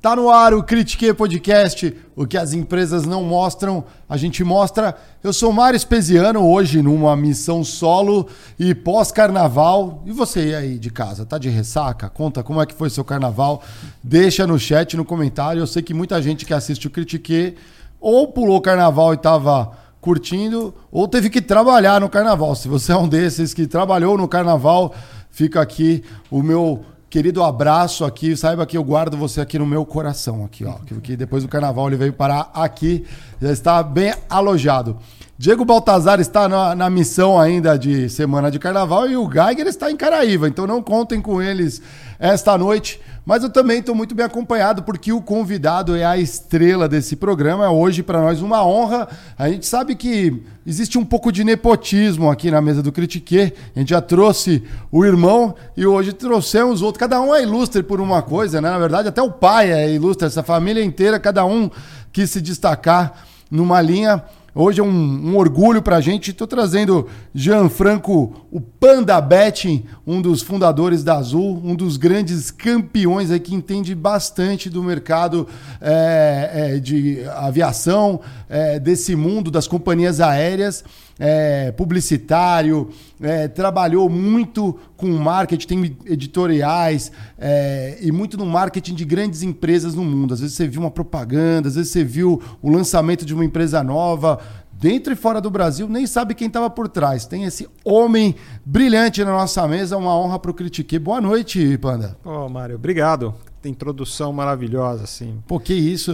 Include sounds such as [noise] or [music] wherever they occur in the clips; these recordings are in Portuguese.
Tá no ar o Critique Podcast, o que as empresas não mostram, a gente mostra. Eu sou Mário Espesiano, hoje numa missão solo e pós-carnaval. E você aí de casa, tá de ressaca? Conta como é que foi seu carnaval. Deixa no chat, no comentário. Eu sei que muita gente que assiste o Critique ou pulou o carnaval e tava curtindo, ou teve que trabalhar no carnaval. Se você é um desses que trabalhou no carnaval, fica aqui o meu querido abraço aqui. Saiba que eu guardo você aqui no meu coração, aqui, ó. Que depois do carnaval ele veio parar aqui, já está bem alojado. Diego Baltazar está na, na, missão ainda de semana de carnaval e o Geiger está em Caraíva, então não contem com eles esta noite. Mas eu também estou muito bem acompanhado porque o convidado é a estrela desse programa. É hoje para nós uma honra. A gente sabe que existe um pouco de nepotismo aqui na mesa do Critique. A gente já trouxe o irmão e hoje trouxemos outro. Cada um é ilustre por uma coisa, né? Na verdade, até o pai é ilustre, essa família inteira, cada um quis se destacar numa linha. Hoje é um, um orgulho para a gente. Estou trazendo Gianfranco, o Panda Betting, um dos fundadores da Azul, um dos grandes campeões aí que entende bastante do mercado é, é, de aviação, é, desse mundo das companhias aéreas. É, publicitário, é, trabalhou muito com marketing, tem editoriais é, e muito no marketing de grandes empresas no mundo. Às vezes você viu uma propaganda, às vezes você viu o lançamento de uma empresa nova, dentro e fora do Brasil, nem sabe quem estava por trás. Tem esse homem brilhante na nossa mesa, uma honra para o Critique. Boa noite, Panda. Ô, oh, Mário, obrigado. Tem introdução maravilhosa, assim. Pô, que isso.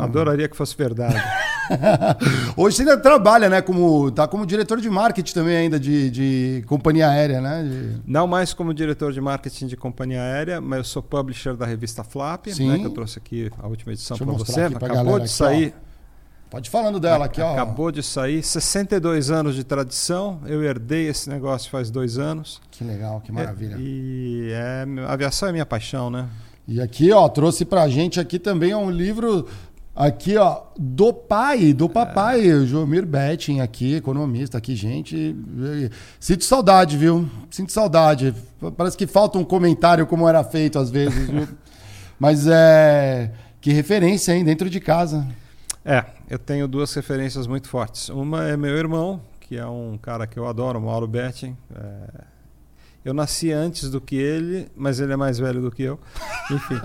Adoraria que fosse verdade. [laughs] Hoje você ainda trabalha, né? Como, tá como diretor de marketing também ainda de, de companhia aérea, né? De... Não mais como diretor de marketing de companhia aérea, mas eu sou publisher da revista Flap, né? Que eu trouxe aqui a última edição para você. Acabou de sair. Aqui, Pode falando dela aqui, ó. Acabou de sair, 62 anos de tradição. Eu herdei esse negócio faz dois anos. Que legal, que maravilha. E, e é, a aviação é minha paixão, né? E aqui, ó, trouxe pra gente aqui também um livro aqui, ó, do pai, do papai, é. Jomir Betting aqui, economista aqui, gente. Sinto saudade, viu? Sinto saudade. Parece que falta um comentário como era feito às vezes, viu? [laughs] Mas é que referência, hein, dentro de casa. É, eu tenho duas referências muito fortes. Uma é meu irmão, que é um cara que eu adoro, Mauro Betting. É... Eu nasci antes do que ele, mas ele é mais velho do que eu. Enfim.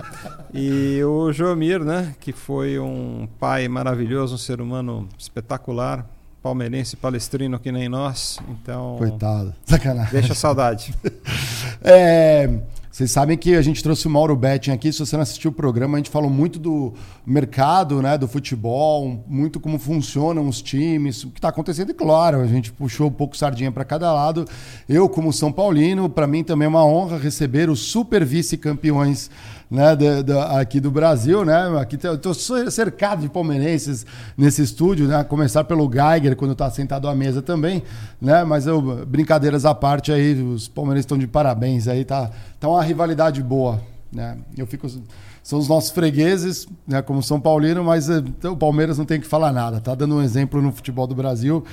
E o Jomir, né, que foi um pai maravilhoso, um ser humano espetacular, palmeirense palestrino que nem nós. Então. Coitado. Sacanagem. Deixa saudade. [laughs] é. Vocês sabem que a gente trouxe o Mauro Betting aqui. Se você não assistiu o programa, a gente falou muito do mercado, né, do futebol, muito como funcionam os times, o que está acontecendo. E claro, a gente puxou um pouco sardinha para cada lado. Eu, como São Paulino, para mim também é uma honra receber os super vice-campeões né, de, de, aqui do Brasil, né? Aqui estou cercado de palmeirenses nesse estúdio, né? Começar pelo Geiger quando está sentado à mesa também, né? Mas eu, brincadeiras à parte aí, os palmeirenses estão de parabéns aí, tá, tá uma rivalidade boa, né? Eu fico são os nossos fregueses, né, como São Paulino, mas então, o Palmeiras não tem que falar nada, tá dando um exemplo no futebol do Brasil.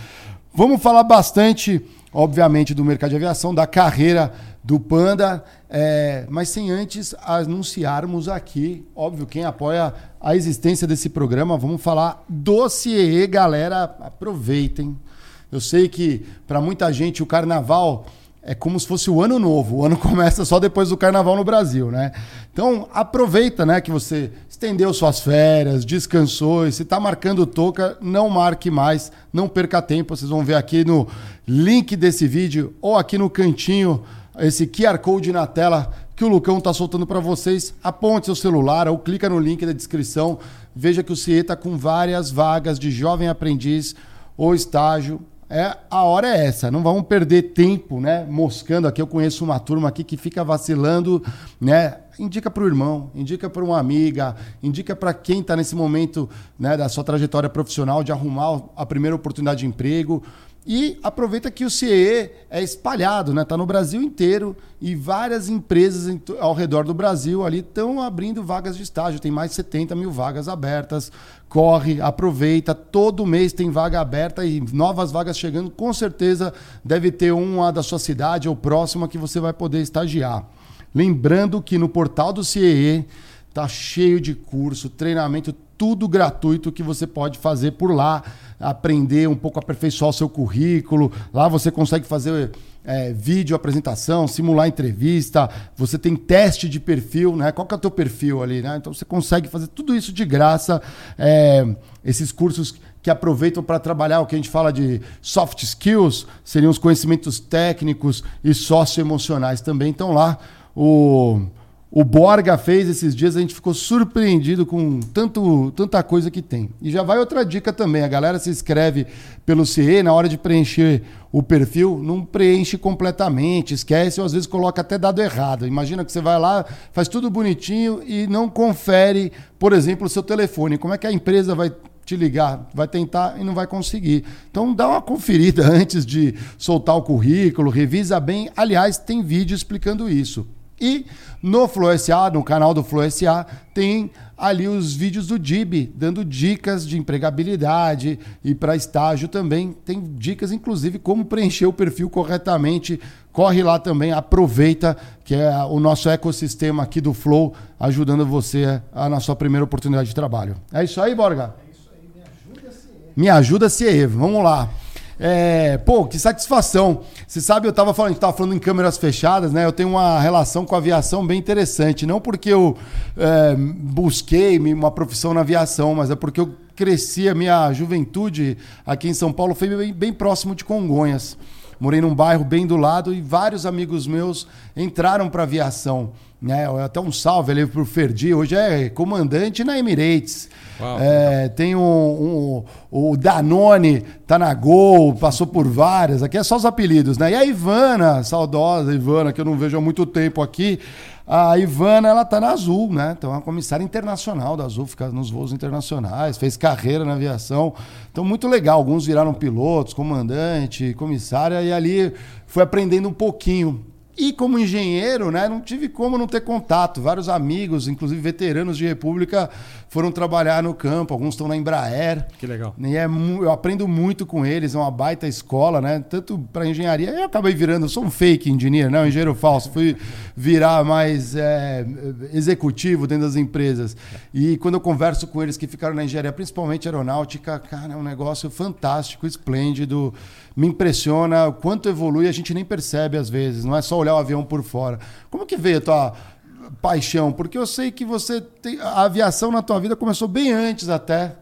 Vamos falar bastante, obviamente, do mercado de aviação, da carreira do Panda, é, mas sem antes anunciarmos aqui, óbvio, quem apoia a existência desse programa, vamos falar do CIE, galera, aproveitem. Eu sei que para muita gente o carnaval é como se fosse o ano novo. O ano [laughs] começa só depois do carnaval no Brasil, né? Então aproveita, né, que você estendeu suas férias, descansou, e se está marcando toca, não marque mais, não perca tempo. Vocês vão ver aqui no link desse vídeo ou aqui no cantinho esse QR Code na tela que o Lucão está soltando para vocês. Aponte seu celular ou clica no link da descrição. Veja que o CIE está com várias vagas de jovem aprendiz ou estágio. É, a hora é essa, não vamos perder tempo, né? Moscando aqui. Eu conheço uma turma aqui que fica vacilando, né? Indica para o irmão, indica para uma amiga, indica para quem está nesse momento né, da sua trajetória profissional de arrumar a primeira oportunidade de emprego. E aproveita que o CIE é espalhado, né? Tá no Brasil inteiro e várias empresas ao redor do Brasil ali estão abrindo vagas de estágio. Tem mais de 70 mil vagas abertas. Corre, aproveita. Todo mês tem vaga aberta e novas vagas chegando. Com certeza deve ter uma da sua cidade ou próxima que você vai poder estagiar. Lembrando que no portal do CIE Tá cheio de curso, treinamento, tudo gratuito que você pode fazer por lá, aprender um pouco, aperfeiçoar o seu currículo. Lá você consegue fazer é, vídeo apresentação, simular entrevista, você tem teste de perfil, né? Qual que é o teu perfil ali, né? Então você consegue fazer tudo isso de graça. É, esses cursos que aproveitam para trabalhar o que a gente fala de soft skills, seriam os conhecimentos técnicos e socioemocionais também estão lá. O o Borga fez esses dias, a gente ficou surpreendido com tanto, tanta coisa que tem. E já vai outra dica também: a galera se inscreve pelo CE, na hora de preencher o perfil, não preenche completamente, esquece ou às vezes coloca até dado errado. Imagina que você vai lá, faz tudo bonitinho e não confere, por exemplo, o seu telefone. Como é que a empresa vai te ligar, vai tentar e não vai conseguir. Então dá uma conferida [laughs] antes de soltar o currículo, revisa bem. Aliás, tem vídeo explicando isso. E no FloSA, no canal do FloSA, tem ali os vídeos do DIB, dando dicas de empregabilidade e para estágio também. Tem dicas, inclusive, como preencher o perfil corretamente. Corre lá também, aproveita que é o nosso ecossistema aqui do Flow, ajudando você a, na sua primeira oportunidade de trabalho. É isso aí, Borga? É isso aí, me ajuda, se Me ajuda, se Vamos lá. É, pô, que satisfação. Você sabe, eu estava falando, a gente tava falando em câmeras fechadas, né? Eu tenho uma relação com a aviação bem interessante. Não porque eu é, busquei uma profissão na aviação, mas é porque eu cresci a minha juventude aqui em São Paulo, foi bem, bem próximo de Congonhas. Morei num bairro bem do lado e vários amigos meus entraram para aviação. Né? Até um salve ali pro Ferdi, hoje é comandante na Emirates. Uau, é, tem um, um, o Danone, tá na Gol, passou por várias. Aqui é só os apelidos, né? E a Ivana, saudosa Ivana, que eu não vejo há muito tempo aqui. A Ivana, ela tá na Azul, né? Então, é uma comissária internacional da Azul, fica nos voos internacionais, fez carreira na aviação. Então, muito legal. Alguns viraram pilotos, comandante, comissária, e ali foi aprendendo um pouquinho e como engenheiro, né, não tive como não ter contato. Vários amigos, inclusive veteranos de República, foram trabalhar no campo. Alguns estão na Embraer. Que legal. E é, eu aprendo muito com eles, é uma baita escola, né? Tanto para engenharia. Eu acabei virando, eu sou um fake engineer, né? Um engenheiro falso. Fui virar mais é, executivo dentro das empresas. E quando eu converso com eles que ficaram na engenharia, principalmente aeronáutica, cara, é um negócio fantástico, esplêndido me impressiona o quanto evolui, a gente nem percebe às vezes, não é só olhar o avião por fora. Como que veio a tua paixão? Porque eu sei que você tem, a aviação na tua vida começou bem antes até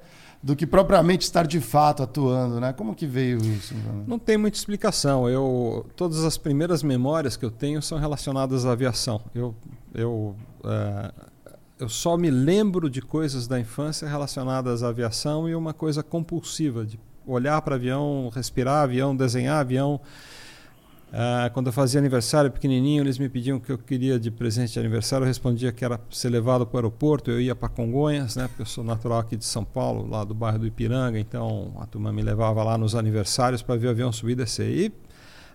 do que propriamente estar de fato atuando, né? Como que veio isso? Não tem muita explicação. Eu todas as primeiras memórias que eu tenho são relacionadas à aviação. Eu eu uh, eu só me lembro de coisas da infância relacionadas à aviação e uma coisa compulsiva de olhar para avião, respirar avião, desenhar avião. Uh, quando eu fazia aniversário pequenininho, eles me pediam o que eu queria de presente de aniversário. Eu respondia que era ser levado para o aeroporto. Eu ia para Congonhas, né? Porque eu sou natural aqui de São Paulo, lá do bairro do Ipiranga. Então a turma me levava lá nos aniversários para ver o avião subir e descer. E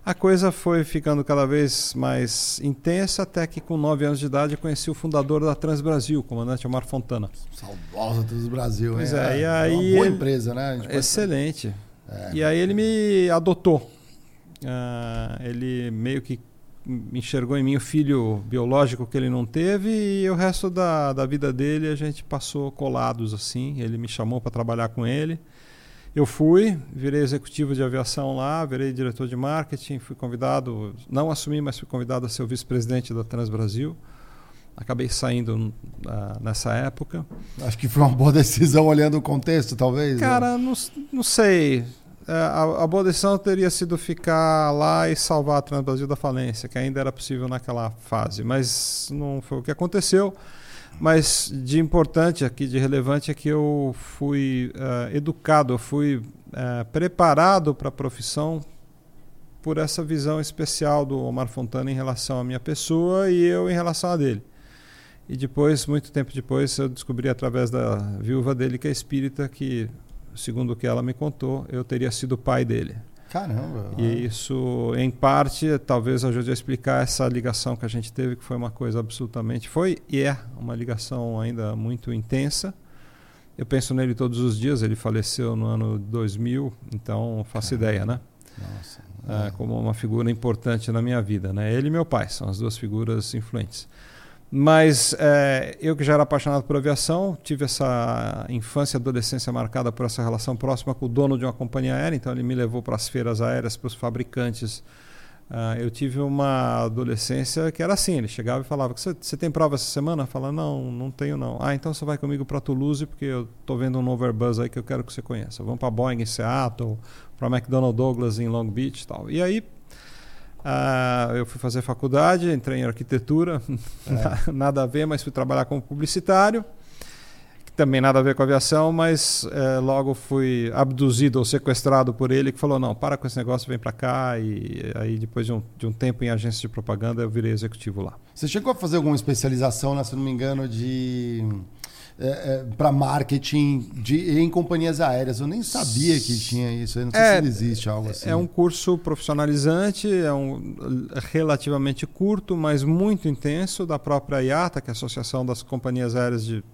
a coisa foi ficando cada vez mais intensa, até que com 9 anos de idade eu conheci o fundador da Transbrasil, o comandante Omar Fontana. Saudosa Transbrasil, pois é. é e aí, é uma boa empresa, né? Excelente. É. E aí ele me adotou. Uh, ele meio que enxergou em mim o filho biológico que ele não teve e o resto da, da vida dele a gente passou colados assim. Ele me chamou para trabalhar com ele. Eu fui, virei executivo de aviação lá, virei diretor de marketing, fui convidado, não assumi, mas fui convidado a ser o vice-presidente da Transbrasil. Acabei saindo uh, nessa época. Acho que foi uma boa decisão olhando o contexto, talvez. Né? Cara, não, não sei. É, a, a, boa decisão teria sido ficar lá e salvar a Transbrasil da falência, que ainda era possível naquela fase. Mas não foi o que aconteceu. Mas de importante aqui, de relevante, é que eu fui uh, educado, eu fui uh, preparado para a profissão por essa visão especial do Omar Fontana em relação à minha pessoa e eu em relação a dele. E depois, muito tempo depois, eu descobri através da viúva dele, que é espírita, que, segundo o que ela me contou, eu teria sido pai dele. Caramba! E isso, em parte, talvez ajude a explicar essa ligação que a gente teve, que foi uma coisa absolutamente. Foi e é uma ligação ainda muito intensa. Eu penso nele todos os dias, ele faleceu no ano 2000, então faço Caramba. ideia, né? Nossa. É, como uma figura importante na minha vida, né? Ele e meu pai são as duas figuras influentes. Mas é, eu que já era apaixonado por aviação, tive essa infância e adolescência marcada por essa relação próxima com o dono de uma companhia aérea, então ele me levou para as feiras aéreas, para os fabricantes. Uh, eu tive uma adolescência que era assim, ele chegava e falava, você tem prova essa semana? Eu falava, não, não tenho não. Ah, então você vai comigo para Toulouse, porque eu estou vendo um novo Airbus aí que eu quero que você conheça. Vamos para Boeing em Seattle, para McDonnell Douglas em Long Beach e tal. E aí Uh, eu fui fazer faculdade, entrei em arquitetura, [laughs] é. nada a ver, mas fui trabalhar como publicitário, que também nada a ver com aviação, mas é, logo fui abduzido ou sequestrado por ele, que falou: não, para com esse negócio, vem para cá. E aí, depois de um, de um tempo em agência de propaganda, eu virei executivo lá. Você chegou a fazer alguma especialização, né, se não me engano, de é, é, para marketing de, em companhias aéreas. Eu nem sabia que tinha isso. Eu não sei é, se existe algo assim. É um curso profissionalizante, é um relativamente curto, mas muito intenso da própria IATA, que é a Associação das Companhias Aéreas de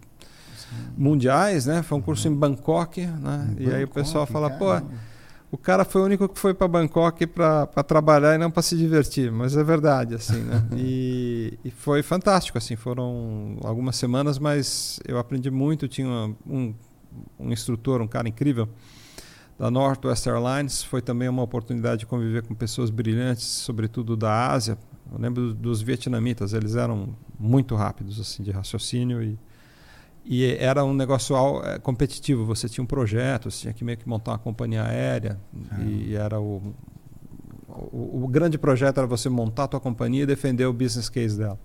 Mundiais, né? Foi um curso uhum. em Bangkok, né? Bangkok, e aí o pessoal fala, pô o cara foi o único que foi para Bangkok para trabalhar e não para se divertir, mas é verdade, assim, né? [laughs] e, e, foi fantástico, assim, foram algumas semanas, mas eu aprendi muito, tinha um, um instrutor, um cara incrível da Northwest Airlines, foi também uma oportunidade de conviver com pessoas brilhantes, sobretudo da Ásia. Eu lembro dos vietnamitas, eles eram muito rápidos assim de raciocínio e e era um negócio é, competitivo. Você tinha um projeto, você tinha que meio que montar uma companhia aérea. É. E era o, o, o, grande projeto era você montar a tua companhia e defender o business case dela.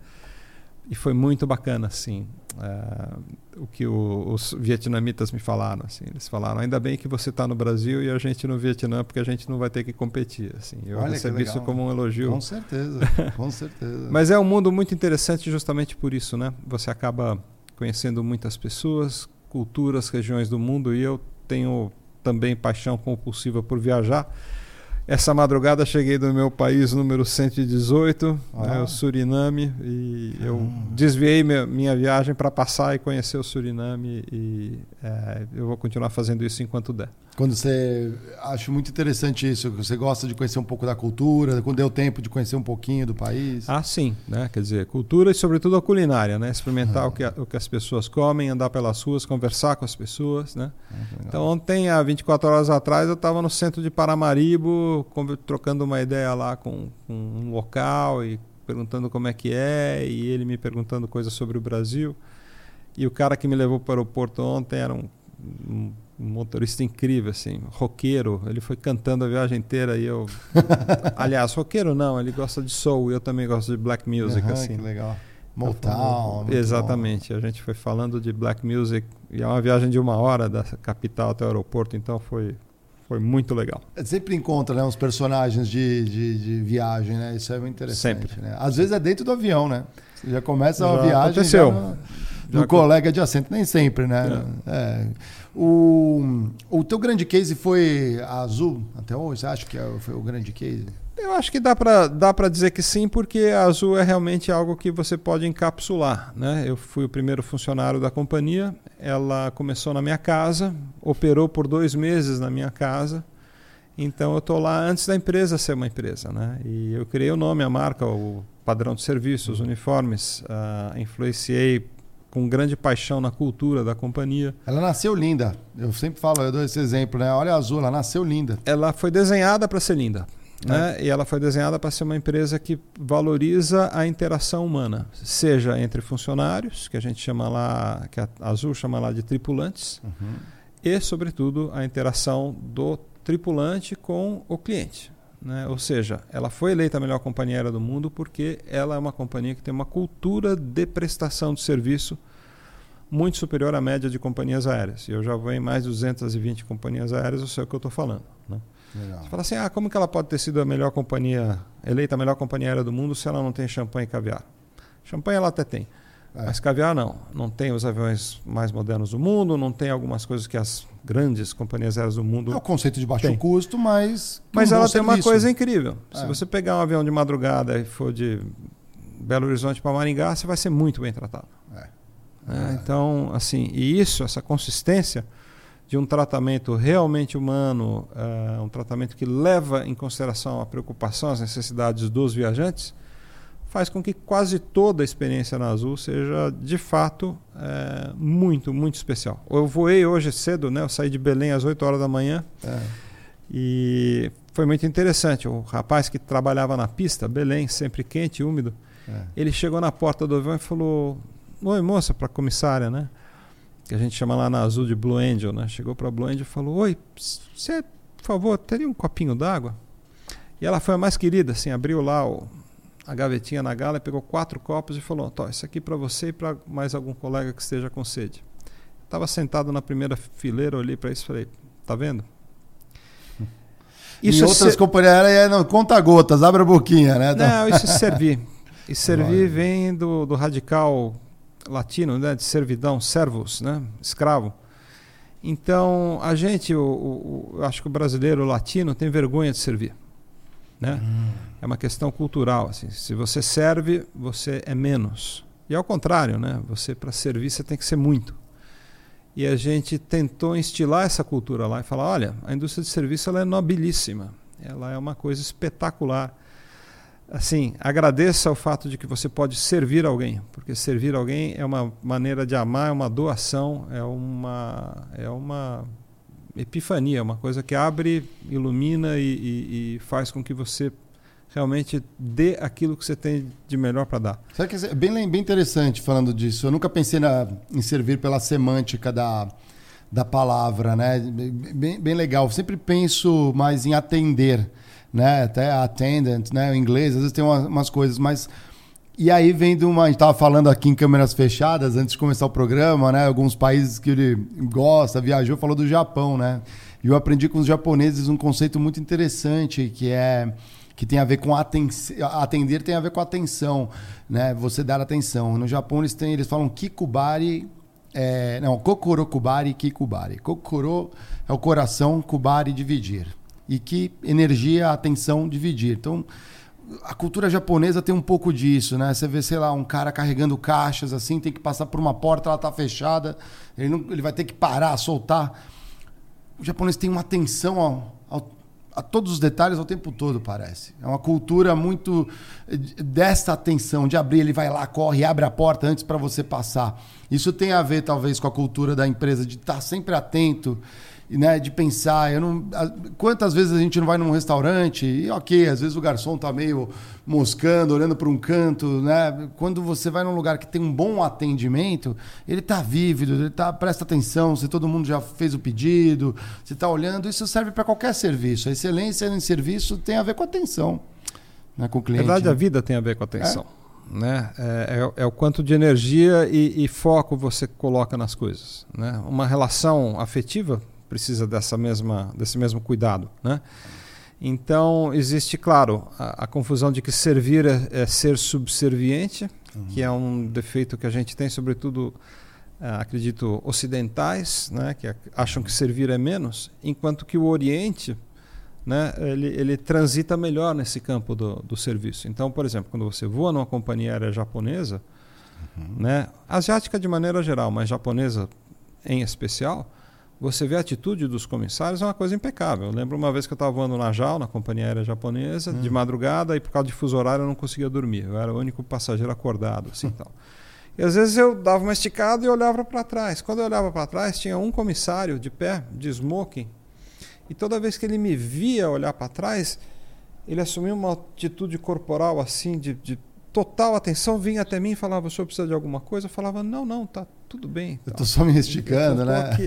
E foi muito bacana, assim, é, o que o, os vietnamitas me falaram. Assim, eles falaram, ainda bem que você está no Brasil e a gente no Vietnã, porque a gente não vai ter que competir. Assim, eu Olha recebi isso como um elogio. Com certeza, com certeza. [laughs] Mas é um mundo muito interessante justamente por isso, né? Você acaba conhecendo muitas pessoas, culturas, regiões do mundo e eu tenho também paixão compulsiva por viajar. Essa madrugada cheguei do meu país número 118, ah. né, o Suriname, e ah. eu desviei minha, minha viagem para passar e conhecer o Suriname e é, eu vou continuar fazendo isso enquanto der. Quando você acho muito interessante isso, você gosta de conhecer um pouco da cultura, quando deu tempo de conhecer um pouquinho do país. Ah, sim, né? Quer dizer, cultura e sobretudo a culinária, né? Experimentar ah. o, que, o que as pessoas comem, andar pelas ruas, conversar com as pessoas, né? Ah, então ontem, há 24 horas atrás, eu estava no centro de Paramaribo, trocando uma ideia lá com, com um local e perguntando como é que é, e ele me perguntando coisas sobre o Brasil. E o cara que me levou para o aeroporto ontem era um, um, motorista incrível, assim, roqueiro. Ele foi cantando a viagem inteira e eu. [laughs] Aliás, roqueiro não, ele gosta de soul e eu também gosto de black music, uhum, assim. Que legal. Motown. Exatamente. Bom. A gente foi falando de black music e é uma viagem de uma hora da capital até o aeroporto, então foi, foi muito legal. É, sempre encontra né, uns personagens de, de, de, viagem, né? Isso é muito interessante. Sempre. Né? Às vezes é dentro do avião, né? Você já começa já a viagem. Aconteceu. Já do Já colega de assento, nem sempre, né? É. É. O, o teu grande case foi a Azul até hoje? Você acha que é, foi o grande case? Eu acho que dá para dá dizer que sim, porque a Azul é realmente algo que você pode encapsular. Né? Eu fui o primeiro funcionário da companhia, ela começou na minha casa, operou por dois meses na minha casa, então eu estou lá antes da empresa ser uma empresa. Né? E eu criei o nome, a marca, o padrão de serviços, uniformes, uh, influenciei com grande paixão na cultura da companhia. Ela nasceu linda. Eu sempre falo, eu dou esse exemplo, né? Olha a Azul, ela nasceu linda. Ela foi desenhada para ser linda. É. Né? E ela foi desenhada para ser uma empresa que valoriza a interação humana, seja entre funcionários, que a gente chama lá, que a Azul chama lá de tripulantes, uhum. e, sobretudo, a interação do tripulante com o cliente. Né? Ou seja, ela foi eleita a melhor companhia aérea do mundo porque ela é uma companhia que tem uma cultura de prestação de serviço muito superior à média de companhias aéreas. E eu já vou em mais de 220 companhias aéreas, eu sei o que eu estou falando. Né? Você fala assim, ah, como que ela pode ter sido a melhor companhia, eleita a melhor companhia aérea do mundo se ela não tem champanhe e caviar? Champanhe ela até tem. É. Mas caviar não. Não tem os aviões mais modernos do mundo, não tem algumas coisas que as grandes companhias aéreas do mundo. É o conceito de baixo tem. custo, mas. Mas ela tem uma coisa incrível. É. Se você pegar um avião de madrugada e for de Belo Horizonte para Maringá, você vai ser muito bem tratado. É. É, então, assim, e isso, essa consistência de um tratamento realmente humano, uh, um tratamento que leva em consideração a preocupação, as necessidades dos viajantes, faz com que quase toda a experiência na Azul seja de fato é, muito, muito especial. Eu voei hoje cedo, né? Eu saí de Belém às 8 horas da manhã é. e foi muito interessante. O rapaz que trabalhava na pista, Belém, sempre quente, úmido, é. ele chegou na porta do avião e falou: Oi, moça, para a comissária, né? Que a gente chama lá na Azul de Blue Angel, né? Chegou para Blue Angel e falou: Oi, você, por favor, teria um copinho d'água? E ela foi a mais querida, assim, abriu lá o, a gavetinha na gala, pegou quatro copos e falou: Tó, isso aqui para você e para mais algum colega que esteja com sede. Estava sentado na primeira fileira, olhei para isso e falei: Tá vendo? Isso em é outras ser... companhias é, não, conta gotas, abre a boquinha, né? Não, isso é servir. E [laughs] servir vem do, do radical latino, né, de servidão, servos, né, escravo. Então, a gente, o, o, eu acho que o brasileiro o latino tem vergonha de servir. Né? Hum. É uma questão cultural. Assim. Se você serve, você é menos. E ao contrário, né? você para servir você tem que ser muito. E a gente tentou instilar essa cultura lá e falar: olha, a indústria de serviço ela é nobilíssima, ela é uma coisa espetacular assim, agradeça o fato de que você pode servir alguém, porque servir alguém é uma maneira de amar, é uma doação, é uma, é uma epifania, uma coisa que abre, ilumina e, e, e faz com que você realmente dê aquilo que você tem de melhor para dar. Sabe que é bem, bem interessante falando disso. Eu nunca pensei na, em servir pela semântica da, da palavra, né? Bem, bem legal. Eu sempre penso mais em atender né? Até attendant, né? O inglês, às vezes tem umas coisas, mas. E aí vem de uma. A gente estava falando aqui em câmeras fechadas, antes de começar o programa, né? Alguns países que ele gosta, viajou, falou do Japão, né? E eu aprendi com os japoneses um conceito muito interessante, que é que tem a ver com atender tem a ver com atenção, né? Você dar atenção. No Japão eles têm, eles falam kikubari, é, não, kokoro kubari, kikubari. Kokoro é o coração, kubari dividir e que energia, atenção, dividir. Então, a cultura japonesa tem um pouco disso, né? Você vê, sei lá, um cara carregando caixas assim, tem que passar por uma porta, ela tá fechada, ele, não, ele vai ter que parar, soltar. O japonês tem uma atenção ao, ao, a todos os detalhes ao tempo todo, parece. É uma cultura muito desta atenção, de abrir, ele vai lá, corre, abre a porta antes para você passar. Isso tem a ver, talvez, com a cultura da empresa, de estar tá sempre atento né, de pensar. Eu não, quantas vezes a gente não vai num restaurante e, ok, às vezes o garçom tá meio moscando, olhando para um canto, né? Quando você vai num lugar que tem um bom atendimento, ele tá vívido, ele tá presta atenção, se todo mundo já fez o pedido, se tá olhando, isso serve para qualquer serviço. A excelência em serviço tem a ver com atenção, né, com o cliente. Na verdade, né? a vida tem a ver com atenção. É? Né? É, é, é, o quanto de energia e, e, foco você coloca nas coisas. Né? Uma relação afetiva precisa dessa mesma, desse mesmo cuidado. Né? Então, existe, claro, a, a confusão de que servir é, é ser subserviente, uhum. que é um defeito que a gente tem, sobretudo, uh, acredito, ocidentais, né, que acham que servir é menos, enquanto que o Oriente né, ele, ele transita melhor nesse campo do, do serviço. Então, por exemplo, quando você voa numa companhia aérea japonesa, uhum. né, asiática de maneira geral, mas japonesa em especial, você vê a atitude dos comissários é uma coisa impecável. Eu lembro uma vez que eu estava voando na JAL, na companhia aérea japonesa, hum. de madrugada, e por causa de fuso horário eu não conseguia dormir. Eu era o único passageiro acordado, assim, tal. E às vezes eu dava uma esticada e olhava para trás. Quando eu olhava para trás, tinha um comissário de pé, de smoking, e toda vez que ele me via olhar para trás, ele assumia uma atitude corporal assim, de, de total atenção, vinha até mim e falava: o senhor precisa de alguma coisa? Eu falava: não, não, tá tudo bem. Eu estou só me esticando, né? Aqui,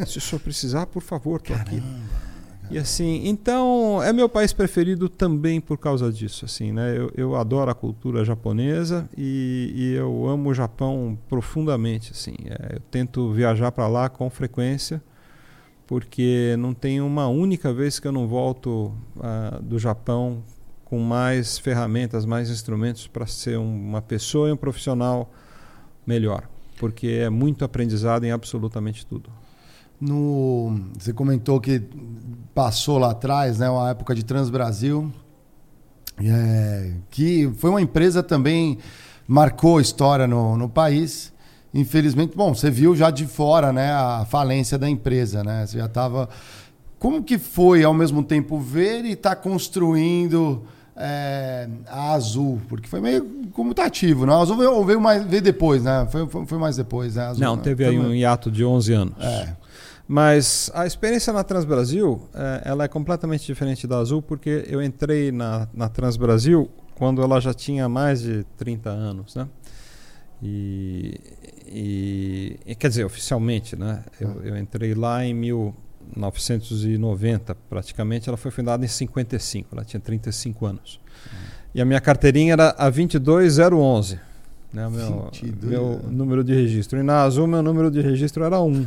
é, se o senhor precisar, por favor, estou aqui. E assim, então é meu país preferido também por causa disso, assim, né? Eu, eu adoro a cultura japonesa e, e, eu amo o Japão profundamente, assim. É, eu tento viajar para lá com frequência porque não tem uma única vez que eu não volto uh, do Japão com mais ferramentas, mais instrumentos para ser uma pessoa e um profissional melhor porque é muito aprendizado em absolutamente tudo. No, você comentou que passou lá atrás, né, uma época de Transbrasil, é, que foi uma empresa também marcou história no, no país. Infelizmente, bom, você viu já de fora, né, a falência da empresa, né? Você já estava como que foi ao mesmo tempo ver e estar tá construindo é, a Azul? Porque foi meio comutativo, né? A Azul veio, veio, mais, veio depois, né? Foi, foi, foi mais depois, né? Azul, Não, né? teve aí um hiato de 11 anos. É. Mas a experiência na Transbrasil, é, ela é completamente diferente da Azul, porque eu entrei na, na Transbrasil quando ela já tinha mais de 30 anos, né? E, e, e quer dizer, oficialmente, né? Eu, eu entrei lá em 1990, praticamente. Ela foi fundada em 55, ela tinha 35 anos. E a minha carteirinha era a 22011, né? O meu, 22, meu né? número de registro. E na Azul, meu número de registro era 1.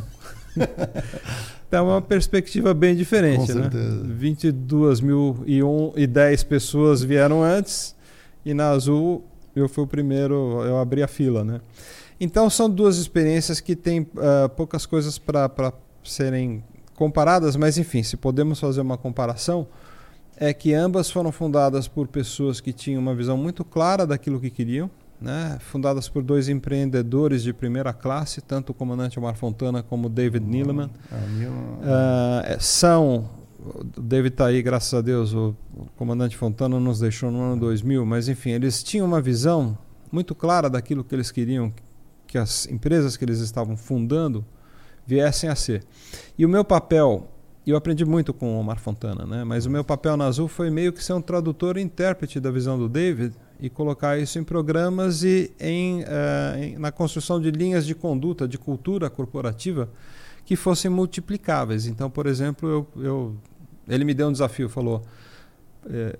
[laughs] Então é uma perspectiva bem diferente, Com né? certeza. 22.010 pessoas vieram antes e na Azul eu fui o primeiro, eu abri a fila, né? Então são duas experiências que têm ah, poucas coisas para serem comparadas, mas enfim, se podemos fazer uma comparação, é que ambas foram fundadas por pessoas que tinham uma visão muito clara daquilo que queriam, né? fundadas por dois empreendedores de primeira classe, tanto o comandante Omar Fontana como o David Neeleman. A minha- Ah, é, são, o David está aí, graças a Deus, o, o comandante Fontana nos deixou no ano 2000, mas enfim, eles tinham uma visão muito clara daquilo que eles queriam que as empresas que eles estavam fundando viessem a ser. E o meu papel, eu aprendi muito com o Omar Fontana, né? mas o meu papel na Azul foi meio que ser um tradutor e intérprete da visão do David e colocar isso em programas e em, eh, em- na construção de linhas de conduta, de cultura corporativa que fossem multiplicáveis. Então, por exemplo, eu, eu- ele me deu um desafio, falou,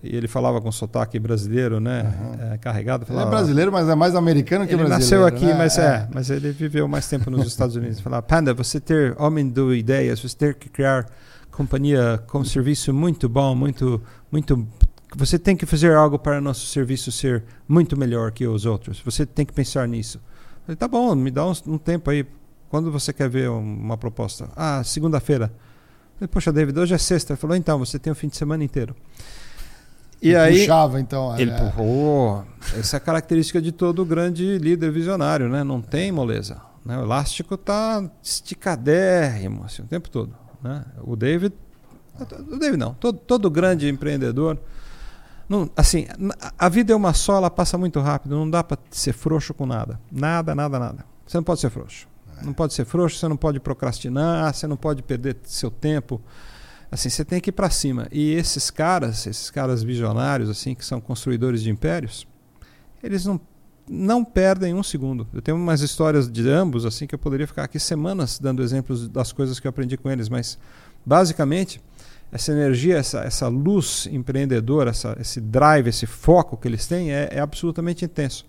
ele falava com sotaque brasileiro, né, Aham. eh, carregado. Ele é falava, brasileiro, mas é mais americano que ele brasileiro. nasceu aqui, né? mas é. mas ele viveu mais tempo nos Estados Unidos. Falava, Panda, você ter homem do ideias, você ter que criar companhia com serviço muito bom, muito, muito. Você tem que fazer algo para nosso serviço ser muito melhor que os outros. Você tem que pensar nisso. Falei, tá bom, me dá uns- um, tempo aí. Quando você quer ver um- uma proposta? Ah, segunda-feira. Poxa, David, hoje é sexta. Ele falou, então, você tem o fim de semana inteiro. E Ele aí. Puxava, então. Ele é. empurrou. Essa é a característica de todo grande líder visionário, né? Não tem moleza. Né? O elástico está esticadérrimo assim, o tempo todo. Né? O David, o David não, todo, todo grande empreendedor, não, assim, a vida é uma só, ela passa muito rápido. Não dá para ser frouxo com nada, nada, nada, nada. Você não pode ser frouxo. Não pode ser frouxo, você não pode procrastinar, você não pode perder seu tempo. Assim, você tem que ir para cima. E esses caras, esses caras visionários, assim, que são construidores de impérios, eles não, não perdem um segundo. Eu tenho umas histórias de ambos, assim, que eu poderia ficar aqui semanas dando exemplos das coisas que eu aprendi com eles, mas basicamente essa energia, essa, essa luz empreendedora, essa, esse drive, esse foco que eles têm é, é absolutamente intenso.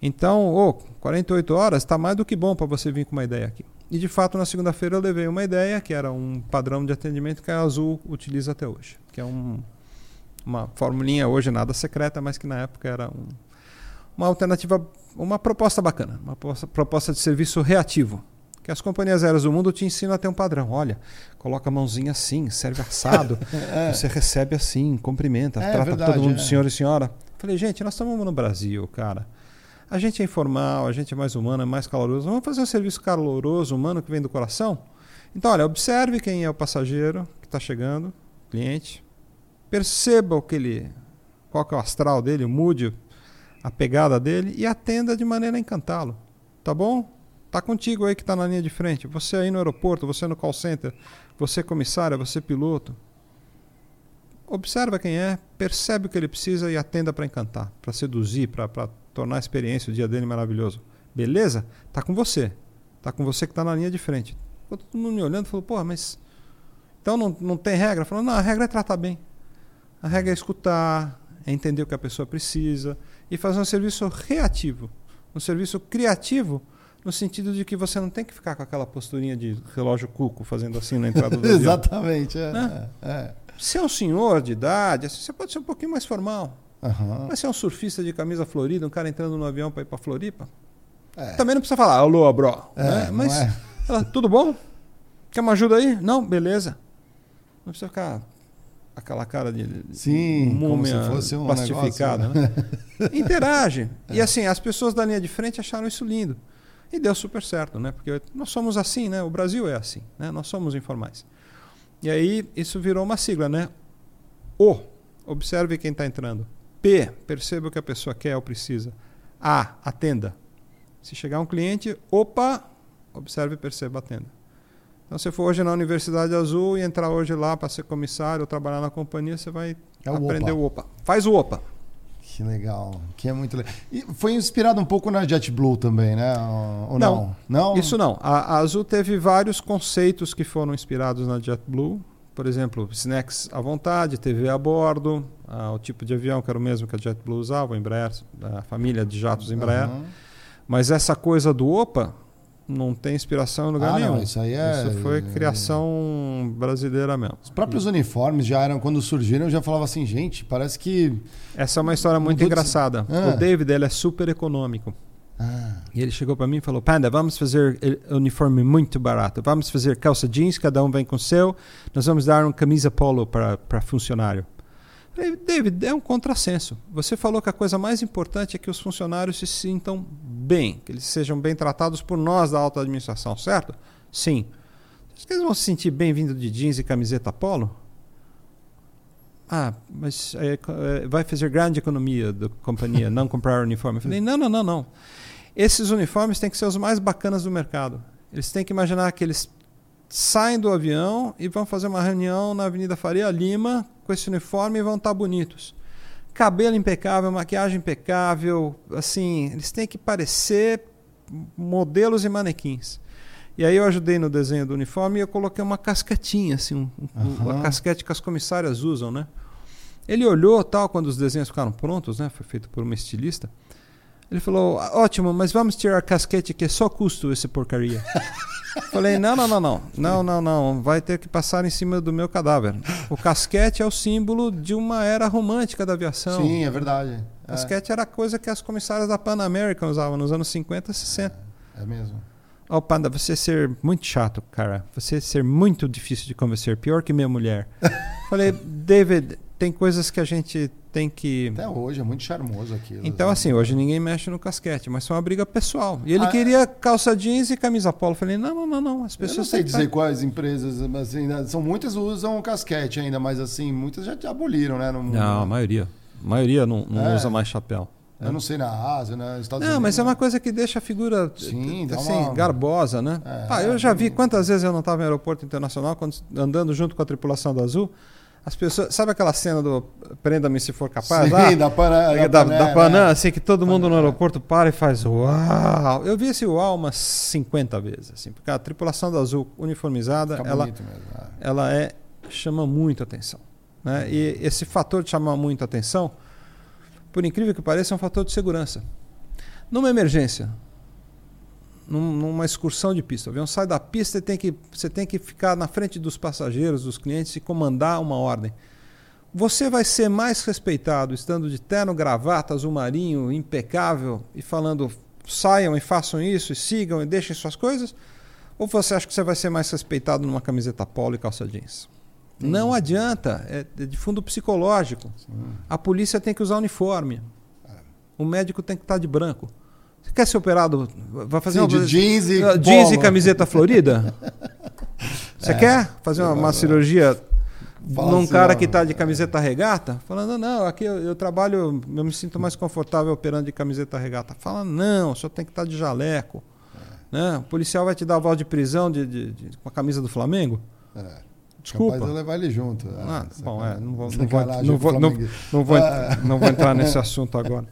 Então, oh, 48 horas está mais do que bom para você vir com uma ideia aqui. E de fato, na segunda-feira eu levei uma ideia que era um padrão de atendimento que a Azul utiliza até hoje, que é um, uma formulinha hoje nada secreta, mas que na época era um, uma alternativa, uma proposta bacana, uma proposta, proposta de serviço reativo. Que as companhias aéreas do mundo te ensinam a ter um padrão. Olha, coloca a mãozinha assim, serve assado, [laughs] você recebe assim, cumprimenta, É, trata verdade, todo mundo é. de senhor e senhora. Falei, gente, nós estamos no Brasil, cara. A gente é informal, a gente é mais humano, é mais caloroso. Vamos fazer um serviço caloroso, humano, que vem do coração? Então, olha, observe quem é o passageiro que está chegando, cliente. Perceba o que ele, qual que é o astral dele, mude a pegada dele e atenda de maneira a encantá-lo. Tá bom? Tá contigo aí que está na linha de frente. Você aí no aeroporto, você no call center, você comissária, você piloto. Observa quem é, percebe o que ele precisa e atenda para encantar, para seduzir, para tornar a experiência, o dia dele maravilhoso. Beleza? Tá com você. Tá com você que está na linha de frente. Ficou todo mundo me olhando e falou, porra, mas. Então não, não tem regra? Falou, não, a regra é tratar bem. A regra é escutar, é entender o que a pessoa precisa e fazer um serviço reativo. Um serviço criativo no sentido de que você não tem que ficar com aquela posturinha de relógio cuco fazendo assim na entrada do. [laughs] Exatamente. É, Né? é, é. Se é um senhor de idade, assim, você pode ser um pouquinho mais formal. Aham. Mas se é um surfista de camisa florida, um cara entrando no avião para ir para Floripa, É. também não precisa falar, alô, bro. É, né? Mas, é? ela, tudo bom? Quer uma ajuda aí? Não, beleza. Não precisa ficar aquela cara de Sim, como múmia se fosse um plastificada. negócio, Né? [laughs] Interage. E assim, as pessoas da linha de frente acharam isso lindo. E deu super certo, né? Porque nós somos assim, né? O Brasil é assim, né? Nós somos informais. E aí isso virou uma sigla, né? O. Observe quem está entrando. P, perceba o que a pessoa quer ou precisa. A, atenda. Se chegar um cliente, opa, observe, perceba, atenda. Então, se for hoje na Universidade Azul e entrar hoje lá para ser comissário ou trabalhar na companhia, você vai É o aprender opa. o opa. Faz o opa. Que legal. Que é muito legal. E foi inspirado um pouco na JetBlue também, né? Ou não? Não? Isso não. A, a Azul teve vários conceitos que foram inspirados na JetBlue. Por exemplo, snacks à vontade, TV a bordo, ah, o tipo de avião que era o mesmo que a JetBlue usava, o Embraer, a família de jatos Embraer. Aham. Mas essa coisa do OPA não tem inspiração em lugar Ah, não, nenhum. isso aí é- Isso foi criação brasileira mesmo. Os próprios uniformes já eram, quando surgiram, eu já falava assim, gente, parece que. Essa é uma história muito Mudou de- engraçada. Ah. O David ele é super econômico. Ah, E ele chegou para mim e falou: Panda, vamos fazer uniforme muito barato. Vamos fazer calça jeans, cada um vem com o seu. Nós vamos dar uma camisa polo para funcionário. Falei, David, é um contrassenso. Você falou que a coisa mais importante é que os funcionários se sintam bem, que eles sejam bem tratados por nós da alta administração, certo? Sim. Acho que eles vão se sentir bem vindo de jeans e camiseta polo? Ah, mas é, é, vai fazer grande economia da companhia não comprar uniforme. Eu falei, não, não, não, não. Esses uniformes têm que ser os mais bacanas do mercado. Eles têm que imaginar que eles saem do avião e vão fazer uma reunião na Avenida Faria Lima com esse uniforme e vão estar bonitos. Cabelo impecável, maquiagem impecável, assim, eles têm que parecer modelos e manequins. E aí eu ajudei no desenho do uniforme e eu coloquei uma casquetinha, assim, um, um, Aham. a casquete que as comissárias usam, né? Ele olhou tal quando os desenhos ficaram prontos, né? Foi feito por uma estilista. Ele falou: "Ah, ótimo, mas vamos tirar a casquete que é só custo esse porcaria. [laughs] Falei: não, não, não, não, não, não, não, vai ter que passar em cima do meu cadáver. O casquete é o símbolo de uma era romântica da aviação. sim, é verdade. É, Casquete era coisa que as comissárias da Pan American usavam nos anos 50 e 60. é mesmo. Ó, Panda, você ser muito chato, cara. Você ser muito difícil de convencer, pior que minha mulher. [laughs] Falei, David, tem coisas que a gente tem que. Até hoje é muito charmoso aquilo. Então, assim, hoje ninguém mexe no casquete, mas foi uma briga pessoal. E ele Ah, queria calça jeans e camisa polo. Falei, não, não, não, não. As Eu pessoas não sei dizer tá- quais empresas, mas assim, né, são muitas usam casquete ainda, mas assim, muitas já aboliram, né? no. Não, a maioria. A maioria não, não É. usa mais chapéu. Eu não sei na Ásia, né? nos Estados Não, Unidos, mas é né? uma coisa que deixa a figura Sim, assim, uma- garbosa, né? É, ah, eu já vi quantas vezes eu não estava em aeroporto internacional, quando, andando junto com a tripulação da Azul. As pessoas. Sabe aquela cena do Prenda-me se for capaz? Sim, Ah, da, Pana, da, da, da, Pané, Panam, né? assim, que todo mundo no Panam. aeroporto para e faz uau. Eu vi esse uau umas 50 vezes, assim, porque a tripulação da Azul uniformizada, Fica ela, mesmo. é. ela é chama muito atenção. Né? E esse fator de chamar muito atenção, por incrível que pareça, é um fator de segurança. Numa emergência, numa excursão de pista, o avião sai da pista e tem que, você tem que ficar na frente dos passageiros, dos clientes e comandar uma ordem. Você vai ser mais respeitado estando de terno, gravata, azul marinho, impecável e falando saiam e façam isso e sigam e deixem suas coisas? Ou você acha que você vai ser mais respeitado numa camiseta polo e calça jeans? Não adianta, é é de fundo psicológico. A polícia tem que usar uniforme. O médico tem que estar de branco. Você quer ser operado? Vai fazer Sim, uma de jeans e Ah, jeans e polo. camiseta florida? Você quer fazer uma, uma cirurgia Fala num assim, cara que está de camiseta regata? Falando, não, aqui eu, eu trabalho, eu me sinto mais confortável operando de camiseta regata. Fala, não, o senhor tem que estar de jaleco. Né? O policial vai te dar a voz de prisão de, de- de- com a camisa do Flamengo? É. Desculpa. Capaz de levar ele junto. Ah, É, bom, é, não vou, não vou, sacanagem não vou, não, flamenguista. não vou, Ah. não vou entrar nesse [laughs] assunto agora.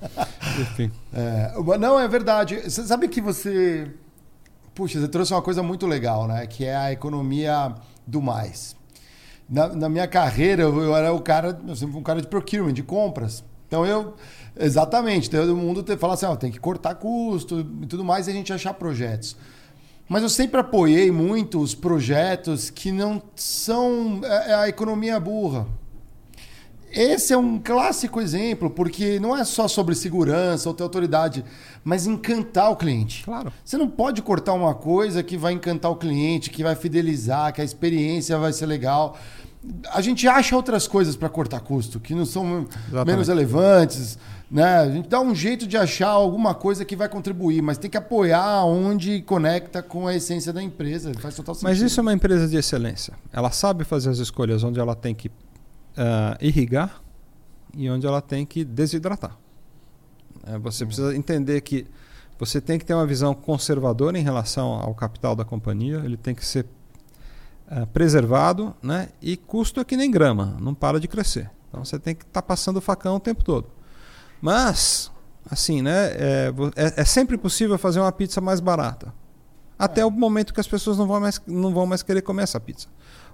Enfim. É, não, é verdade. Você sabe que você. Puxa, você trouxe uma coisa muito legal, né? Que é a economia do mais. Na, na minha carreira, eu, eu era o cara, eu sempre fui um cara de procurement, de compras. Então eu. Exatamente, todo mundo te, fala assim, ó, tem que cortar custo e tudo mais e a gente achar projetos. Mas eu sempre apoiei muito os projetos que não são é, é a economia burra. Esse é um clássico exemplo, porque não é só sobre segurança ou ter autoridade, mas encantar o cliente. Claro. Você não pode cortar uma coisa que vai encantar o cliente, que vai fidelizar, que a experiência vai ser legal. A gente acha outras coisas para cortar custo, que não são Exatamente. menos relevantes. Né? A gente dá um jeito de achar alguma coisa que vai contribuir, mas tem que apoiar onde conecta com a essência da empresa. Faz total sentido. Mas isso é uma empresa de excelência. Ela sabe fazer as escolhas onde ela tem que ah, irrigar, e onde ela tem que desidratar. É, você precisa entender que você tem que ter uma visão conservadora em relação ao capital da companhia, ele tem que ser é, preservado, né? e custo é que nem grama, não para de crescer. Então você tem que estar tá passando o facão o tempo todo. Mas, assim, né, é, é, é sempre possível fazer uma pizza mais barata. Até é. o momento que as pessoas não vão mais, não vão mais querer comer essa pizza.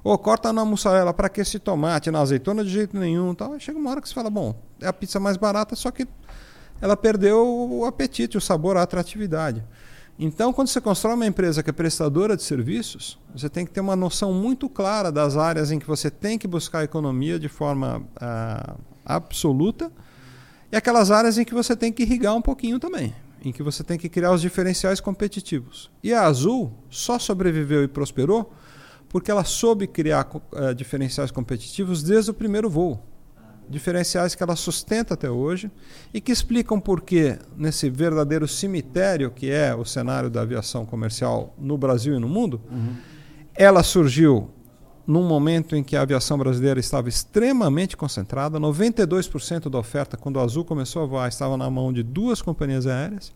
Ou corta na mussarela, para que esse tomate, na azeitona de jeito nenhum. Tal. chega uma hora que você fala, bom, é a pizza mais barata, só que ela perdeu o apetite, o sabor, a atratividade. Então, quando você constrói uma empresa que é prestadora de serviços, você tem que ter uma noção muito clara das áreas em que você tem que buscar economia de forma uh, absoluta e aquelas áreas em que você tem que irrigar um pouquinho também, em que você tem que criar os diferenciais competitivos. E a Azul só sobreviveu e prosperou porque ela soube criar uh, diferenciais competitivos desde o primeiro voo. Diferenciais que ela sustenta até hoje e que explicam por que, nesse verdadeiro cemitério que é o cenário da aviação comercial no Brasil e no mundo, uhum. ela surgiu num momento em que a aviação brasileira estava extremamente concentrada. 92% da oferta, quando a Azul começou a voar, estava na mão de duas companhias aéreas.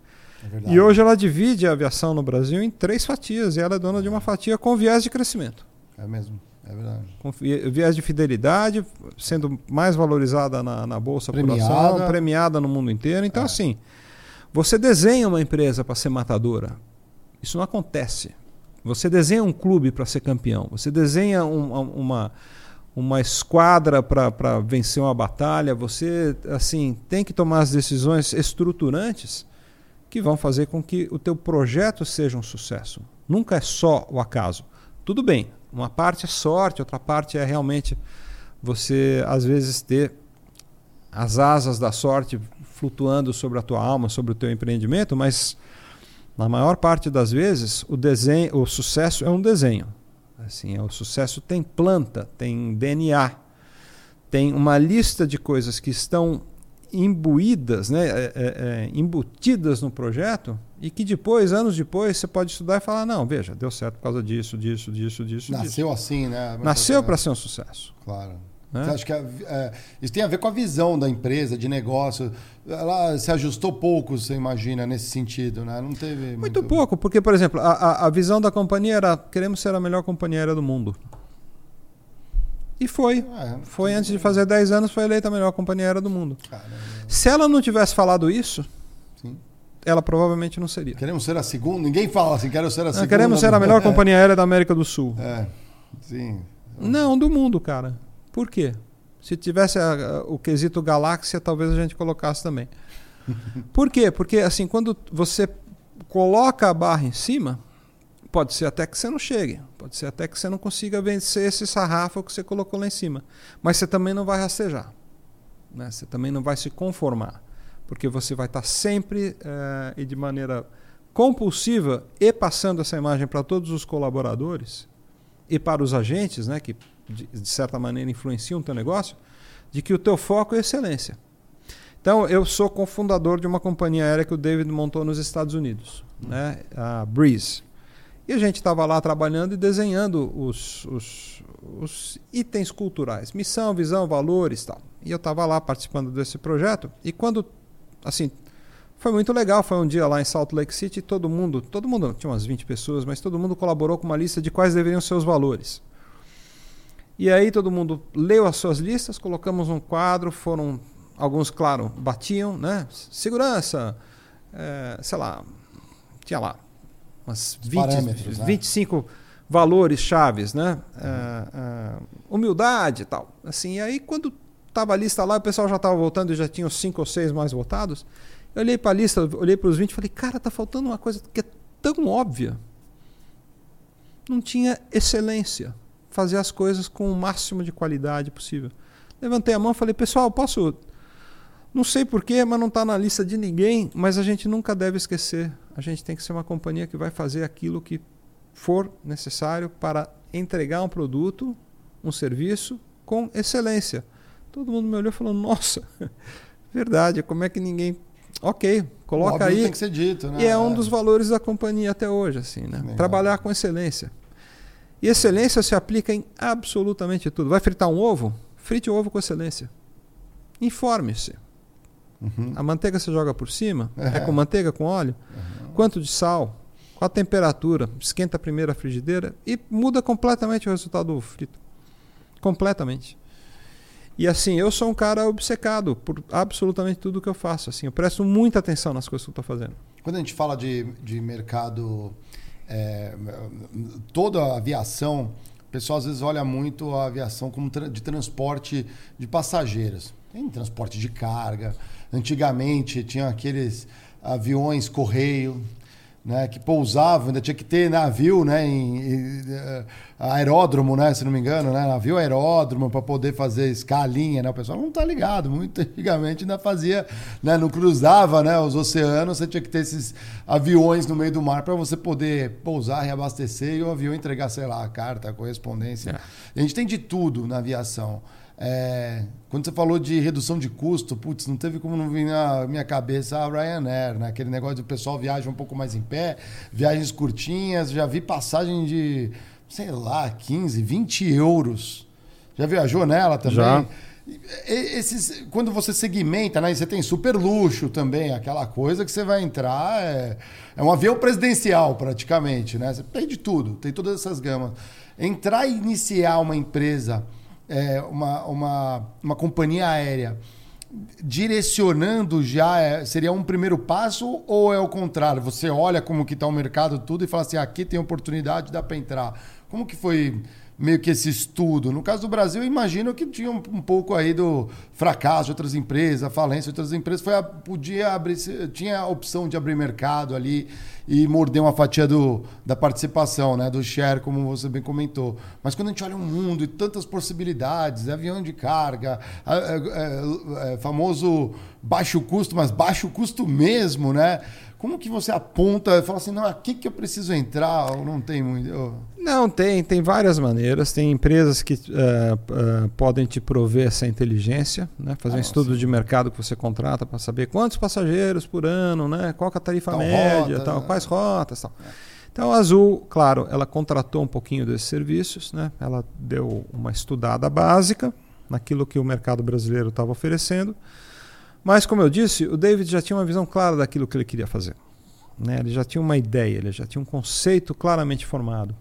É e hoje ela divide a aviação no Brasil em três fatias e ela é dona de uma fatia com viés de crescimento. É mesmo. É verdade. Com viés de fidelidade, sendo mais valorizada na, na Bolsa premiada. por ação, premiada no mundo inteiro. Então, é. assim, você desenha uma empresa para ser matadora. Isso não acontece. Você desenha um clube para ser campeão. Você desenha um, uma, uma esquadra para vencer uma batalha. Você assim tem que tomar as decisões estruturantes que vão fazer com que o teu projeto seja um sucesso. Nunca é só o acaso. Tudo bem, uma parte é sorte, outra parte é realmente você, às vezes, ter as asas da sorte flutuando sobre a tua alma, sobre o teu empreendimento, mas na maior parte das vezes o desenho, o sucesso é um desenho. Assim, é, o sucesso tem planta, tem DNA, tem uma lista de coisas que estão imbuídas, né, é, é, é, embutidas no projeto e que depois, anos depois, você pode estudar e falar, não, veja, deu certo por causa disso, disso, disso, disso. Nasceu disso. assim, né? Nasceu para ser um sucesso. Claro. Né? Você acha que é, isso tem a ver com a visão da empresa, de negócio? Ela se ajustou pouco, você imagina, nesse sentido, né? Não teve. Muito, muito... pouco, porque, por exemplo, a, a, a visão da companhia era queremos ser a melhor companhia aérea do mundo. E foi. É, foi antes de fazer 10 anos, foi eleita a melhor companhia aérea do mundo. Caramba. Se ela não tivesse falado isso, Sim. ela provavelmente não seria. Queremos ser a segunda. Ninguém fala assim, quero ser a segunda. queremos ser a melhor companhia aérea da América do Sul. É. Sim. Não, do mundo, cara. Por quê? Se tivesse a, a, o quesito galáxia, talvez a gente colocasse também. [laughs] Por quê? Porque assim, quando você coloca a barra em cima, Pode ser até que você não chegue, pode ser até que você não consiga vencer esse sarrafo que você colocou lá em cima. Mas você também não vai rastejar. Né? Você também não vai se conformar. Porque você vai estar sempre eh, e de maneira compulsiva e passando essa imagem para todos os colaboradores e para os agentes, né, que de, de certa maneira influenciam o teu negócio, de que o teu foco é excelência. Então, eu sou cofundador de uma companhia aérea que o David montou nos Estados Unidos, né, a Breeze. E a gente estava lá trabalhando e desenhando os, os, os, itens culturais, missão, visão, valores tal. E eu estava lá participando desse projeto. E quando, assim, foi muito legal. Foi um dia lá em Salt Lake City, todo mundo, todo mundo, tinha umas 20 pessoas, mas todo mundo colaborou com uma lista de quais deveriam ser os valores. E aí todo mundo leu as suas listas, colocamos um quadro, foram alguns, claro, batiam, né? Segurança, é, sei lá, tinha lá umas 20, 25 né? valores chaves, né? Uhum. Uh, uh, humildade e tal. Assim, e aí quando estava a lista lá, o pessoal já estava voltando e já tinha os cinco ou seis mais votados. Eu olhei para a lista, olhei para os 20 e falei, cara, tá faltando uma coisa que é tão óbvia. Não tinha excelência. Fazer as coisas com o máximo de qualidade possível. Levantei a mão e falei, pessoal, posso não sei porquê, mas não está na lista de ninguém, mas a gente nunca deve esquecer. A gente tem que ser uma companhia que vai fazer aquilo que for necessário para entregar um produto, um serviço com excelência. Todo mundo me olhou e falou: Nossa, [laughs] verdade, como é que ninguém. Ok, coloca aí. Tem que ser dito, né? E é um dos valores da companhia até hoje, assim, né? Trabalhar com excelência. E excelência se aplica em absolutamente tudo. Vai fritar um ovo? Frite o ovo com excelência. Informe-se. Uhum. A manteiga você joga por cima? É, é com manteiga, com óleo? Uhum. Quanto de sal? Qual a temperatura? Esquenta a primeira frigideira e muda completamente o resultado do frito. Completamente. E assim, eu sou um cara obcecado por absolutamente tudo que eu faço. Assim, eu presto muita atenção nas coisas que eu estou fazendo. Quando a gente fala de, de mercado, é, toda a aviação, o pessoal às vezes olha muito a aviação como de transporte de passageiros. Tem transporte de carga. Antigamente tinha aqueles aviões correio né, que pousavam, ainda tinha que ter navio, né, em, em, eh, aeródromo, né, se não me engano, né, navio aeródromo para poder fazer escalinha, né, o pessoal não está ligado, muito [laughs] antigamente ainda fazia, né, não cruzava, né, os oceanos, você tinha que ter esses aviões no meio do mar para você poder pousar, reabastecer e o avião entregar, sei lá, a carta, a correspondência. É. A gente tem de tudo na aviação. É, quando você falou de redução de custo, putz, não teve como não vir na minha cabeça a Ryanair, né? Aquele negócio de o pessoal viaja um pouco mais em pé, viagens curtinhas, já vi passagem de, sei lá, 15, 20 euros. Já viajou nela também? Já. Esses, quando você segmenta, né? Você tem super luxo também, aquela coisa que você vai entrar. É, é um avião presidencial, praticamente, né? Você tem de tudo, tem todas essas gamas. Entrar e iniciar uma empresa é, uma, uma, uma companhia aérea direcionando já é, seria um primeiro passo ou é o contrário? Você olha como que está o mercado tudo e fala assim, aqui tem oportunidade, dá para entrar. Como que foi meio que esse estudo. No caso do Brasil, imagino que tinha um, um pouco aí do fracasso de outras empresas, falência de outras empresas. Foi a, podia abrir, tinha a opção de abrir mercado ali e morder uma fatia do, da participação, né, do share, como você bem comentou. Mas quando a gente olha um mundo e tantas possibilidades, avião de carga, é, é, é, famoso baixo custo, mas baixo custo mesmo, né? Como que você aponta e fala assim, não, aqui que eu preciso entrar ou não tem muito? [laughs] Não, tem, tem várias maneiras. Tem empresas que uh, uh, podem te prover essa inteligência, né? fazer ah, um estudo de mercado que você contrata para saber quantos passageiros por ano, né? qual é a tarifa tal média, tal, né? quais rotas tal. É. Então a Azul, claro, ela contratou um pouquinho desses serviços, né? ela deu uma estudada básica naquilo que o mercado brasileiro estava oferecendo. Mas, como eu disse, o David já tinha uma visão clara daquilo que ele queria fazer. Né? Ele já tinha uma ideia, ele já tinha um conceito claramente formado.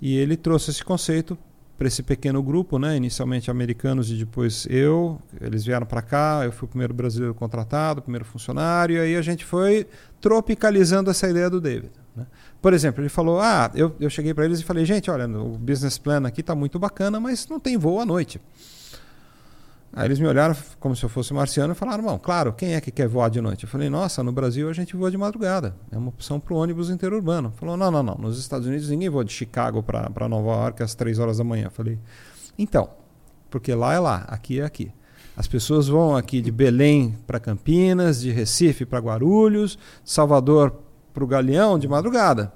E ele trouxe esse conceito para esse pequeno grupo, né? inicialmente americanos e depois eu. Eles vieram para cá, eu fui o primeiro brasileiro contratado, o primeiro funcionário, e aí a gente foi tropicalizando essa ideia do David. Né? Por exemplo, ele falou: Ah, eu, eu cheguei para eles e falei, gente, olha, o business plan aqui está muito bacana, mas não tem voo à noite. Aí eles me olharam como se eu fosse marciano e falaram: Bom, claro, quem é que quer voar de noite? Eu falei: Nossa, no Brasil a gente voa de madrugada. É uma opção para o ônibus interurbano. Falou: Não, não, não. Nos Estados Unidos ninguém voa de Chicago para Nova York às 3 horas da manhã. Eu falei: Então, porque lá é lá, aqui é aqui. As pessoas vão aqui de Belém para Campinas, de Recife para Guarulhos, Salvador para o Galeão de madrugada.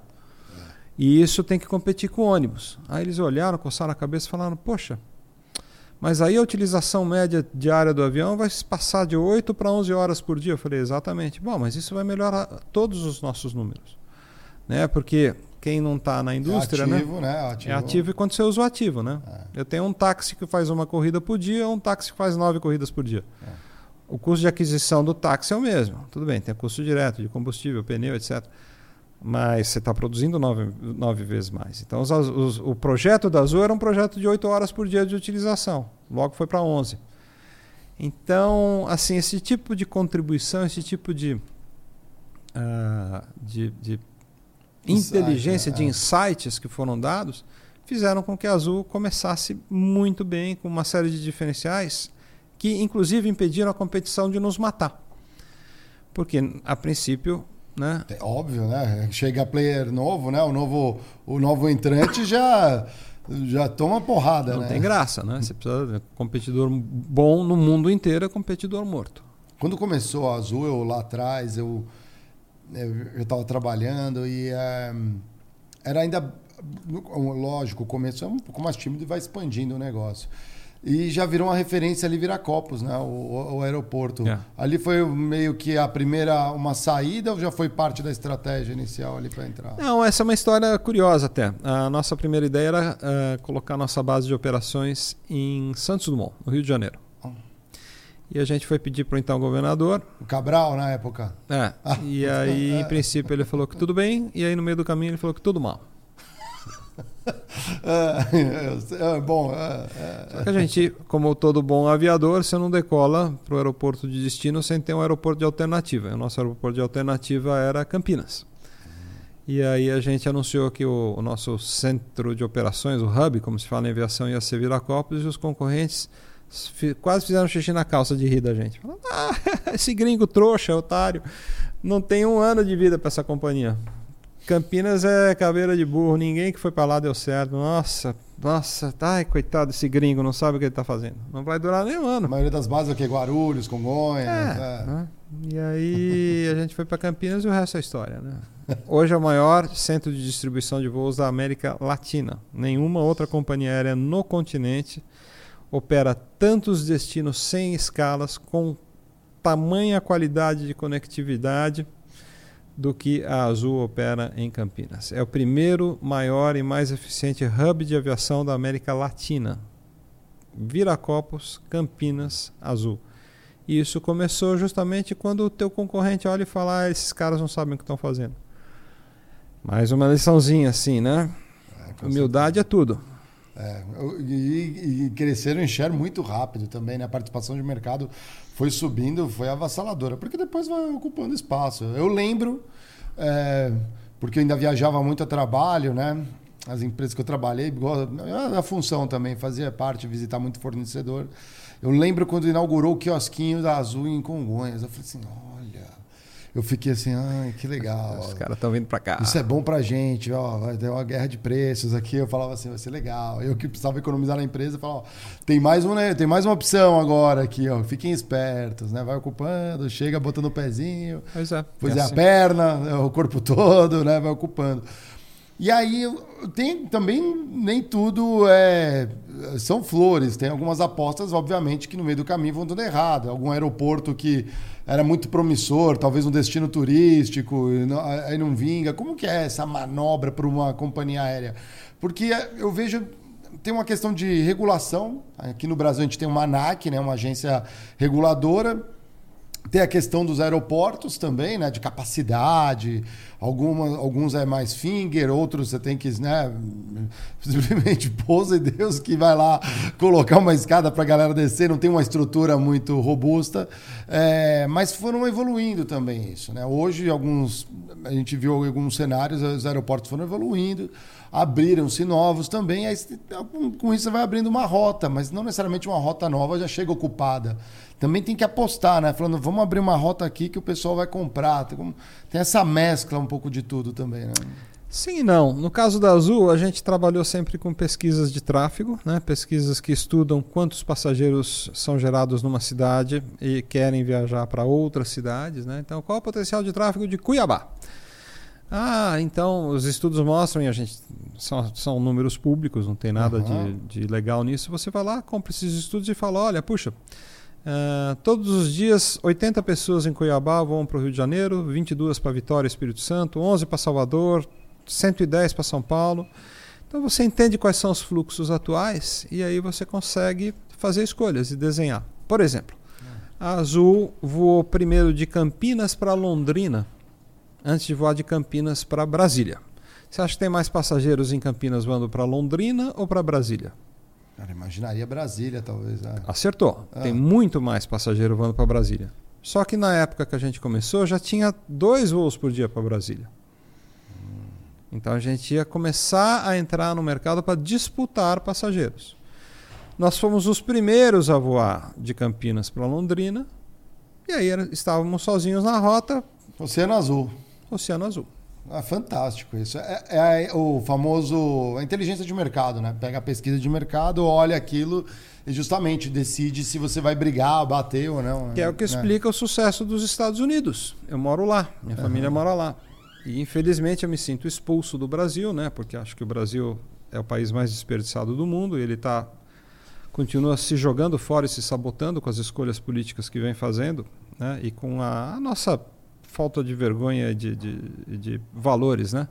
E isso tem que competir com ônibus. Aí eles olharam, coçaram a cabeça e falaram: Poxa mas aí a utilização média diária do avião vai passar de 8 para 11 horas por dia. Eu falei, exatamente. Bom, mas isso vai melhorar todos os nossos números. Né? Porque quem não está na indústria, é ativo, né? né? Ativo. É ativo quando você usa o ativo, né? É. Eu tenho um táxi que faz uma corrida por dia, um táxi que faz nove corridas por dia. É. O custo de aquisição do táxi é o mesmo. Tudo bem, tem custo direto de combustível, pneu, etc mas você está produzindo nove, nove vezes mais. Então, os, os, o projeto da Azul era um projeto de 8 horas por dia de utilização, logo foi para 11. Então, assim, esse tipo de contribuição, esse tipo de, uh, de, de inteligência, de é. insights que foram dados, fizeram com que a Azul começasse muito bem, com uma série de diferenciais que, inclusive, impediram a competição de nos matar. Porque, a princípio, né? É óbvio, né? Chega player novo, né? O novo, o novo entrante já já toma porrada, Não né? tem graça, né? Você precisa de competidor bom no mundo inteiro é competidor morto. Quando começou a Azul, eu lá atrás, eu eu estava trabalhando e é, era ainda lógico, o começo é um pouco mais tímido e vai expandindo o negócio. E já virou uma referência ali Viracopos, né? O, o aeroporto. É. Ali foi meio que a primeira, uma saída ou já foi parte da estratégia inicial ali para entrar? Não, essa é uma história curiosa até. A nossa primeira ideia era uh, colocar nossa base de operações em Santos Dumont, no Rio de Janeiro. E a gente foi pedir para o então governador. O Cabral, na época. É. Ah, e aí, em [laughs] princípio, ele falou que tudo bem, e aí no meio do caminho ele falou que tudo mal. É, é, bom. É, é, Só que a gente, como todo bom aviador, você não decola para o aeroporto de destino sem ter um aeroporto de alternativa. O nosso aeroporto de alternativa era Campinas. E aí a gente anunciou que o, o, nosso centro de operações, o hub, como se fala em aviação, ia ser Viracopos, e os concorrentes quase fizeram xixi na calça de rir da gente. Ah, [laughs] esse gringo trouxa, otário, não tem um ano de vida para essa companhia. Campinas é caveira de burro, ninguém que foi para lá deu certo. Nossa, nossa, ai, coitado desse gringo, não sabe o que ele está fazendo. Não vai durar nem um ano. A maioria das bases aqui é Guarulhos, Congonhas. É, é. Né? E aí a gente foi para Campinas e o resto é história, né? Hoje é o maior centro de distribuição de voos da América Latina. Nenhuma outra companhia aérea no continente opera tantos destinos sem escalas, com tamanha qualidade de conectividade do que a Azul opera em Campinas. É o primeiro, maior e mais eficiente hub de aviação da América Latina. Viracopos, Campinas, Azul. E isso começou justamente quando o teu concorrente olha e fala: ah, esses caras não sabem o que estão fazendo. Mais uma liçãozinha assim, né? É, Humildade é tudo. É, e, e, cresceram em share muito rápido também, né? A participação de mercado foi subindo, foi avassaladora, porque depois vai ocupando espaço. Eu lembro, é, porque eu ainda viajava muito a trabalho, né? As empresas que eu trabalhei, a função também, fazia parte, visitar muito fornecedor. Eu lembro quando inaugurou o quiosquinho da Azul em Congonhas. Eu falei assim, eu fiquei assim, ai, que legal. Os caras estão vindo para cá. Isso é bom pra gente, ó, vai ter uma guerra de preços aqui. Eu falava assim, vai ser legal. Eu que precisava economizar na empresa, eu falava, ó, tem mais, um, né, tem mais uma opção agora aqui, ó. Fiquem espertos, né? Vai ocupando, chega botando o pezinho. Pois é. Pois é, é assim. a perna, é o corpo [laughs] todo, né? Vai ocupando. E aí tem também nem tudo é, são flores. Tem algumas apostas, obviamente, que no meio do caminho vão dando errado. Algum aeroporto que era muito promissor, talvez um destino turístico, aí não vinga. Como que é essa manobra para uma companhia aérea? Porque eu vejo tem uma questão de regulação. Aqui no Brasil a gente tem uma ANAC, né, uma agência reguladora tem a questão dos aeroportos também, né? De capacidade. Alguma, alguns é mais finger, outros você tem que, né? Simplesmente [laughs] pousa e Deus que vai lá colocar uma escada para a galera descer. Não tem uma estrutura muito robusta. É, mas foram evoluindo também isso, né? Hoje, alguns... A gente viu alguns cenários, os aeroportos foram evoluindo abriram-se novos também. Aí, com isso você vai abrindo uma rota, mas não necessariamente uma rota nova já chega ocupada também tem que apostar, né? Falando, vamos abrir uma rota aqui que o pessoal vai comprar. Tem, essa mescla pouco de tudo também, né? Sim e não. No caso da Azul, a gente trabalhou sempre com pesquisas de tráfego, né? pesquisas que estudam quantos passageiros são gerados numa cidade e querem viajar para outras cidades. Né? Então, qual é o potencial de tráfego de Cuiabá? Ah, então os estudos mostram, e a gente são, são números públicos, não tem nada uhum. de, de legal nisso. Você vai lá, compra esses estudos e fala: olha, puxa, Uh, todos os dias, 80 pessoas em Cuiabá vão para o Rio de Janeiro, 22 para Vitória Espírito Santo, 11 para Salvador, 110 para São Paulo. Então você entende quais são os fluxos atuais e aí você consegue fazer escolhas e desenhar. Por exemplo, a Azul voou primeiro de Campinas para Londrina, antes de voar de Campinas para Brasília. Você acha que tem mais passageiros em Campinas voando para Londrina ou para Brasília? Cara, imaginaria Brasília, talvez. É. Acertou. Ah. Tem muito mais passageiro voando para Brasília. Só que na época que a gente começou, já tinha dois voos por dia para Brasília. Hum. Então a gente ia começar a entrar no mercado para disputar passageiros. Nós fomos os primeiros a voar de Campinas para Londrina. E aí era, estávamos sozinhos na rota. Oceano Azul. Oceano Azul. Ah, fantástico isso. É, é, o famoso a inteligência de mercado, né? Pega a pesquisa de mercado, olha aquilo e justamente decide se você vai brigar, bater ou não. Que é o que né? explica o sucesso dos Estados Unidos. Eu moro lá, minha uhum. família mora lá. E infelizmente eu me sinto expulso do Brasil, né? Porque acho que o Brasil é o país mais desperdiçado do mundo e ele tá continua se jogando fora e se sabotando com as escolhas políticas que vem fazendo, né? E com a, a nossa falta de vergonha de, de, de valores, né?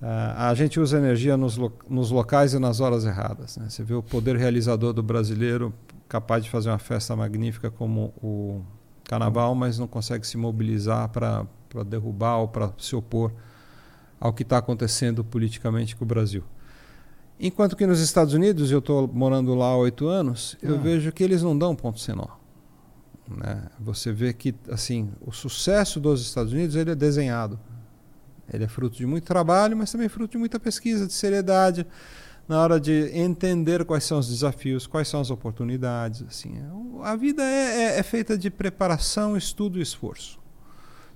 Uh, a gente usa energia nos, lo nos locais e nas horas erradas. Né? Você vê o poder realizador do brasileiro capaz de fazer uma festa magnífica como o carnaval, mas não consegue se mobilizar para derrubar ou para se opor ao que está acontecendo politicamente com o Brasil. Enquanto que nos Estados Unidos, eu estou morando lá há oito anos, eu ah. vejo que eles não dão ponto sem nó. Né? Você vê que assim o sucesso dos Estados Unidos ele é desenhado. Ele é fruto de muito trabalho, mas também fruto de muita pesquisa, de seriedade, na hora de entender quais são os desafios, quais são as oportunidades. Assim, a vida é, é, é feita de preparação, estudo e esforço.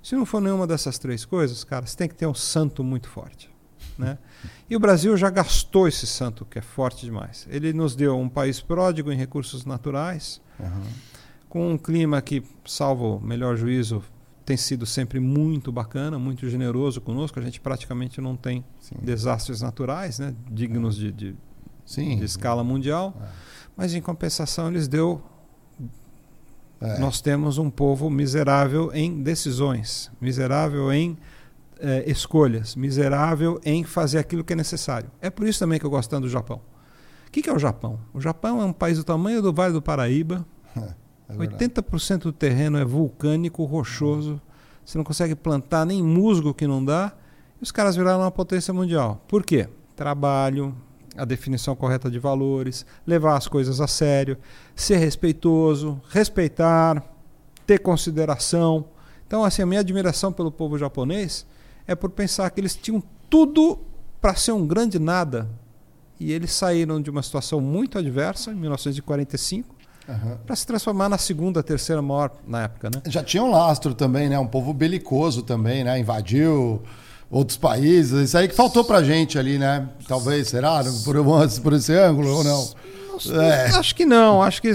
Se não for nenhuma dessas três coisas, cara, você tem que ter um santo muito forte. Né? [laughs] E o Brasil já gastou esse santo que é forte demais. Ele nos deu um país pródigo em recursos naturais, uhum. Com um clima que, salvo melhor juízo, tem sido sempre muito bacana, muito generoso conosco. A gente praticamente não tem Sim. desastres naturais, né, dignos de, de, de escala mundial. É. Mas em compensação eles deu. É. Nós temos um povo miserável em decisões, miserável em é, escolhas, miserável em fazer aquilo que é necessário. É por isso também que eu gosto tanto do Japão. O que, que é o Japão? O Japão é um país do tamanho do Vale do Paraíba. É 80% do terreno é vulcânico, rochoso. Você não consegue plantar nem musgo que não dá. E os caras viraram uma potência mundial. Por quê? Trabalho, a definição correta de valores, levar as coisas a sério, ser respeitoso, respeitar, ter consideração. Então, assim, a minha admiração pelo povo japonês é por pensar que eles tinham tudo para ser um grande nada. E eles saíram de uma situação muito adversa, em 1945, Uhum. para se transformar na segunda, terceira maior na época, né? Já tinha um lastro também, né? Um povo belicoso também, né? Invadiu outros países. Isso aí que faltou pra gente ali, né? Talvez, será? Por, por esse ângulo ou não? É. Acho que não. Acho que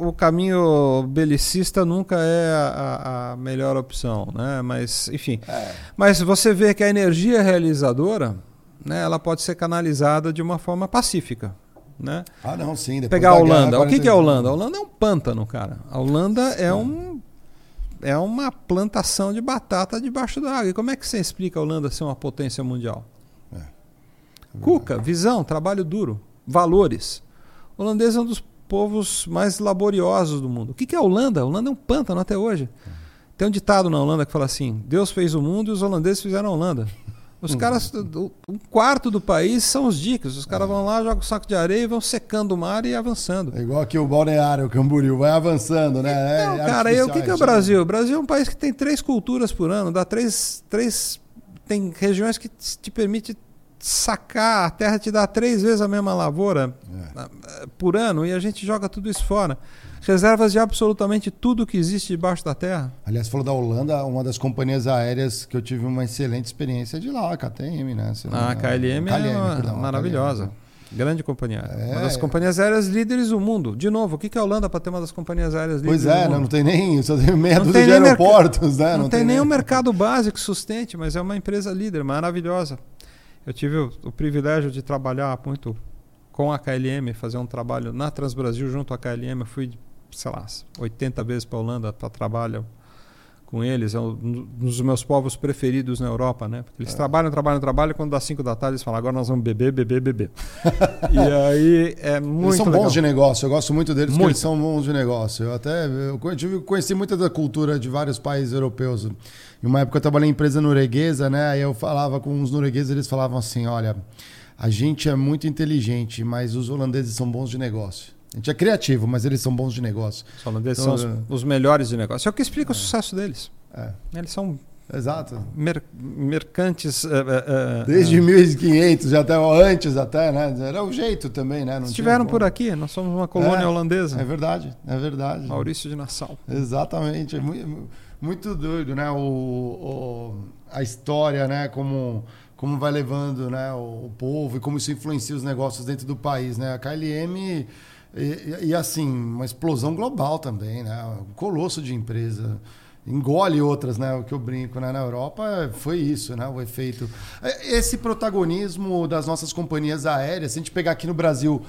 o caminho belicista nunca é a, a melhor opção, né? Mas, enfim. É. Mas você vê que a energia realizadora, né? Ela pode ser canalizada de uma forma pacífica. Né? Ah, não, sim. Depois Pegar a Holanda. Guerra, o que, que é a Holanda? A Holanda é um pântano, cara. A Holanda é um é uma plantação de batata debaixo da água. E como é que você explica a Holanda ser uma potência mundial? É. É Cuca, visão, trabalho duro, valores. O holandês é um dos povos mais laboriosos do mundo. O que é a Holanda? A Holanda é um pântano até hoje. É. Tem um ditado na Holanda que fala assim: Deus fez o mundo e os holandeses fizeram a Holanda. Os caras, um quarto do país são os dicas. Os caras vão lá, jogam um saco de areia e vão secando o mar e avançando. É igual aqui o balneário, o Camboriú, vai avançando, né? Não, é cara, e o que, que é o Brasil? O Brasil é um país que tem três culturas por ano, dá três, três. Tem regiões que te permite sacar, a terra te dá três vezes a mesma lavoura é. por ano e a gente joga tudo isso fora reservas de absolutamente tudo que existe debaixo da terra. Aliás, falou da Holanda, uma das companhias aéreas que eu tive uma excelente experiência de lá, a KTM, né? a KLM, KLM é perdão, maravilhosa. KLM. Grande companhia. É. Uma das companhias aéreas líderes do mundo. De novo, o que é a Holanda para ter uma das companhias aéreas líderes pois é, do mundo? Não, tem nem, só tem meia dúzia de aeroportos, né? Não, não tem, tem nem um mercado básico sustente, mas é uma empresa líder, maravilhosa. Eu tive o, o privilégio de trabalhar muito com a KLM, fazer um trabalho na Transbrasil junto à KLM. Eu fui sei lá, 80 vezes para a Holanda para trabalho com eles. É um dos meus povos preferidos na Europa, né? Porque eles é. trabalham, trabalham, trabalham. Quando dá 5 da tarde, eles falam: agora nós vamos beber, beber, beber. [laughs] e aí é muito. Eles são legal. bons de negócio. Eu gosto muito deles muito. porque eles são bons de negócio. Eu até eu conheci muita da cultura de vários países europeus. Em uma época eu trabalhei em empresa norueguesa, né? Aí eu falava com os noruegueses, eles falavam assim: olha, a gente é muito inteligente, mas os holandeses são bons de negócio. A gente é criativo, mas eles são bons de negócio. Os holandeses então, são os, os, melhores de negócio. É o que explica é. o sucesso deles. É. Eles são Exato. Mer mercantes. Uh, uh, Desde uh, 1500, até antes até, né? Era o jeito também, né? Não estiveram por aqui, nós somos uma colônia é, holandesa. É verdade, é verdade. Maurício de Nassau. Exatamente. É muito, muito doido, né? O, o, a história, né? Como, como vai levando né? o, o povo e como isso influencia os negócios dentro do país, né? A KLM e, e, assim, uma explosão global também, né? Um colosso de empresa. Engole outras, né? O que eu brinco, né? Na Europa foi isso, né? O efeito. É, esse protagonismo das nossas companhias aéreas, se a gente pegar aqui no Brasil,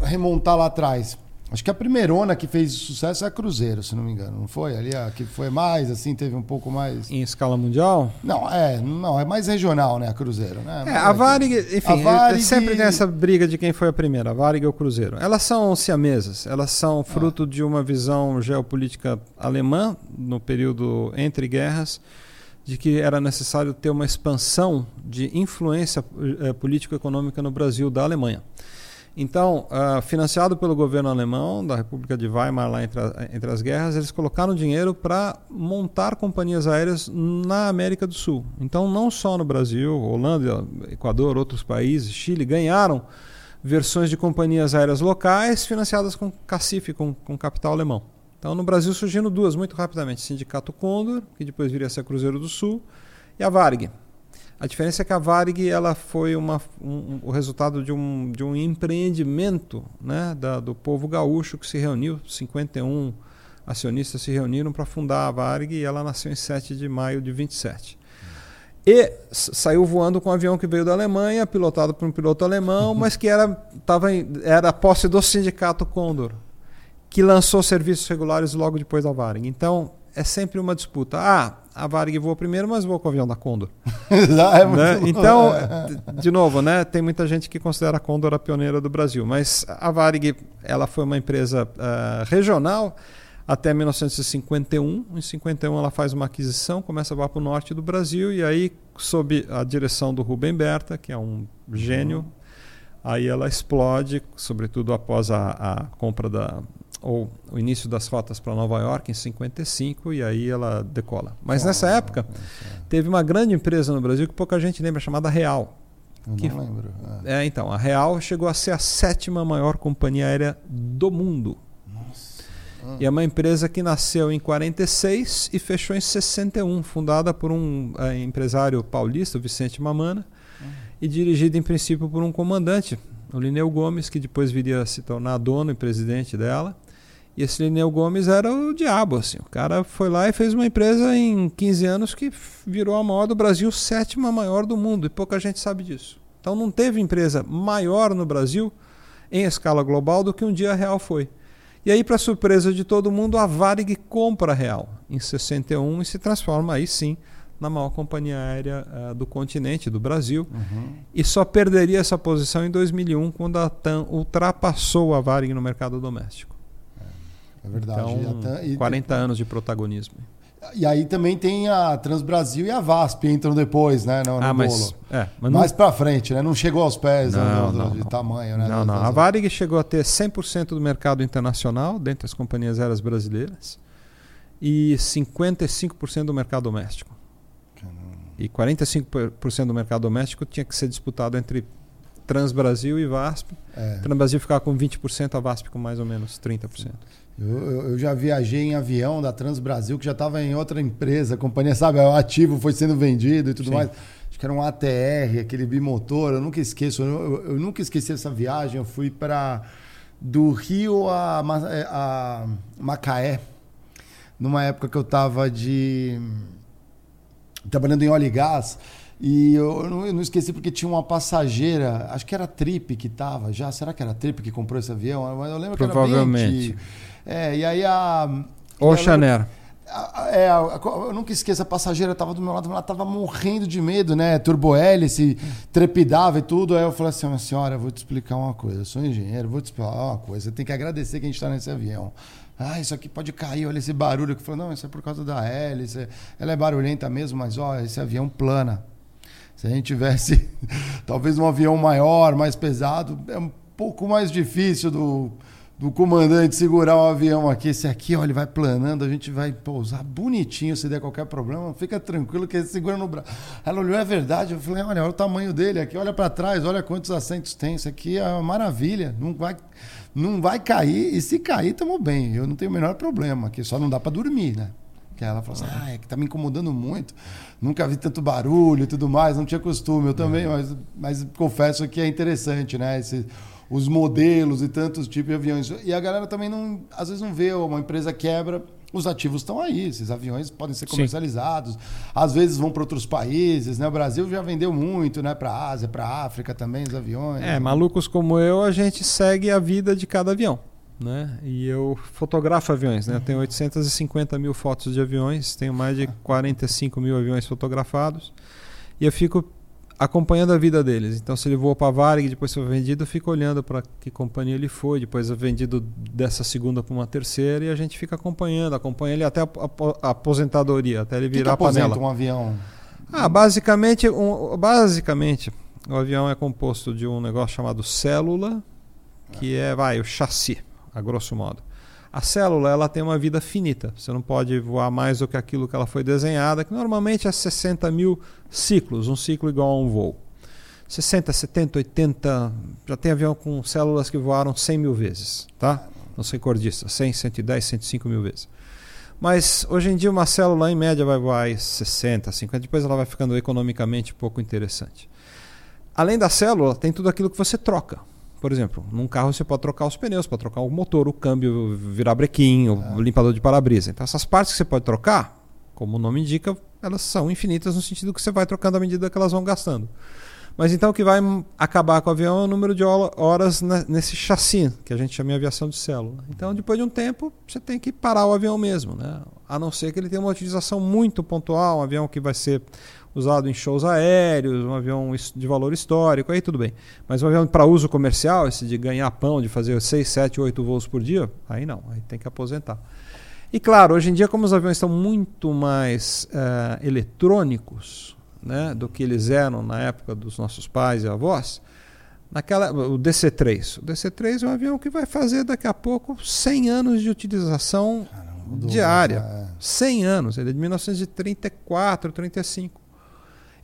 remontar lá atrás, Acho que a primeirona que fez sucesso é a Cruzeiro, se não me engano, não foi? Ali a que foi mais, assim, teve um pouco mais. Em escala mundial? Não, é, não, é mais regional, né, a Cruzeiro, né? É, a Varig, enfim, a Varig... sempre tem essa briga de quem foi a primeira, a Varig ou o Cruzeiro. Elas são siamesas, elas são fruto é. de uma visão geopolítica alemã no período entre guerras, de que era necessário ter uma expansão de influência eh, político-econômica no Brasil da Alemanha. Então, uh, financiado pelo governo alemão, da República de Weimar, lá entre, a, entre as guerras, eles colocaram dinheiro para montar companhias aéreas na América do Sul. Então, não só no Brasil, Holanda, Equador, outros países, Chile, ganharam versões de companhias aéreas locais financiadas com cacife, com, com capital alemão. Então, no Brasil surgindo duas muito rapidamente: Sindicato Condor, que depois viria a ser Cruzeiro do Sul, e a Varig, a diferença é que a Varig ela foi uma, um, o resultado de um, de um empreendimento né, da, do povo gaúcho que se reuniu, 51 acionistas se reuniram para fundar a Varig e ela nasceu em 7 de maio de 27. E saiu voando com um avião que veio da Alemanha, pilotado por um piloto alemão, [laughs] mas que era, tava em, era posse do sindicato Condor, que lançou serviços regulares logo depois da Varig. Então, é sempre uma disputa. Ah, a Varig voa primeiro, mas voa com o avião da Condor. [laughs] é né? Então, [laughs] de novo, né, tem muita gente que considera a Condor a pioneira do Brasil, mas a Varig ela foi uma empresa uh, regional até 1951. Em 51 ela faz uma aquisição, começa a voar para o norte do Brasil e aí, sob a direção do Rubem Berta, que é um gênio, uhum. aí ela explode, sobretudo após a, a compra da ou o início das rotas para Nova York em 55 e aí ela decola. Mas oh, nessa época teve uma grande empresa no Brasil que pouca gente lembra chamada Real. Eu que, não lembro. É. é. então, a Real chegou a ser a sétima maior companhia aérea do mundo. Nossa. Ah. E é uma empresa que nasceu em 46 e fechou em 61, fundada por um é, empresário paulista, Vicente Mamana, ah. e dirigida em princípio por um comandante, o Lineu Gomes, que depois viria a se tornar dono e presidente dela. E esse Lineu Gomes era o diabo, assim. O cara foi lá e fez uma empresa em 15 anos que virou a maior do Brasil, sétima maior do mundo, e pouca gente sabe disso. Então não teve empresa maior no Brasil em escala global do que um dia a Real foi. E aí, para surpresa de todo mundo, a Varig compra a Real em 61 e se transforma aí sim na maior companhia aérea uh, do continente, do Brasil. Uhum. E só perderia essa posição em 2001, quando a TAM ultrapassou a Varig no mercado doméstico. É verdade. Então, e 40 anos de protagonismo. E aí também tem a Transbrasil e a VASP entram depois, né? No, no ah, mas, é, mas Mais para frente, né? Não chegou aos pés não, não, de não. tamanho, né? Não, não. A Varig chegou a ter 100% do mercado internacional dentre as companhias aéreas brasileiras e 55% do mercado doméstico. Caramba. E 45% do mercado doméstico tinha que ser disputado entre Transbrasil e VASP. É. Transbrasil ficava com 20%, a VASP com mais ou menos 30%. Eu, eu, já viajei em avião da Transbrasil, que já estava em outra empresa, a companhia, sabe, o ativo foi sendo vendido e tudo Sim. mais. Acho que era um ATR, aquele bimotor, eu nunca esqueço. Eu, eu nunca esqueci essa viagem. Eu fui para do Rio a, a Macaé, numa época que eu estava de trabalhando em óleo e gás. E eu, não, eu, não, esqueci porque tinha uma passageira, acho que era a Trip que estava já. Será que era a Trip que comprou esse avião? Eu lembro que era bem é, e aí a. Ou Chanel. É, eu nunca esqueço, a passageira estava do meu lado, ela estava morrendo de medo, né? Turbohélice, trepidava e tudo. Aí eu falei assim: senhora, eu vou te explicar uma coisa. Eu sou engenheiro, vou te explicar uma coisa. Você tem que agradecer que a gente está nesse avião. Ah, isso aqui pode cair, olha esse barulho. Que falou: não, isso é por causa da hélice. Ela é barulhenta mesmo, mas ó, esse avião plana. Se a gente tivesse [laughs] talvez um avião maior, mais pesado, é um pouco mais difícil do do comandante segurar um avião aqui. Esse aqui, olha, ele vai planando, a gente vai pousar bonitinho se der qualquer problema. Fica tranquilo que ele segura no braço. Ela olhou, é verdade. Eu falei, olha, olha o tamanho dele aqui, olha para trás, olha quantos assentos tem. Isso aqui é uma maravilha. Não vai, não vai cair. E se cair, estamos bem. Eu não tenho o menor problema, que só não dá para dormir, né? Que ela falou assim, ah, é que tá me incomodando muito. Nunca vi tanto barulho e tudo mais, não tinha costume. Eu também, é. mas, mas confesso que é interessante, né? Esse, os modelos e tantos tipos de aviões. E a galera também não, às vezes não vê uma empresa quebra, os ativos estão aí, esses aviões podem ser comercializados, Sim. às vezes vão para outros países, né? O Brasil já vendeu muito, né, para a Ásia, para a África também os aviões. É, malucos como eu, a gente segue a vida de cada avião. né? E eu fotografo aviões, né? Eu tenho 850 mil fotos de aviões, tenho mais de 45 mil aviões fotografados e eu fico acompanhando a vida deles. Então, se ele voou para a Varig, depois foi vendido, eu fico olhando para que companhia ele foi, depois é vendido dessa segunda para uma terceira e a gente fica acompanhando, acompanha ele até a, a, a aposentadoria, até ele virar que que panela. um avião? Ah, basicamente, um, basicamente, o avião é composto de um negócio chamado célula, que é, vai, o chassi, a grosso modo. A célula ela tem uma vida finita. Você não pode voar mais do que aquilo que ela foi desenhada, que normalmente é 60 mil ciclos, um ciclo igual a um voo. 60, 70, 80. Já tem avião com células que voaram 100 mil vezes, tá? Nos recordistas, 100, 110, 105 mil vezes. Mas hoje em dia uma célula em média vai voar 60, 50, depois ela vai ficando economicamente pouco interessante. Além da célula, tem tudo aquilo que você troca. Por exemplo, num carro você pode trocar os pneus, pode trocar o motor, o câmbio, virar brequinho, é. o limpador de para-brisa. Então essas partes que você pode trocar, como o nome indica, elas são infinitas no sentido que você vai trocando à medida que elas vão gastando. Mas então o que vai acabar com o avião é o número de horas nesse chassi, que a gente chama de aviação de célula. Então, depois de um tempo, você tem que parar o avião mesmo, né? A não ser que ele tenha uma utilização muito pontual, um avião que vai ser usado em shows aéreos, um avião de valor histórico, aí tudo bem. Mas um avião para uso comercial, esse de ganhar pão, de fazer 6, 7, 8 voos por dia, aí não, aí tem que aposentar. E claro, hoje em dia, como os aviões estão muito mais uh, eletrônicos né, do que eles eram na época dos nossos pais e avós, naquela, o DC-3. O DC-3 é um avião que vai fazer daqui a pouco 100 anos de utilização Caramba, diária. É. 100 anos, ele é de 1934, 35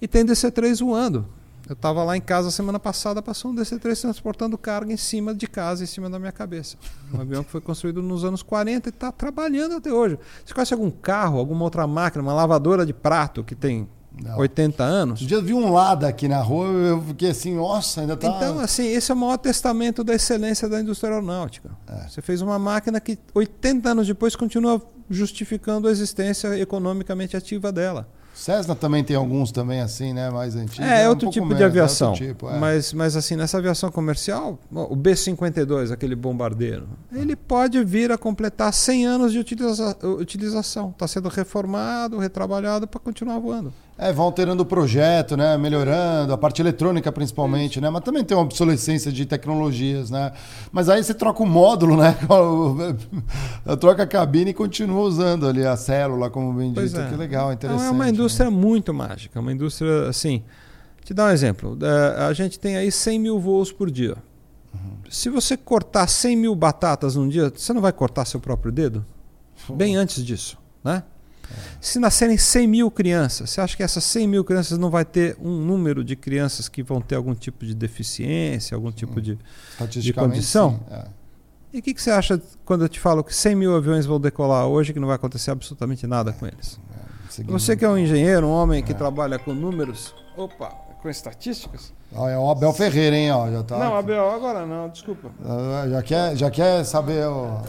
e tem DC-3 voando. Eu estava lá em casa semana passada, passou um DC-3 transportando carga em cima de casa, em cima da minha cabeça. Um avião que foi construído nos anos 40 e está trabalhando até hoje. Você conhece algum carro, alguma outra máquina, uma lavadora de prato que tem não. 80 anos? Um dia eu vi um Lada aqui na rua, eu fiquei assim, nossa, ainda está... Então, assim, esse é o maior testamento da excelência da indústria aeronáutica. É. Você fez uma máquina que 80 anos depois continua justificando a existência economicamente ativa dela. Cessna também tem alguns também assim, né, mais antigos. É, é outro um tipo menos, de aviação. É tipo, é. Mas, mas assim, nessa aviação comercial, o B-52, aquele bombardeiro, ele pode vir a completar 100 anos de utiliza utilização. Está sendo reformado, retrabalhado para continuar voando. É, vão alterando o projeto, né? Melhorando, a parte eletrônica principalmente, né? Mas também tem uma obsolescência de tecnologias, né? Mas aí você troca o módulo, né? [laughs] troca a cabine e continua usando ali a célula, como bem dito. É. Que legal, interessante. Então é uma indústria né? muito mágica, uma indústria assim. Te dar um exemplo. É, a gente tem aí 100 mil voos por dia. Uhum. Se você cortar 100 mil batatas num dia, você não vai cortar seu próprio dedo? Bem antes disso, né? Se nascerem 100 mil crianças, você acha que essas 100 mil crianças não vai ter um número de crianças que vão ter algum tipo de deficiência, algum tipo de, de condição? É. E o que, que, você acha quando eu te falo que 100 mil aviões vão decolar hoje que não vai acontecer absolutamente nada com eles? É, você que é um engenheiro, um homem que é. trabalha com números, opa, com estatísticas? Ah, é o Abel Ferreira, hein? Ó, já tá não, Abel agora não, desculpa. Ah, já, quer, já quer saber o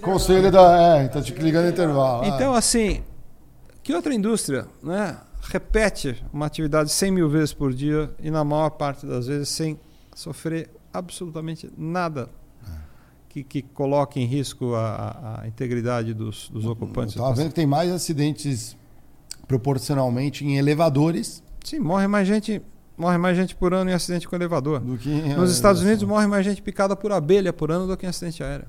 conselho da. É, tá te ligando no intervalo. Então, assim, que outra indústria né, repete uma atividade 100 mil vezes por dia e, na maior parte das vezes, sem sofrer absolutamente nada que, que coloque em risco a, a integridade dos, dos ocupantes? Estava vendo que tem mais acidentes proporcionalmente em elevadores. Sim, morre mais gente morre mais gente por ano em acidente com elevador. Nos Estados Unidos morre mais gente picada por abelha por ano do que em acidente aéreo.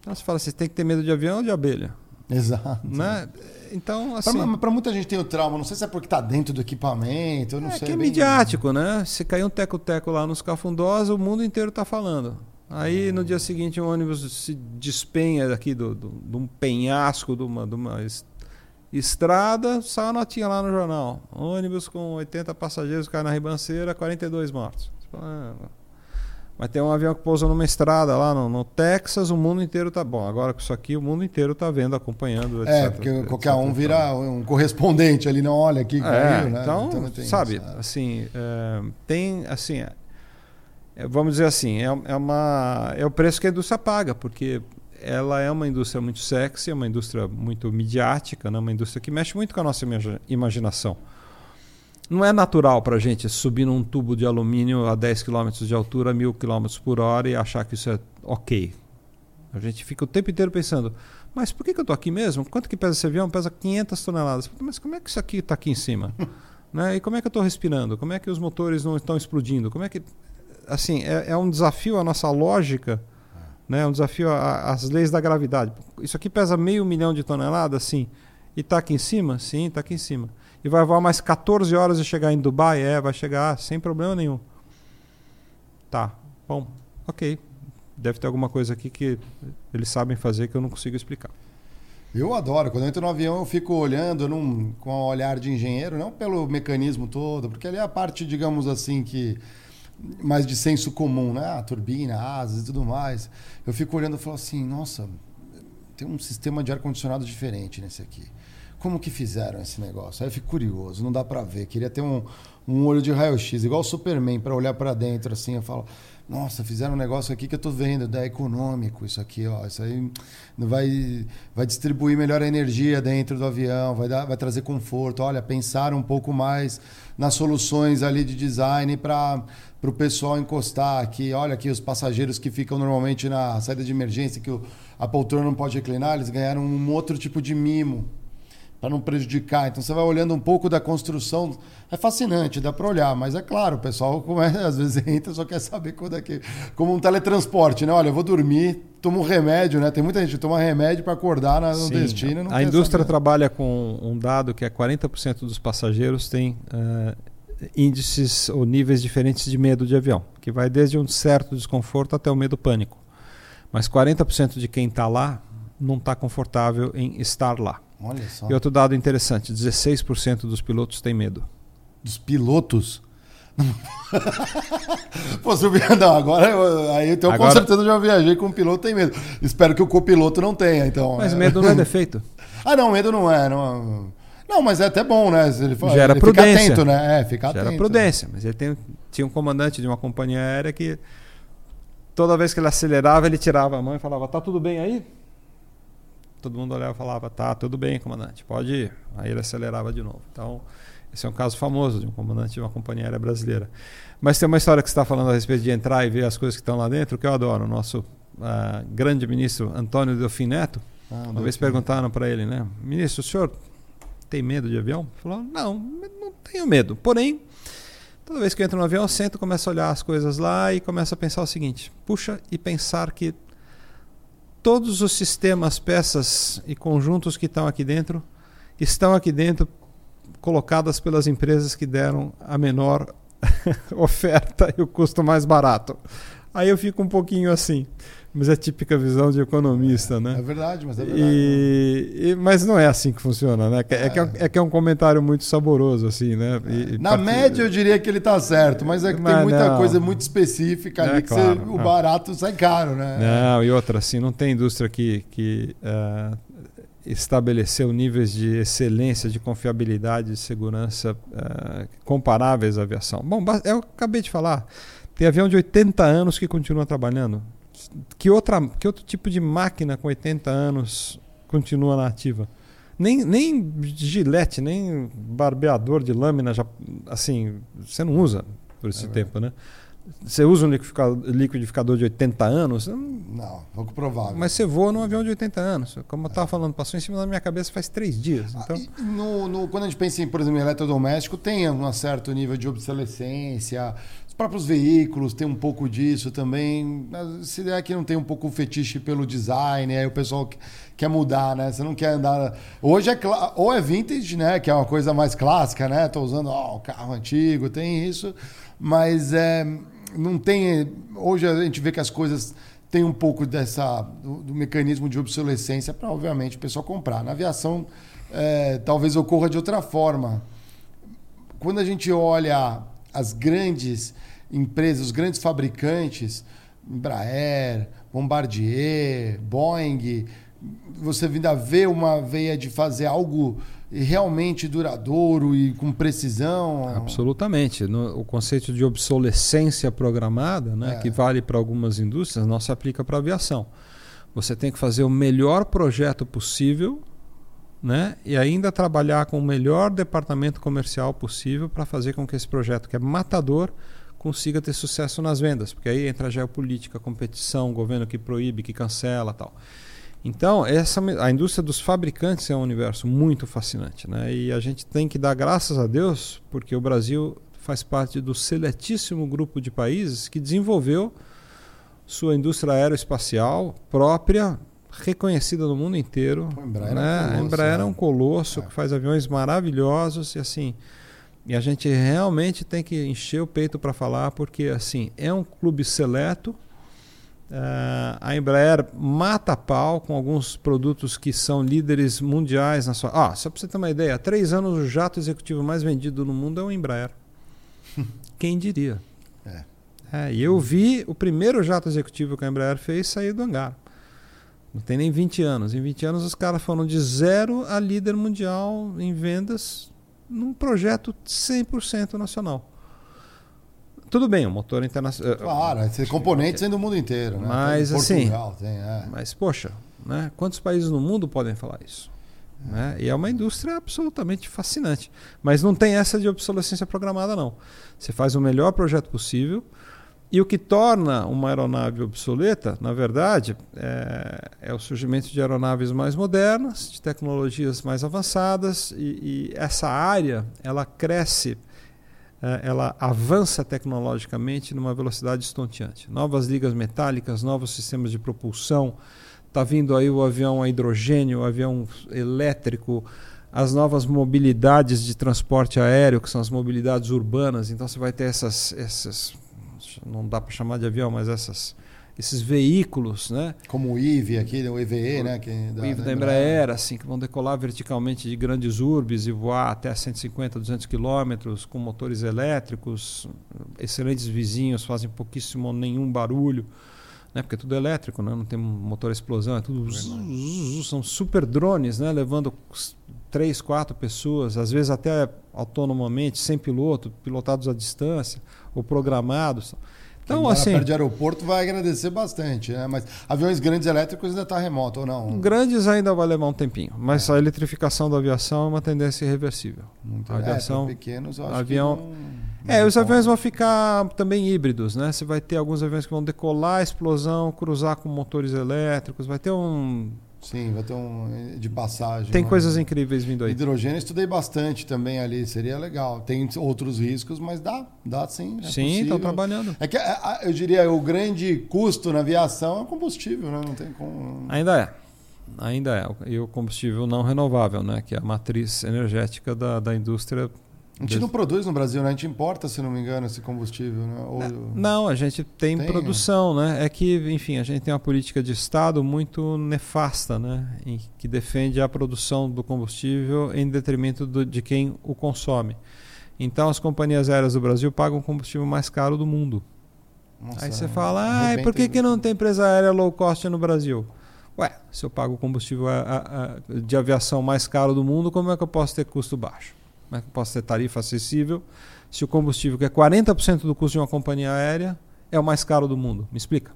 Então você fala, você tem que ter medo de avião ou de abelha? Exato. Né? Então, assim. Para muita gente tem o trauma, não sei se é porque está dentro do equipamento, eu não é, sei. Que é bem... midiático, né? Se cair um teco-teco lá nos cafundós, o mundo inteiro está falando. Aí no dia seguinte o ônibus se despenha daqui do, do, de um penhasco de uma, de uma estrada, sai uma notinha lá no jornal. Ônibus com 80 passageiros cai na ribanceira, 42 mortos. Ah, mas tem um avião que pousa numa estrada lá no, no, Texas, o mundo inteiro tá bom. Agora com isso aqui, o mundo inteiro tá vendo, acompanhando, etc. É, porque etc, qualquer um vira um correspondente ali, não olha aqui, é, né? Então, então sabe, é. assim, é, tem, assim, é, vamos dizer assim, é, é, uma, é o preço que a indústria paga, porque ela é uma indústria muito sexy, é uma indústria muito midiática, né? uma indústria que mexe muito com a nossa imaginação. Não é natural para a gente subir num tubo de alumínio a 10 km de altura, 1000 km por hora e achar que isso é ok. A gente fica o tempo inteiro pensando, mas por que, que eu estou aqui mesmo? Quanto que pesa esse avião? Pesa 500 toneladas. Mas como é que isso aqui está aqui em cima? [laughs] né? E como é que eu estou respirando? Como é que os motores não estão explodindo? Como é que... Assim, é, é um desafio à nossa lógica, né? é um desafio às leis da gravidade. Isso aqui pesa meio milhão de toneladas? Sim. E está aqui em cima? Sim, está aqui em cima. E vai voar mais 14 horas e chegar em Dubai? É, vai chegar sem problema nenhum. Tá, bom, ok. Deve ter alguma coisa aqui que eles sabem fazer que eu não consigo explicar. Eu adoro. Quando eu entro no avião, eu fico olhando num, com um olhar de engenheiro, não pelo mecanismo todo, porque ali é a parte, digamos assim, que mais de senso comum, né? A turbina, asas e tudo mais. Eu fico olhando e falo assim, nossa, tem um sistema de ar-condicionado diferente nesse aqui. Como que fizeram esse negócio? Aí eu fico curioso, não dá para ver. Queria ter um, um olho de raio-x, igual o Superman, para olhar para dentro assim. Eu falo, nossa, fizeram um negócio aqui que eu tô vendo, é econômico isso aqui, ó. Isso aí vai, vai distribuir melhor a energia dentro do avião, vai, dar, vai trazer conforto. Olha, pensar um pouco mais nas soluções ali de design para para o pessoal encostar aqui. Olha aqui os passageiros que ficam normalmente na saída de emergência, que o, a poltrona não pode reclinar, eles ganharam um outro tipo de mimo para não prejudicar. Então você vai olhando um pouco da construção, é fascinante, dá para olhar, mas é claro, o pessoal [laughs] às vezes entra só quer saber quando é que como um teletransporte, né? Olha, eu vou dormir, tomo um remédio, né? Tem muita gente que toma remédio para acordar no Sim, destino. a indústria saber. trabalha com um dado que é 40% dos passageiros têm uh, índices ou níveis diferentes de medo de avião, que vai desde um certo desconforto até o medo pânico. Mas 40% de quem está lá não está confortável em estar lá. Olha só. E outro dado interessante: 16% dos pilotos têm medo. Dos pilotos? [laughs] Pô, se eu... Não, agora eu, aí então agora... com certeza já viajei com um piloto tem medo. Espero que o copiloto não tenha, então. Mas medo não é [laughs] defeito. ah, não, medo não é. Não, não mas é até bom, né? Ele, Gera ele prudência. fica atento, né? É, fica Gera atento. prudência. Mas ele tem, tinha um comandante de uma companhia aérea que toda vez que ele acelerava, ele tirava a mão e falava: Tá tudo bem aí? Todo mundo olhava e falava, tá, tudo bem, comandante, pode ir. Aí ele acelerava de novo. Então, esse é um caso famoso de um comandante de uma companhia aérea brasileira. Mas tem uma história que você está falando a respeito de entrar e ver as coisas que estão lá dentro, que eu adoro. O nosso uh, grande ministro Antônio Delfim Neto, ah, uma vez perguntaram para ele, né, ministro, o senhor tem medo de avião? Ele falou, não, não tenho medo. Porém, toda vez que eu entro no avião, eu sento, começo a olhar as coisas lá e começo a pensar o seguinte: puxa, e pensar que todos os sistemas, peças e conjuntos que estão aqui dentro estão aqui dentro colocadas pelas empresas que deram a menor [laughs] oferta e o custo mais barato. Aí eu fico um pouquinho assim. Mas é típica visão de economista, né? É verdade, mas é verdade. E, e, mas não é assim que funciona, né? É, é. Que é, é, que é um comentário muito saboroso, assim, né? E, Na part... média eu diria que ele está certo, mas é que mas tem muita não. coisa muito específica ali é, que claro, você, o barato sai caro, né? Não, e outra, assim, não tem indústria que, que uh, estabeleceu níveis de excelência, de confiabilidade, de segurança uh, comparáveis à aviação. Bom, eu acabei de falar, tem avião de 80 anos que continua trabalhando que, outra, que outro tipo de máquina com 80 anos continua na ativa? Nem, nem gilete, nem barbeador de lâmina, já, assim, você não usa por esse é tempo, né? Você usa um liquidificador de 80 anos? Não, pouco provável. Mas você voa num avião de 80 anos. Como eu estava falando, passou em cima da minha cabeça faz três dias. Ah, então... Ah, no, no, quando a gente pensa em, por exemplo, em eletrodoméstico, tem um certo nível de obsolescência, próprios veículos têm um pouco disso também. Se é que não tem um pouco o fetiche pelo design, aí o pessoal quer mudar, né? Você não quer andar. Hoje é ou é vintage, né? Que é uma coisa mais clássica, né? Tô usando ó, um carro antigo, tem isso. Mas é, não tem. Hoje a gente vê que as coisas têm um pouco dessa do, do mecanismo de obsolescência para, obviamente, o pessoal comprar. Na aviação, é, talvez ocorra de outra forma. Quando a gente olha as grandes empresas, os grandes fabricantes, Embraer, Bombardier, Boeing, você ainda vê uma veia de fazer algo realmente duradouro e com precisão? Absolutamente. No, o conceito de obsolescência programada, né, é. que vale para algumas indústrias, não se aplica para a aviação. Você tem que fazer o melhor projeto possível né? e ainda trabalhar com o melhor departamento comercial possível para fazer com que esse projeto, que é matador, consiga ter sucesso nas vendas, porque aí entra a geopolítica, a competição, o governo que proíbe, que cancela, tal. Então, essa, a indústria dos fabricantes é um universo muito fascinante. Né? E a gente tem que dar graças a Deus, porque o Brasil faz parte do seletíssimo grupo de países que desenvolveu sua indústria aeroespacial própria, reconhecida no mundo inteiro. O Embraer, né? é, um colosso, Embraer é um colosso é. que faz aviões maravilhosos e assim. E a gente realmente tem que encher o peito para falar, porque assim é um clube seleto Uh, a Embraer mata pau com alguns produtos que são líderes mundiais na sua. Ah, só para você ter uma ideia, há três anos o jato executivo mais vendido no mundo é o Embraer. [laughs] Quem diria? É. é. E eu vi o primeiro jato executivo que a Embraer fez sair do hangar. Não tem nem 20 anos. Em 20 anos os caras foram de zero a líder mundial em vendas num projeto 100% nacional. Tudo bem, o motor internacional. Claro, tem componentes do mundo inteiro, né? Mas assim. Tem, é. Mas, poxa, né? quantos países no mundo podem falar isso? É. Né? E é uma indústria absolutamente fascinante. Mas não tem essa de obsolescência programada, não. Você faz o melhor projeto possível. E o que torna uma aeronave obsoleta, na verdade, é, é o surgimento de aeronaves mais modernas, de tecnologias mais avançadas, e, e essa área ela cresce é, ela avança tecnologicamente numa velocidade estonteante. Novas ligas metálicas, novos sistemas de propulsão, está vindo aí o avião a hidrogênio, o avião elétrico, as novas mobilidades de transporte aéreo, que são as mobilidades urbanas. Então você vai ter essas, essas não dá para chamar de avião, mas essas esses veículos, né? Como o IVE aqui, o EVE, né? Que da, o IVE da Embraer, assim, que vão decolar verticalmente de grandes urbes e voar até 150, 200 quilômetros com motores elétricos, excelentes vizinhos, fazem pouquíssimo ou nenhum barulho, né? Porque é tudo elétrico, né? Não tem motor explosão, é tudo são super drones, né? Levando três, quatro pessoas, às vezes até autonomamente, sem piloto, pilotados à distância ou programados. Então, assim. perto de aeroporto vai agradecer bastante, né? Mas aviões grandes elétricos ainda está remoto ou não? Grandes ainda vai levar um tempinho, mas é. a eletrificação da aviação é uma tendência irreversível. Muito a aviação, é, pequenos, eu acho avião. Que não, não é, os aviões vão ficar também híbridos, né? Você vai ter alguns aviões que vão decolar, explosão, cruzar com motores elétricos, vai ter um Sim, vai ter um de passagem. Tem coisas incríveis vindo aí. Hidrogênio estudei bastante também ali, seria legal. Tem outros riscos, mas dá, dá sim. É sim, estão trabalhando. É que é, eu diria o grande custo na aviação é o combustível, né? Não tem como. Ainda é. Ainda é. E o combustível não renovável, né? Que é a matriz energética da, da indústria a gente não produz no Brasil, né? A gente importa, se não me engano, esse combustível, né? Ou... Não, a gente tem, tem, produção, né? É que, enfim, a gente tem uma política de Estado muito nefasta, né? Em, que defende a produção do combustível em detrimento do, de quem o consome. Então, as companhias aéreas do Brasil pagam o combustível mais caro do mundo. Nossa, Aí você fala, ah, por que, que não tem empresa aérea low cost no Brasil? Ué, se eu pago o combustível de aviação mais caro do mundo, como é que eu posso ter custo baixo? Como é que eu posso ter tarifa acessível se o combustível, que é 40% do custo de uma companhia aérea, é o mais caro do mundo? Me explica.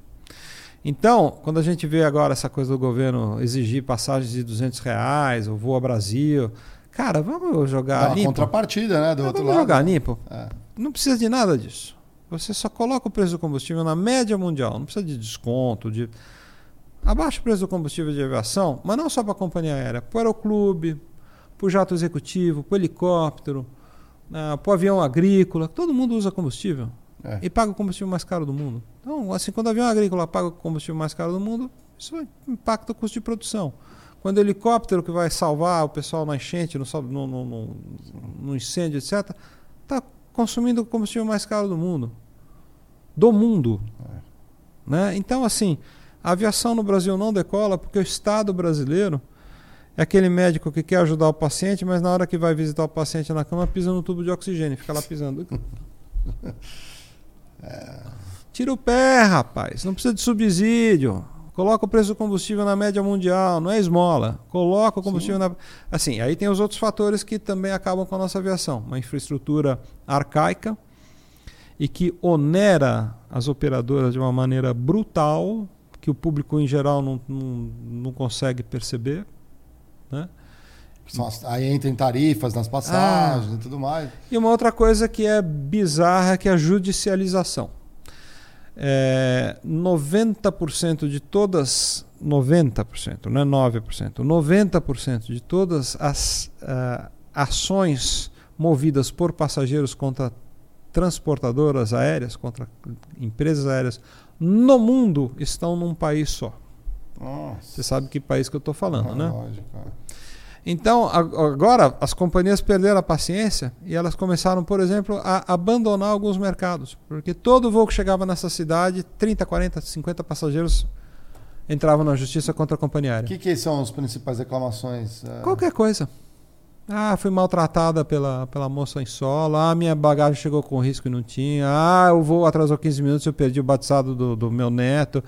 Então, quando a gente vê agora essa coisa do governo exigir passagens de 200 reais, ou voo a Brasil, cara, vamos jogar Dá limpo. contrapartida, né, do é, outro vamos lado. jogar limpo. É. Não precisa de nada disso. Você só coloca o preço do combustível na média mundial, não precisa de desconto, de abaixa o preço do combustível de aviação, mas não só para a companhia aérea, para o aeroclube, para o jato executivo, para o helicóptero, né, para o avião agrícola. Todo mundo usa combustível é. e paga o combustível mais caro do mundo. Então, assim, quando o avião agrícola paga o combustível mais caro do mundo, isso impacta o custo de produção. Quando o helicóptero que vai salvar o pessoal na enchente, no, no, no, no incêndio, etc., está consumindo o combustível mais caro do mundo. Do mundo. É. Né? Então, assim, a aviação no Brasil não decola porque o Estado brasileiro é aquele médico que quer ajudar o paciente, mas na hora que vai visitar o paciente na cama, pisa no tubo de oxigênio, fica lá pisando. [laughs] É. Tira o pé, rapaz. Não precisa de subsídio. Coloca o preço do combustível na média mundial, não é esmola. Coloca o combustível Sim. na. Assim, aí tem os outros fatores que também acabam com a nossa aviação. Uma infraestrutura arcaica e que onera as operadoras de uma maneira brutal, que o público em geral não, não, não consegue perceber. Né? As, aí entra em tarifas nas passagens ah. e tudo mais. E uma outra coisa que é bizarra que é a judicialização. É, 90% de todas 90%, não é 9%, 90% de todas as uh, ações movidas por passageiros contra transportadoras aéreas, contra empresas aéreas no mundo estão num país só. Nossa. Você sabe que país que eu estou falando, ah, né? Lógico. É. Então, agora as companhias perderam a paciência e elas começaram, por exemplo, a abandonar alguns mercados. Porque todo voo que chegava nessa cidade, 30, 40, 50 passageiros entravam na justiça contra a companhia aérea. O que, que, são as principais reclamações? É? Qualquer coisa. Ah, fui maltratada pela, pela moça em solo. Ah, minha bagagem chegou com risco e não tinha. Ah, o voo atrasou 15 minutos e eu perdi o batizado do, do meu neto.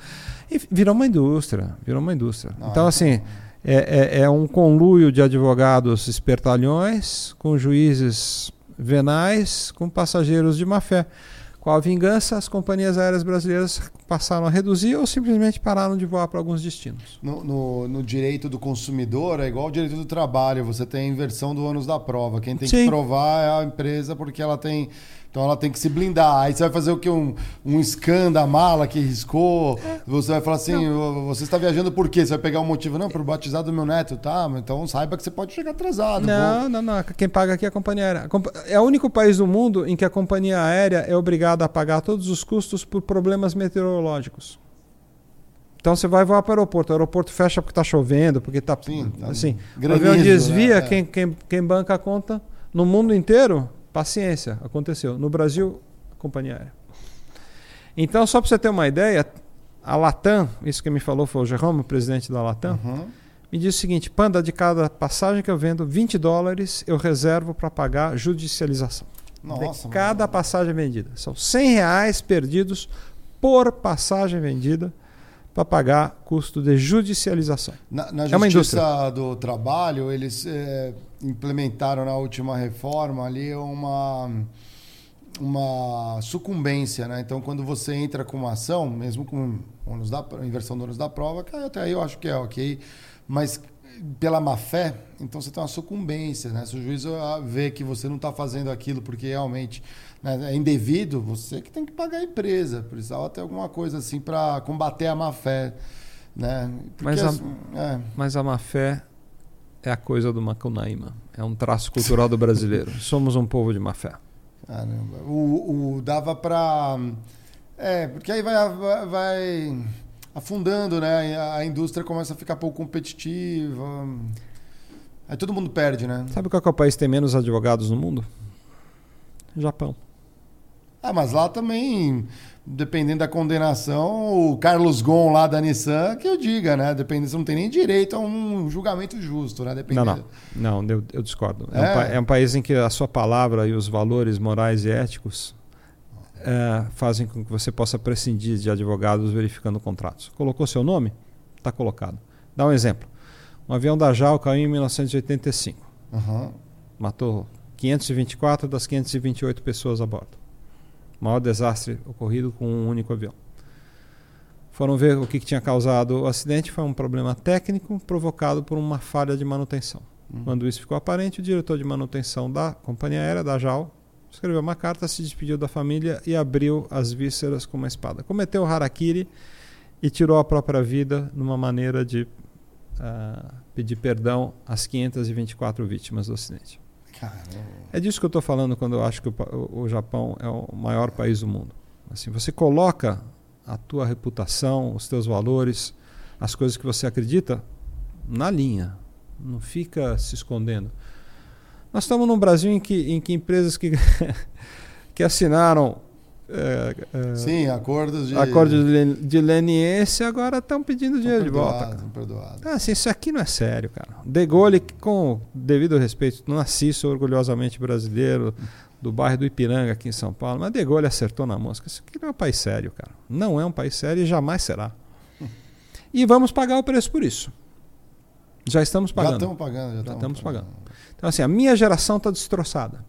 E virou uma indústria. Virou uma indústria. Não, então, é assim, é, é, é um conluio de advogados espertalhões com juízes venais, com passageiros de má fé. Com a vingança, as companhias aéreas brasileiras passaram a reduzir ou simplesmente pararam de voar para alguns destinos. No, no, no, direito do consumidor é igual ao direito do trabalho, você tem a inversão do ônus da prova. Quem tem Sim. que provar é a empresa porque ela tem então ela tem que se blindar. Aí você vai fazer o que? Um, um scan da mala que riscou. Você vai falar assim: não. você está viajando por quê? Você vai pegar um motivo, não, para o batizado do meu neto, tá? Então saiba que você pode chegar atrasado. Não, não, não. Quem paga aqui é a companhia aérea. É o único país do mundo em que a companhia aérea é obrigada a pagar todos os custos por problemas meteorológicos. Então você vai voar para o aeroporto, o aeroporto fecha porque está chovendo, porque está. Sim, tá assim. O avião desvia, né? quem, quem, quem banca a conta no mundo inteiro Paciência, aconteceu. No Brasil, companhia aérea. Então, só para você ter uma ideia, a Latam, isso que me falou foi o Jerome, o presidente da Latam, uhum. me disse o seguinte: Panda, de cada passagem que eu vendo, 20 dólares eu reservo para pagar judicialização. Nossa, de cada mano. passagem vendida. São 100 reais perdidos por passagem vendida para pagar custo de judicialização. Na, na é Justiça do Trabalho, eles é, implementaram na última reforma ali uma, uma sucumbência. Né? Então, quando você entra com uma ação, mesmo com ônus da, inversão do ônus da prova, que até aí eu acho que é ok, mas pela má fé, então você tem uma sucumbência. Né? Se o juiz vê que você não está fazendo aquilo porque realmente né, é indevido, você que tem que pagar a empresa. Precisava ter alguma coisa assim para combater a má fé. Né? Porque, mas, a, assim, é. mas a má fé é a coisa do Macunaíma. É um traço cultural do brasileiro. [laughs] Somos um povo de má fé. Caramba. O, o dava para. É, porque aí vai, vai, vai, afundando, né? A indústria começa a ficar pouco competitiva. Aí todo mundo perde, né? Sabe qual é o país que tem menos advogados no mundo? Japão. Ah, mas lá também, dependendo da condenação, o Carlos Gon lá da Nissan, que eu diga, né? Dependendo, você não tem nem direito a um julgamento justo, né? Dependendo. Não, não. Não, eu, eu discordo. É. É, um, é. um, país em que a sua palavra e os valores morais e éticos é, fazem com que você possa prescindir de advogados verificando contratos. Colocou seu nome? Está colocado. Dá um exemplo. Um avião da JAL caiu em 1985. Uhum. Matou 524 das 528 pessoas a bordo. O maior desastre ocorrido com um único avião. Foram ver o que, que tinha causado o acidente. Foi um problema técnico provocado por uma falha de manutenção. Uhum. Quando isso ficou aparente, o diretor de manutenção da companhia aérea, da JAL, escreveu uma carta, se despediu da família e abriu as vísceras com uma espada. Cometeu o harakiri e tirou a própria vida numa maneira de uh, pedir perdão às 524 vítimas do acidente. Caramba. É disso que eu estou falando quando eu acho que o, o, Japão é o maior país do mundo. Assim, você coloca a tua reputação, os teus valores, as coisas que você acredita na linha. Não fica se escondendo. Nós estamos num Brasil em que, em que empresas que, [laughs] que assinaram é, é, Sim, acordos de. Acordos de, leniência agora estão pedindo dinheiro de volta. Perdoado. Ah, assim, isso aqui não é sério, cara. De Gaulle, com devido respeito, nasci, sou orgulhosamente brasileiro, do bairro do Ipiranga, aqui em São Paulo, mas De Gaulle acertou na mosca. Isso aqui não é um país sério, cara. Não é um país sério e jamais será. E vamos pagar o preço por isso. Já estamos pagando. Já estamos pagando. Já, já estamos pagando. pagando. Então, assim, a minha geração está destroçada.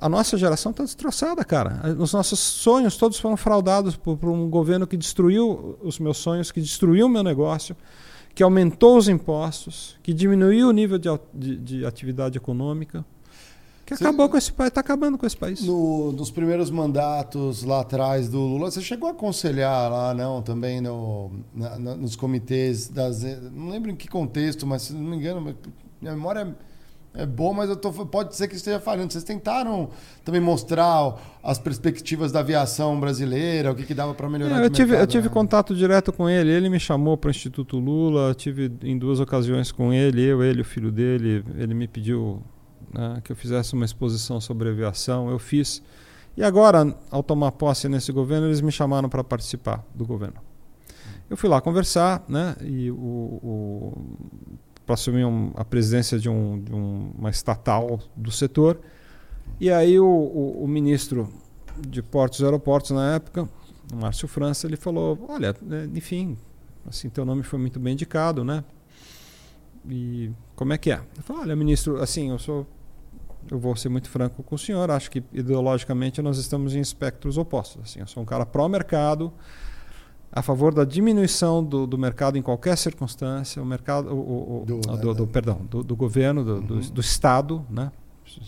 A, nossa geração está destroçada, cara. Os nossos sonhos todos foram fraudados por, por, um governo que destruiu os meus sonhos, que destruiu o meu negócio, que aumentou os impostos, que diminuiu o nível de, de, de atividade econômica, que você, acabou com esse país, está acabando com esse país. No, nos primeiros mandatos lá atrás do Lula, você chegou a aconselhar lá, não, também no, na, nos comitês das. Não lembro em que contexto, mas se não me engano, minha memória é boa, mas eu tô, pode ser que esteja falhando. Vocês tentaram também mostrar as perspectivas da aviação brasileira, o que, que dava para melhorar? É, eu, tive, mercado, eu tive né? contato direto com ele. Ele me chamou para o Instituto Lula. tive em duas ocasiões com ele, eu, ele, o filho dele. Ele me pediu né, que eu fizesse uma exposição sobre aviação, eu fiz. E agora, ao tomar posse nesse governo, eles me chamaram para participar do governo. Eu fui lá conversar, né, e o, o para assumir um, a presidência de, um, de um, uma estatal do setor. E aí o, o, o, ministro de Portos e Aeroportos na época, Márcio França, ele falou, olha, né, enfim, assim, teu nome foi muito bem indicado, né? E como é que é? Eu falei, olha, ministro, assim, eu sou eu vou ser muito franco com o senhor, acho que ideologicamente nós estamos em espectros opostos. Assim, eu sou um cara pró-mercado, a favor da diminuição do, do, mercado em qualquer circunstância, o mercado, o, o, do, do, do, perdão, do, governo, do, uhum. do, Estado, né?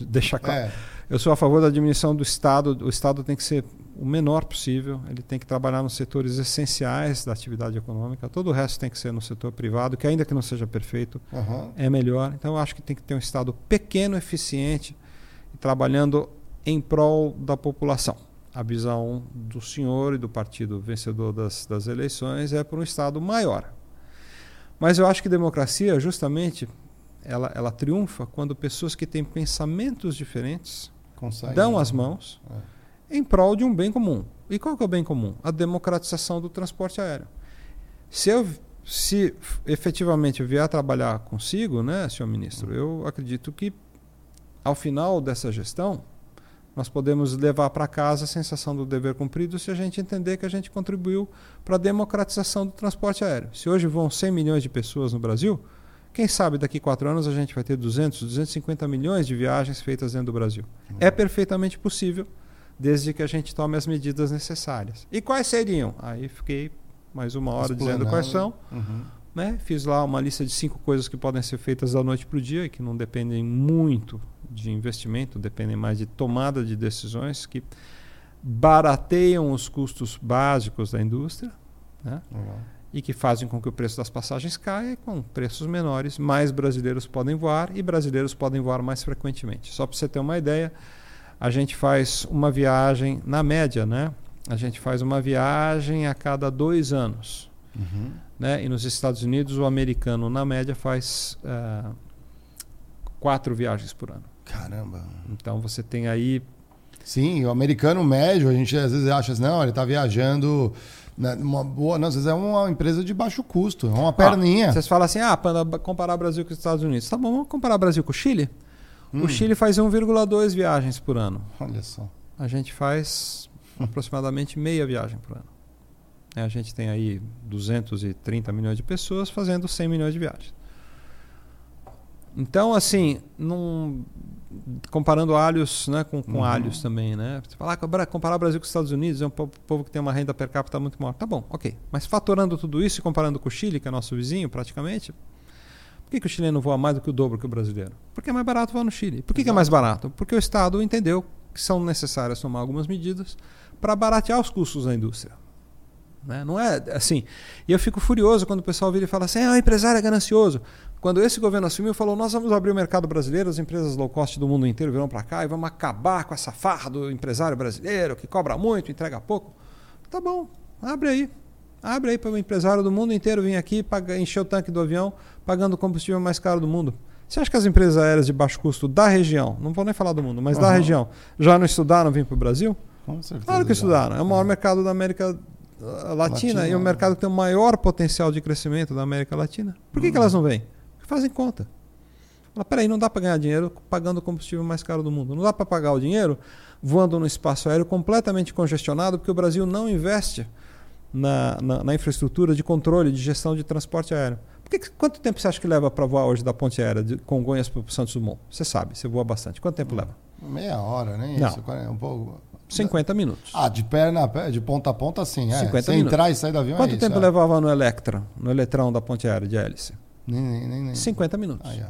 Deixa claro. É. Eu sou a favor da diminuição do Estado. O Estado tem que ser o menor possível. Ele tem que trabalhar nos setores essenciais da atividade econômica. Todo o resto tem que ser no setor privado, que ainda que não seja perfeito, uhum. é melhor. Então, eu acho que tem que ter um Estado pequeno, eficiente, trabalhando em prol da população a visão do senhor e do partido vencedor das, das eleições é para um Estado maior. Mas eu acho que democracia, justamente, ela, ela triunfa quando pessoas que têm pensamentos diferentes Consegue, dão as mãos é. em prol de um bem comum. E qual que é o bem comum? A democratização do transporte aéreo. Se eu se efetivamente eu vier trabalhar consigo, né, senhor ministro, eu acredito que ao final dessa gestão nós podemos levar para casa a sensação do dever cumprido se a gente entender que a gente contribuiu para a democratização do transporte aéreo. Se hoje vão 100 milhões de pessoas no Brasil, quem sabe daqui a quatro anos a gente vai ter 200, 250 milhões de viagens feitas dentro do Brasil. Uhum. É perfeitamente possível, desde que a gente tome as medidas necessárias. E quais seriam? Aí fiquei mais uma hora dizendo quais são. Uhum. Né? Fiz lá uma lista de cinco coisas que podem ser feitas da noite para o dia e que não dependem muito de investimento, dependem mais de tomada de decisões que barateiam os custos básicos da indústria né? uhum. e que fazem com que o preço das passagens caia. Com preços menores, mais brasileiros podem voar e brasileiros podem voar mais frequentemente. Só para você ter uma ideia, a gente faz uma viagem, na média, né? a gente faz uma viagem a cada dois anos. Uhum. Né? E nos Estados Unidos, o americano, na média, faz uh, quatro viagens por ano. Caramba. Então você tem aí. Sim, o americano médio, a gente às vezes acha assim, não, ele está viajando. Né, uma boa, não, às vezes é uma empresa de baixo custo, é uma ah, perninha. Vocês falam assim, ah, para comparar Brasil com os Estados Unidos. Tá bom, vamos comparar Brasil com o Chile? Hum. O Chile faz 1,2 viagens por ano. Olha só. A gente faz aproximadamente meia viagem por ano. A gente tem aí 230 milhões de pessoas fazendo 100 milhões de viagens. Então, assim, num, comparando alhos né, com, com uhum. alhos também, né? Você fala, ah, comparar o Brasil com os Estados Unidos, é um povo que tem uma renda per capita muito maior. Tá bom, ok. Mas fatorando tudo isso e comparando com o Chile, que é nosso vizinho praticamente, por que, que o chileno voa mais do que o dobro que o brasileiro? Porque é mais barato voar no Chile. Por que, que é mais barato? Porque o Estado entendeu que são necessárias tomar algumas medidas para baratear os custos da indústria. Né? Não é assim. E eu fico furioso quando o pessoal vira e fala assim: ah, o empresário é ganancioso. Quando esse governo assumiu, falou: nós vamos abrir o mercado brasileiro, as empresas low cost do mundo inteiro virão para cá e vamos acabar com essa farra do empresário brasileiro que cobra muito, entrega pouco. Tá bom, abre aí. Abre aí para o empresário do mundo inteiro vir aqui pagar, encher o tanque do avião pagando o combustível mais caro do mundo. Você acha que as empresas aéreas de baixo custo da região, não vou nem falar do mundo, mas uhum. da região, já não estudaram vir para o Brasil? Com certeza. Claro que estudaram. É o maior mercado da América Latina, Latina e o mercado que tem o maior potencial de crescimento da América Latina. Por que, que elas não vêm? Fazem conta. Fala, peraí, não dá para ganhar dinheiro pagando o combustível mais caro do mundo. Não dá para pagar o dinheiro voando no espaço aéreo completamente congestionado, porque o Brasil não investe na, na, na infraestrutura de controle, de gestão de transporte aéreo. Que, quanto tempo você acha que leva para voar hoje da ponte aérea de Congonhas para o Santos Dumont? Você sabe, você voa bastante. Quanto tempo leva? Meia hora, nem não. isso. Um pouco. 50 minutos. Ah, de perna, de ponta a ponta, sim. É. 50 Você minutos. entrar e sair do avião Quanto é tempo isso, é. levava no Electra, no eletrão da ponte aérea de hélice? Nem, nem, nem, nem. 50 minutos. Ah, é.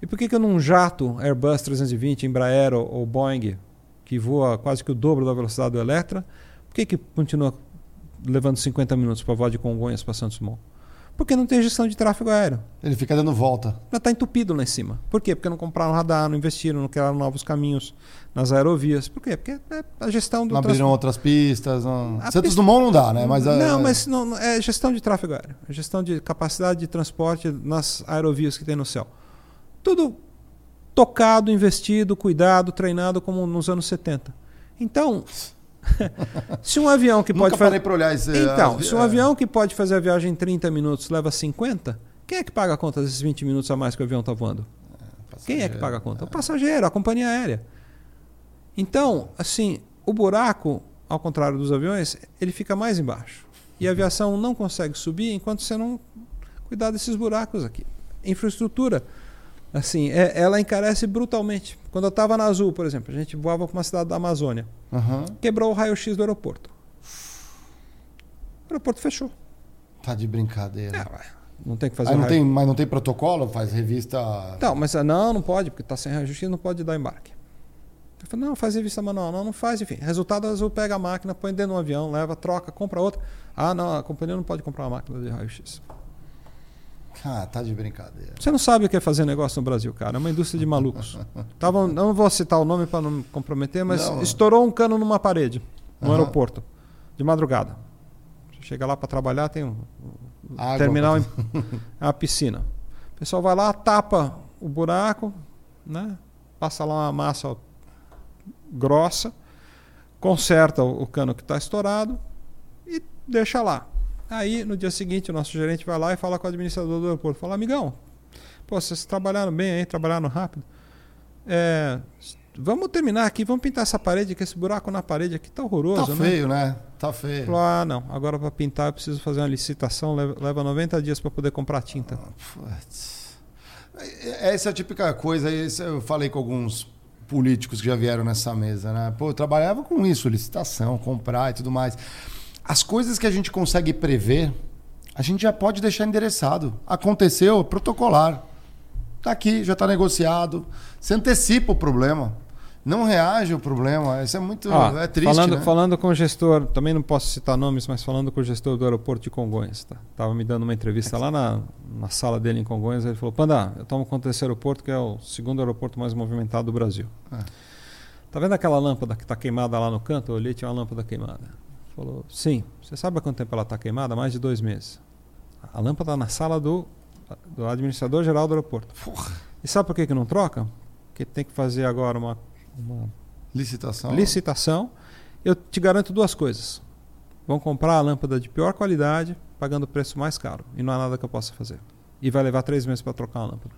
E por que, que num jato Airbus 320, Embraer ou, ou Boeing, que voa quase que o dobro da velocidade do Electra, por que, que continua levando 50 minutos para voar de Congonhas para Santos Dumont? Porque não tem gestão de tráfego aéreo. Ele fica dando volta. Já está entupido lá em cima. Por quê? Porque não compraram radar, não investiram, não criaram novos caminhos nas aerovias. Por quê? Porque é a gestão do Não abriram outras pistas. Não... Santos pista- Dumont não dá, né? Mas, é- não, mas não- é gestão de tráfego aéreo. É gestão de capacidade de transporte nas aerovias que tem no céu. Tudo tocado, investido, cuidado, treinado como nos anos 70. Então, [laughs] se um avião que pode fazer. para olhar esse. Então, as- se um é. avião que pode fazer a viagem em 30 minutos leva 50, quem é que paga a conta desses 20 minutos a mais que o avião está voando? Quem é que paga a conta? O passageiro, a companhia aérea. Então, assim, o buraco, ao contrário dos aviões, ele fica mais embaixo. E a aviação não consegue subir enquanto você não cuidar desses buracos aqui. Infraestrutura, assim, é- ela encarece brutalmente. Quando eu estava na Azul, por exemplo, a gente voava para uma cidade da Amazônia, Aham. quebrou o raio-x do aeroporto. O aeroporto fechou. Tá de brincadeira. É, não tem que fazer Aí não tem, mas não tem protocolo? Faz revista. Não, mas ah, não, não pode, porque está sem raio-x, não pode dar embarque. Eu falei, não, faz revista manual. Não, não faz, enfim. Resultado, a Azul pega a máquina, põe dentro de um avião, leva, troca, compra outra. Ah, não, a companhia não pode comprar uma máquina de raio-x. Ah, tá de brincadeira. Você não sabe o que é fazer negócio no Brasil, cara. É uma indústria de malucos. Tava, não vou citar o nome para não me comprometer, mas Não. estourou um cano numa parede, no Aham. aeroporto, de madrugada. Você chega lá para trabalhar, tem um Água. terminal, em- uma piscina. O pessoal vai lá, tapa o buraco, né? passa lá uma massa grossa, conserta o cano que está estourado e deixa lá. Aí, no dia seguinte, o nosso gerente vai lá e fala com o administrador do aeroporto. Fala, amigão, pô, vocês trabalharam bem aí, trabalharam rápido. É, vamos terminar aqui, vamos pintar essa parede, que esse buraco na parede aqui tá horroroso, Tá né? feio, né? Tá feio. Falou, ah, não, agora para pintar eu preciso fazer uma licitação, leva, leva 90 dias para poder comprar tinta. Putz. Essa é a típica coisa, eu falei com alguns políticos que já vieram nessa mesa, né? Pô, eu trabalhava com isso, licitação, comprar e tudo mais. As coisas que a gente consegue prever, a gente já pode deixar endereçado. Aconteceu, protocolar. Tá aqui, já tá negociado. Você antecipa o problema. Não reage ao problema. Isso é muito. Ó, é triste. falando, né? falando com o gestor, também não posso citar nomes, mas falando com o gestor do aeroporto de Congonhas, tá? Tava me dando uma entrevista lá na, na sala dele em Congonhas, ele falou: "Panda, eu tomo conta desse aeroporto que é o segundo aeroporto mais movimentado do Brasil. Ah. Tá vendo aquela lâmpada que está queimada lá no canto? Eu olhei, tinha uma lâmpada queimada. Falou: "Sim. Você sabe há quanto tempo ela está queimada? Mais de dois meses. A lâmpada tá na sala do do administrador geral do aeroporto. Porra, E sabe por que que não troca? Porque tem que fazer agora uma, uma licitação. licitação, eu te garanto duas coisas. Vão comprar a lâmpada de pior qualidade, pagando o preço mais caro. E não há nada que eu possa fazer. E vai levar três meses para trocar a lâmpada.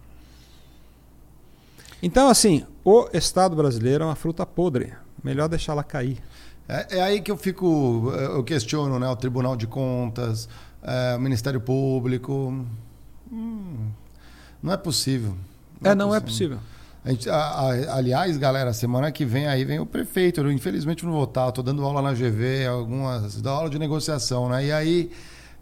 Então, assim, o Estado brasileiro é uma fruta podre. Melhor deixá-la cair. É, é aí que eu fico, eh, eu questiono, né? O Tribunal de Contas, eh, o Ministério Público. Hum, não é possível. É, não é possível. A gente- a- a- aliás, galera, semana que vem aí vem o prefeito. Eu, infelizmente não vou estar. Estou dando aula na GV, algumas dou aula de negociação, né? E aí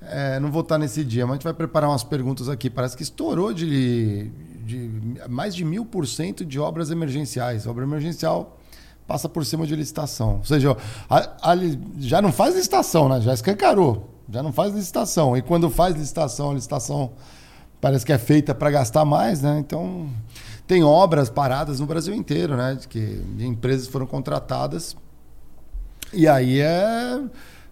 eh, não vou estar nesse dia, mas a gente vai preparar umas perguntas aqui. Parece que estourou de, de mais de mil por cento de obras emergenciais. Obra emergencial passa por cima de licitação. Ou seja, a- a já não faz licitação, né? Já escancarou. Já não faz licitação. E quando faz licitação, a licitação parece que é feita para gastar mais, né? Então tem obras paradas no Brasil inteiro, né? De que empresas foram contratadas e aí é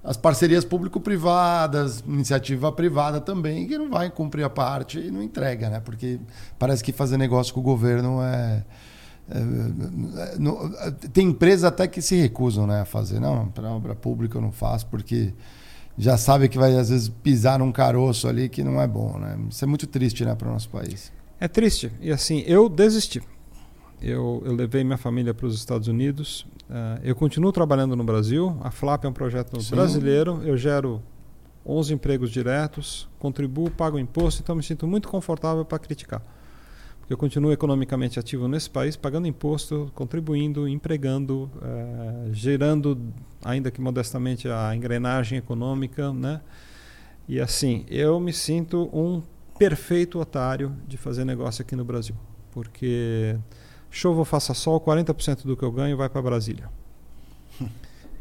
as parcerias público-privadas, iniciativa privada também, que não vai cumprir a parte e não entrega, né? Porque parece que fazer negócio com o governo é. É- não- tem empresas até que se recusam né, a fazer. Não, para obra pública eu não faço, porque já sabe que vai às vezes pisar num caroço ali que não é bom. Né? Isso é muito triste né, para o nosso país. É triste. E assim, eu desisti. Eu, eu levei minha família para os Estados Unidos. Ah, eu continuo trabalhando no Brasil. A FLAP é um projeto Sim. brasileiro. Eu gero 11 empregos diretos, contribuo, pago imposto, então me sinto muito confortável para criticar. Porque eu continuo economicamente ativo nesse país, pagando imposto, contribuindo, empregando, eh, gerando, ainda que modestamente, a engrenagem econômica, né? E assim, eu me sinto um perfeito otário de fazer negócio aqui no Brasil. Porque chova ou faça sol, 40% do que eu ganho vai para Brasília. [laughs]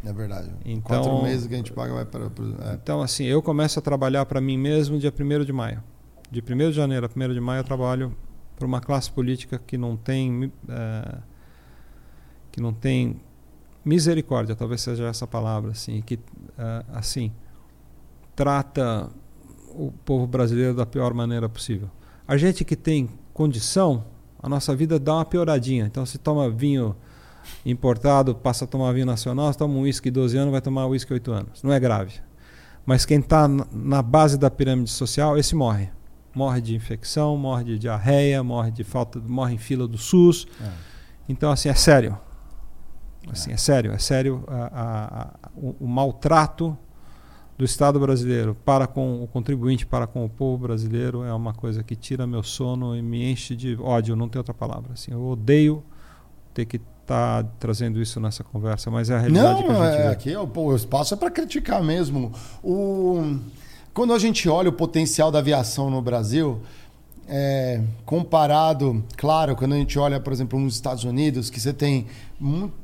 É verdade. Então, Quatro meses que a gente paga vai para. É. Então, assim, eu começo a trabalhar para mim mesmo dia 1 de maio. De 1 de janeiro a 1 de maio eu trabalho para uma classe política que não tem. É, que não tem misericórdia, talvez seja essa palavra, assim, que, é, assim, trata o povo brasileiro da pior maneira possível. A gente que tem condição, a nossa vida dá uma pioradinha. Então, se toma vinho importado, passa a tomar vinho nacional, se toma um uísque 12 anos, vai tomar uísque 8 anos. Não é grave. Mas quem está na base da pirâmide social, esse morre. Morre de infecção, morre de diarreia, morre de falta, morre em fila do SUS. É. Então, assim, é sério. Assim, é. é sério, é sério a, a, a, o, o maltrato do Estado brasileiro para com o contribuinte, para com o povo brasileiro, é uma coisa que tira meu sono e me enche de ódio, não tem outra palavra. Assim, eu odeio ter que estar tá trazendo isso nessa conversa, mas é a realidade não, que a gente é, vê. Aqui o, o espaço é para criticar mesmo. O, quando a gente olha o potencial da aviação no Brasil, é, comparado, claro, quando a gente olha, por exemplo, nos Estados Unidos, que você tem muito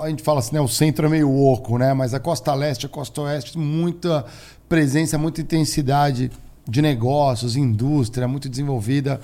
a gente fala assim, né, o centro é meio oco, né? Mas a costa leste, a costa oeste, muita presença, muita intensidade de negócios, indústria muito desenvolvida.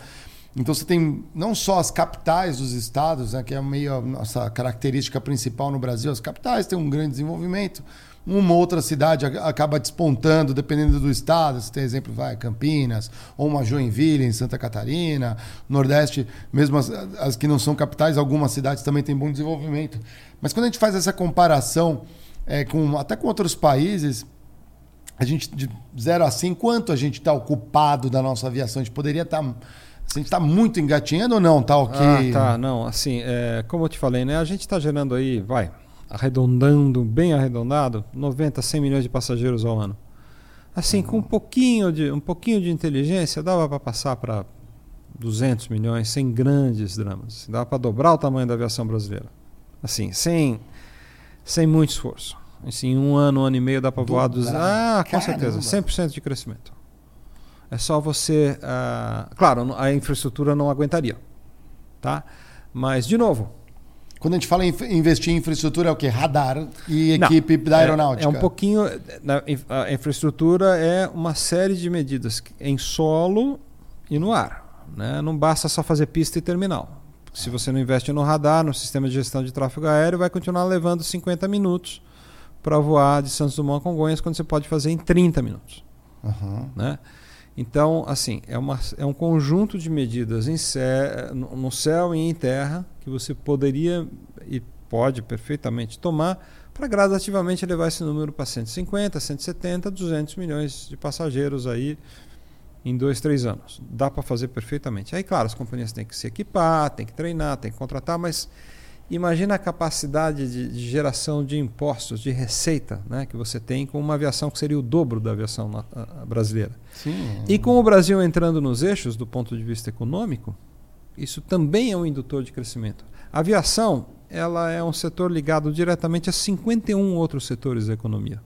Então você tem não só as capitais dos estados, né, que é meio a nossa característica principal no Brasil, as capitais têm um grande desenvolvimento, uma outra cidade acaba despontando, dependendo do estado. Você tem exemplo, vai Campinas, ou uma Joinville em Santa Catarina, Nordeste, mesmo as, as que não são capitais, algumas cidades também têm bom desenvolvimento. Mas quando a gente faz essa comparação é, com até com outros países, a gente de 0 a 100, quanto a gente está ocupado da nossa aviação? A gente poderia estar. Tá, a gente está muito engatinhando ou não? Está ok? Ah, tá, não. Assim, é, como eu te falei, né? A gente está gerando aí, vai, arredondando, bem arredondado, 90, 100 milhões de passageiros ao ano. Assim, com um pouquinho de, um pouquinho de inteligência, dava para passar para 200 milhões sem grandes dramas. Dava para dobrar o tamanho da aviação brasileira. Assim, sem, sem muito esforço. Assim, um ano, um ano e meio dá para voar dos. Ah, com Caramba. certeza, 100% de crescimento. É só você. Uh, claro, a infraestrutura não aguentaria. Tá? Mas, de novo, quando a gente fala em investir em infraestrutura, é o quê? Radar e equipe Não, da aeronáutica? É, é, um pouquinho. A infraestrutura é uma série de medidas em solo e no ar. Né? Não basta só fazer pista e terminal. Se você não investe no radar, no sistema de gestão de tráfego aéreo, vai continuar levando 50 minutos para voar de Santos Dumont a Congonhas, quando você pode fazer em 30 minutos. Uhum. Né? Então, assim, é, uma, é um conjunto de medidas no céu e em terra que você poderia e pode perfeitamente tomar para gradativamente levar esse número para 150, 170, 200 milhões de passageiros aí em dois, três anos. Dá para fazer perfeitamente. Aí, claro, as companhias têm que se equipar, têm que treinar, têm que contratar, mas Imagina a capacidade de, de, geração de impostos, de receita né, que você tem com uma aviação que seria o dobro da aviação na, a, brasileira. Sim. E com o Brasil entrando nos eixos do ponto de vista econômico, isso também é um indutor de crescimento. A aviação ela é um setor ligado diretamente a 51 outros setores da economia.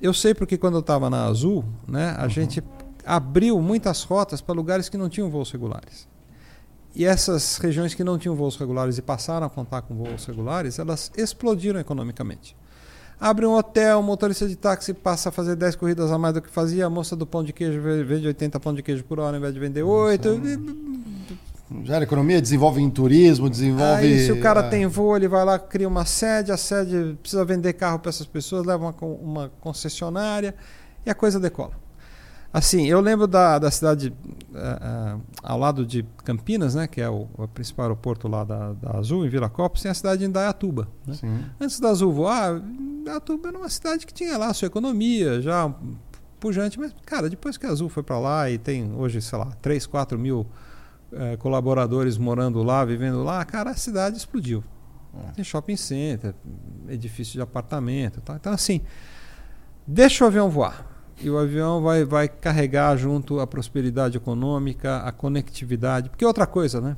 Eu sei porque quando eu estava na Azul, né, a uhum. gente abriu muitas rotas para lugares que não tinham voos regulares. E essas regiões que não tinham voos regulares e passaram a contar com voos regulares, elas explodiram economicamente. Abre um hotel, o motorista de táxi passa a fazer 10 corridas a mais do que fazia, a moça do pão de queijo vende 80 pão de queijo por hora ao invés de vender 8. Gera economia, desenvolve em turismo, desenvolve. Aí, se o cara é... tem voo, ele vai lá, cria uma sede, a sede precisa vender carro para essas pessoas, leva uma, uma concessionária e a coisa decola. Assim, eu lembro da, da cidade uh, uh, ao lado de Campinas, né, que é o, o principal aeroporto lá da, da, Azul, em Viracopos, tem a cidade de Indaiatuba. Né? Antes da Azul voar, Indaiatuba era uma cidade que tinha lá a sua economia, já pujante, mas, cara, depois que a Azul foi para lá e tem hoje, sei lá, 3, 4 mil uh, colaboradores morando lá, vivendo lá, cara, a cidade explodiu. É. Tem shopping center, edifício de apartamento. Tá? Então, assim, deixa o avião voar e o avião vai, vai carregar junto a prosperidade econômica, a conectividade. Porque outra coisa, né?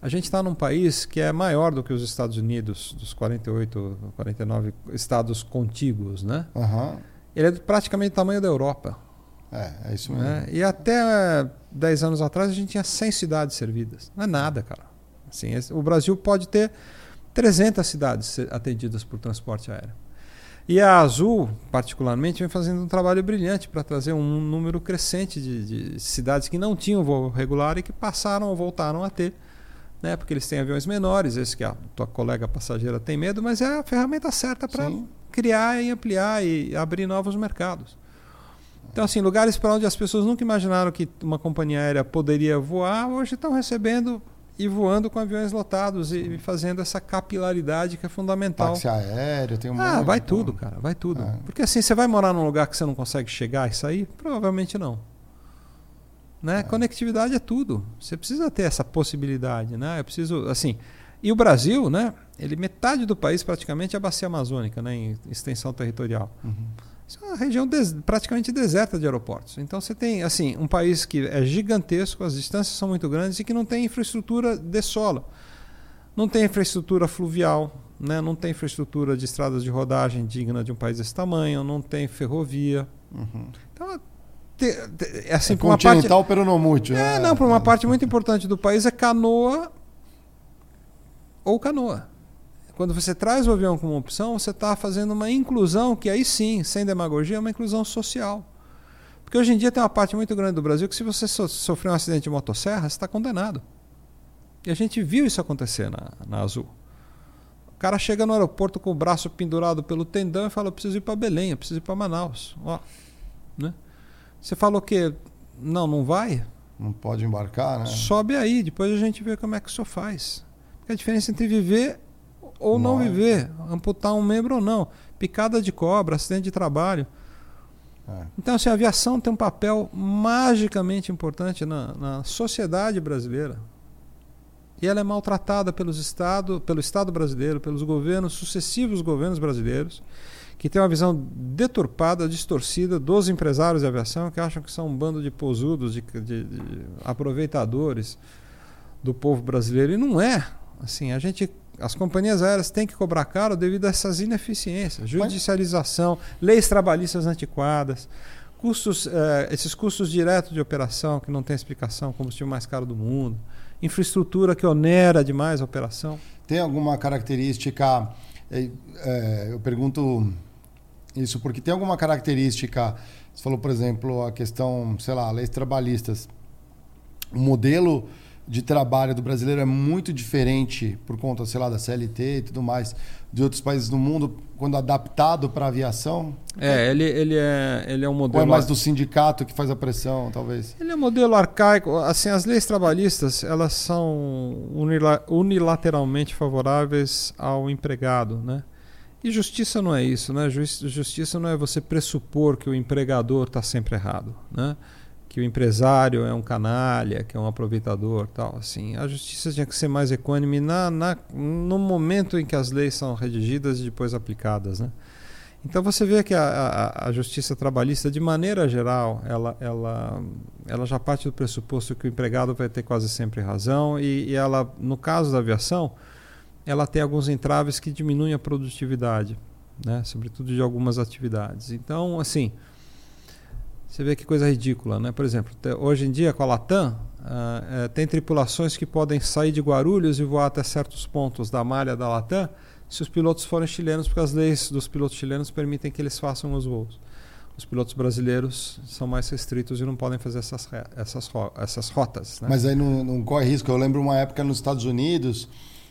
A gente está num país que é maior do que os Estados Unidos, dos 48, 49 estados contíguos, né? Uhum. Ele é praticamente do tamanho da Europa. É, é isso mesmo. Né? E até 10 anos atrás a gente tinha 100 cidades servidas. Não é nada, cara. Assim, o Brasil pode ter 300 cidades atendidas por transporte aéreo. E a Azul, particularmente, vem fazendo um trabalho brilhante para trazer um número crescente de, de, cidades que não tinham voo regular e que passaram ou voltaram a ter. Né? Porque eles têm aviões menores, esse que a tua colega passageira tem medo, mas é a ferramenta certa para criar e ampliar e abrir novos mercados. Então, assim, lugares para onde as pessoas nunca imaginaram que uma companhia aérea poderia voar, hoje estão recebendo e voando com aviões lotados e fazendo essa capilaridade que é fundamental. Táxi aéreo, tem um Ah, vai tudo, cara, vai tudo. É. Porque assim, você vai morar num lugar que você não consegue chegar e sair? Provavelmente não. Né? É. Conectividade é tudo. Você precisa ter essa possibilidade, né? Eu preciso, assim, e o Brasil, né? Ele metade do país praticamente é a bacia amazônica, né? Em extensão territorial. Uhum. Isso é uma região des praticamente deserta de aeroportos. Então você tem assim um país que é gigantesco, as distâncias são muito grandes e que não tem infraestrutura de solo. Não tem infraestrutura fluvial, né? não tem infraestrutura de estradas de rodagem digna de um país desse tamanho, não tem ferrovia. Uhum. Então, te, te, é assim, é continental parte, peronomútil. É, é, não, para uma parte muito importante do país é canoa ou canoa. Quando você traz o avião como opção, você está fazendo uma inclusão que aí sim, sem demagogia, é uma inclusão social. Porque hoje em dia tem uma parte muito grande do Brasil que se você so sofrer um acidente de motosserra, você está condenado. E a gente viu isso acontecer na, na Azul. O cara chega no aeroporto com o braço pendurado pelo tendão e fala: eu preciso ir para Belém, eu preciso ir para Manaus. Ó, né? Você falou que não, não vai? Não pode embarcar, né? Sobe aí, depois a gente vê como é que isso faz. Porque a diferença entre viver ou não viver, amputar um membro ou não, picada de cobra, acidente de trabalho. É. Então, assim, a aviação tem um papel magicamente importante na, na sociedade brasileira. E ela é maltratada pelos estado, pelo Estado brasileiro, pelos governos, sucessivos governos brasileiros, que têm uma visão deturpada, distorcida dos empresários de aviação, que acham que são um bando de posudos, de, de, de aproveitadores do povo brasileiro. E não é. Assim, a gente as companhias aéreas têm que cobrar caro devido a essas ineficiências, judicialização, leis trabalhistas antiquadas, custos, eh, esses custos diretos de operação que não tem explicação, combustível mais caro do mundo, infraestrutura que onera demais a operação. Tem alguma característica? Eh, eh, eu pergunto isso porque tem alguma característica? Você falou, por exemplo, a questão, sei lá, leis trabalhistas. O modelo de trabalho do brasileiro é muito diferente por conta, sei lá, da CLT e tudo mais, de outros países do mundo, quando adaptado para a aviação? É, ele, ele, é, ele é um modelo. Ou é mais do sindicato que faz a pressão, talvez? Ele é um modelo arcaico. Assim, as leis trabalhistas, elas são unilateralmente favoráveis ao empregado, né? E justiça não é isso, né? Justiça não é você pressupor que o empregador está sempre errado, né? Que o empresário é um canalha, que é um aproveitador, tal. Assim, a justiça tinha que ser mais equânime na, na, no momento em que as leis são redigidas e depois aplicadas, né? Então você vê que a, a, a, justiça trabalhista, de maneira geral, ela, ela, ela já parte do pressuposto que o empregado vai ter quase sempre razão e, e ela, no caso da aviação, ela tem alguns entraves que diminuem a produtividade, né? sobretudo de algumas atividades. Então, assim, você vê que coisa ridícula, né? Por exemplo, hoje em dia com a Latam, uh, uh, tem tripulações que podem sair de Guarulhos e voar até certos pontos da malha da Latam se os pilotos forem chilenos, porque as leis dos pilotos chilenos permitem que eles façam os voos. Os pilotos brasileiros são mais restritos e não podem fazer essas, essas, essas rotas. Né? Mas aí não, não corre risco. Eu lembro uma época nos Estados Unidos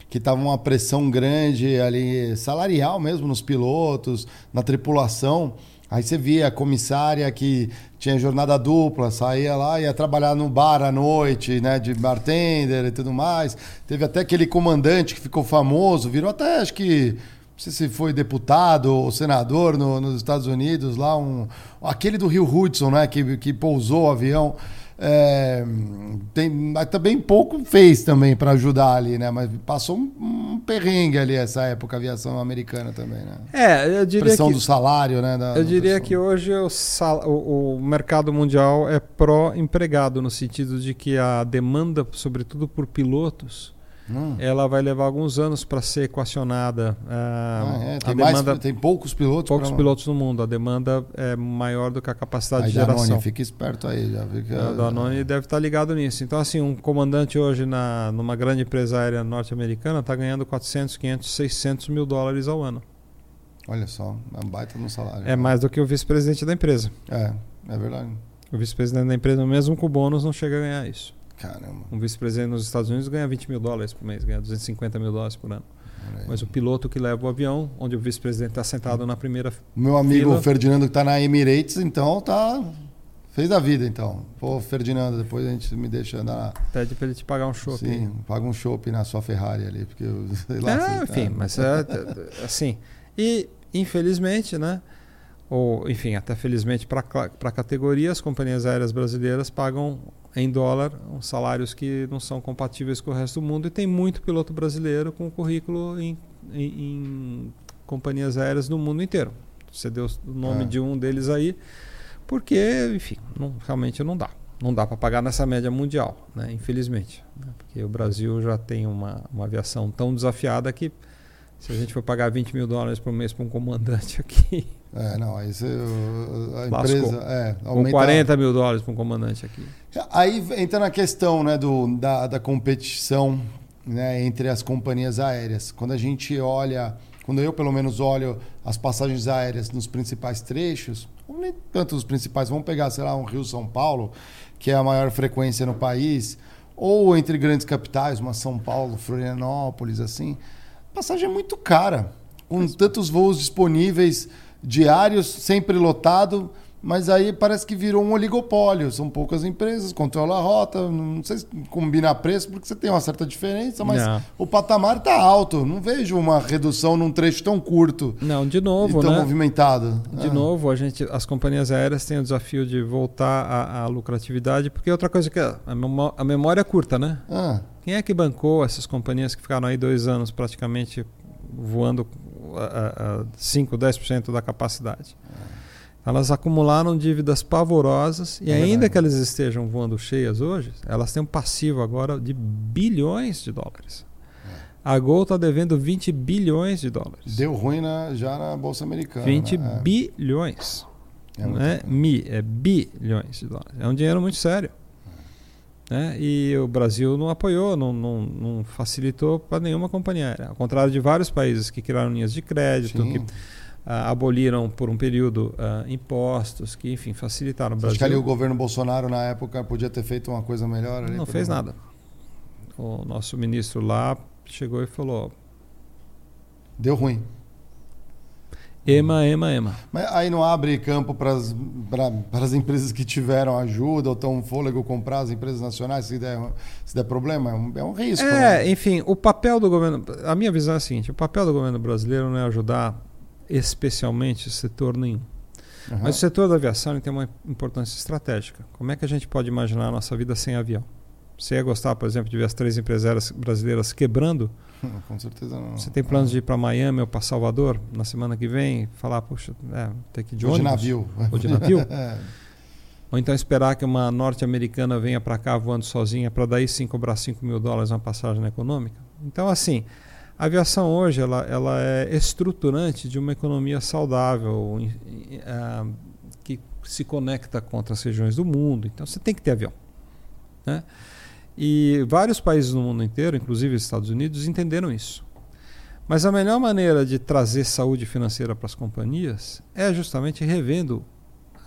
que estava uma pressão grande ali, salarial mesmo, nos pilotos, na tripulação Aí você via a comissária que tinha jornada dupla, saía lá, ia trabalhar no bar à noite, né, de bartender e tudo mais. Teve até aquele comandante que ficou famoso, virou até, acho que, não sei se foi deputado ou senador no, nos Estados Unidos, lá um, aquele do Rio Hudson, né, que, que pousou o avião. É, tem, mas também pouco fez também para ajudar ali, né? Mas passou um, um, perrengue ali essa época a aviação americana também, né? É, eu diria Pressão que, do salário, né? Da, eu diria que hoje o, sal, o, o mercado mundial é pró-empregado no sentido de que a demanda, sobretudo por pilotos, Hum. Ela vai levar alguns anos para ser equacionada. Ah, ah é. tem, demanda, mais, tem poucos pilotos. Poucos pra... pilotos no mundo. A demanda é maior do que a capacidade aí de geração. Danone, fica esperto aí. Já fica... A Danone deve estar tá ligado nisso. Então, assim, um comandante hoje na, numa grande empresa aérea norte-americana está ganhando 400, 500, 600 mil dólares ao ano. Olha só, é um baita no salário. É mais do que o vice-presidente da empresa. É, é verdade. O vice-presidente da empresa, mesmo com bônus, não chega a ganhar isso. Caramba. Um vice-presidente nos Estados Unidos ganha 20 mil dólares por mês, ganha 250 mil dólares por ano. Mas o piloto que leva o avião, onde o vice-presidente está sentado na primeira Meu amigo fila. Ferdinando que está na Emirates, então tá fez da vida então. Pô, Ferdinando, depois a gente me deixa andar. Pede para ele te pagar um chopp. Sim, paga um chopp na sua Ferrari ali, porque eu [laughs] sei lá. É, enfim, tá... mas é, assim. E infelizmente, né? Ou, enfim, até felizmente para a categoria, as companhias aéreas brasileiras pagam em dólar, salários que não são compatíveis com o resto do mundo, e tem muito piloto brasileiro com currículo em, em, em companhias aéreas no mundo inteiro. Você deu o nome é. de um deles aí, porque, enfim, não, realmente não dá. Não dá para pagar nessa média mundial, né? infelizmente. Né? Porque o Brasil já tem uma, uma aviação tão desafiada que se a gente for pagar 20 mil dólares por mês para um comandante [laughs] aqui. É, não, aí você, a empresa. É, aumenta... Com 40 mil dólares para um comandante aqui. Aí entra na questão né, do, da, da competição né, entre as companhias aéreas. Quando a gente olha, quando eu pelo menos olho as passagens aéreas nos principais trechos, nem tanto os principais, vamos pegar, sei lá, um Rio-São Paulo, que é a maior frequência no país, ou entre grandes capitais, uma São Paulo, Florianópolis, assim passagem é muito cara. Com tantos voos disponíveis diários, sempre lotado, mas aí parece que virou um oligopólio. São poucas empresas, controla a rota, não sei se combina preço, porque você tem uma certa diferença, mas não. o patamar está alto. Não vejo uma redução num trecho tão curto. Não, de novo, e tão né? movimentado. De ah. novo, a gente, as companhias aéreas têm o desafio de voltar à, à lucratividade, porque outra coisa que a, a memória é curta, né? Ah. Quem é que bancou essas companhias que ficaram aí dois anos praticamente voando a, a 5, 10% da capacidade? Elas acumularam dívidas pavorosas e é ainda que elas estejam voando cheias hoje, elas têm um passivo agora de bilhões de dólares. É. A Gol está devendo 20 bilhões de dólares. Deu ruim na, já na Bolsa Americana. 20 né? É. bilhões. É não é mi, é bilhões de dólares. É um dinheiro muito sério. Né? E o Brasil não apoiou, não, não, não facilitou para nenhuma companhia aérea. Ao contrário de vários países que criaram linhas de crédito, Sim. que uh, aboliram por um período uh, impostos, que enfim facilitaram o Brasil. Acho que ali o governo Bolsonaro na época podia ter feito uma coisa melhor? Ali, não fez nada. O nosso ministro lá chegou e falou: deu ruim. EMA, EMA, EMA. Mas aí não abre campo para as empresas que tiveram ajuda ou estão fôlego comprar as empresas nacionais se der, se der problema? É um, é um risco. É, né? enfim, o papel do governo. A minha visão é a seguinte: o papel do governo brasileiro não é ajudar especialmente setor nenhum. Uhum. Mas o setor da aviação tem uma importância estratégica. Como é que a gente pode imaginar a nossa vida sem avião? Você ia gostar, por exemplo, de ver as três empresárias brasileiras quebrando? [laughs] Com certeza não. Você tem planos de ir para Miami ou para Salvador na semana que vem? Falar, puxa, é, tem que ir de ou ônibus? de navio. Ou de navio? é. Ou então esperar que uma norte-americana venha para cá voando sozinha para daí sim cobrar 5 mil dólares uma passagem econômica? Então, assim, a aviação hoje ela, ela é estruturante de uma economia saudável uh, que se conecta com outras regiões do mundo. Então, você tem que ter avião. Né? E vários países no mundo inteiro, inclusive os Estados Unidos, entenderam isso. Mas a melhor maneira de trazer saúde financeira para as companhias é justamente revendo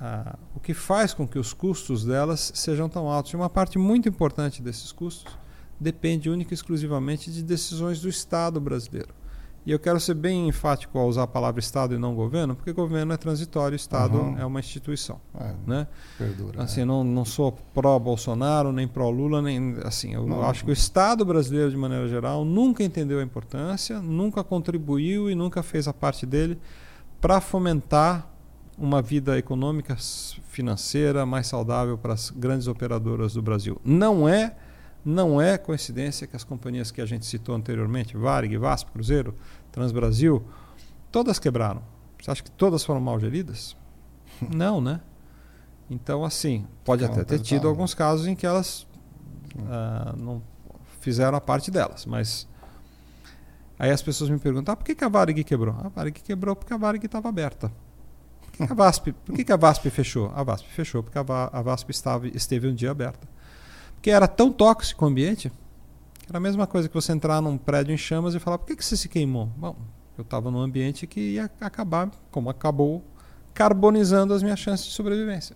ah, o que faz com que os custos delas sejam tão altos. E uma parte muito importante desses custos depende única e exclusivamente de decisões do Estado brasileiro. E eu quero ser bem enfático ao usar a palavra Estado e não governo, porque governo é transitório, Estado uhum. é uma instituição. É, né? Perdura, assim, é. não, não sou pró-Bolsonaro, nem pró-Lula, nem assim. Eu não, acho que o Estado brasileiro, de maneira geral, nunca entendeu a importância, nunca contribuiu e nunca fez a parte dele para fomentar uma vida econômica, financeira mais saudável para as grandes operadoras do Brasil. Não é, não é coincidência que as companhias que a gente citou anteriormente, Varig, Vasp, Cruzeiro, Transbrasil, todas quebraram. Você acha que todas foram mal geridas? [laughs] Não, né? Então, assim, pode até ter tido alguns casos em que elas uh, não fizeram a parte delas, mas aí as pessoas me perguntam: ah, por que, que a Varig quebrou? A Varig quebrou porque a Varig estava aberta. Por que, a VASP, por que, que a VASP fechou? A VASP fechou porque a, Va, a VASP estava, esteve um dia aberta. Porque era tão tóxico o ambiente, era a mesma coisa que você entrar num prédio em chamas e falar: por que, que você se queimou? Bom, eu estava num ambiente que ia acabar, como acabou, carbonizando as minhas chances de sobrevivência.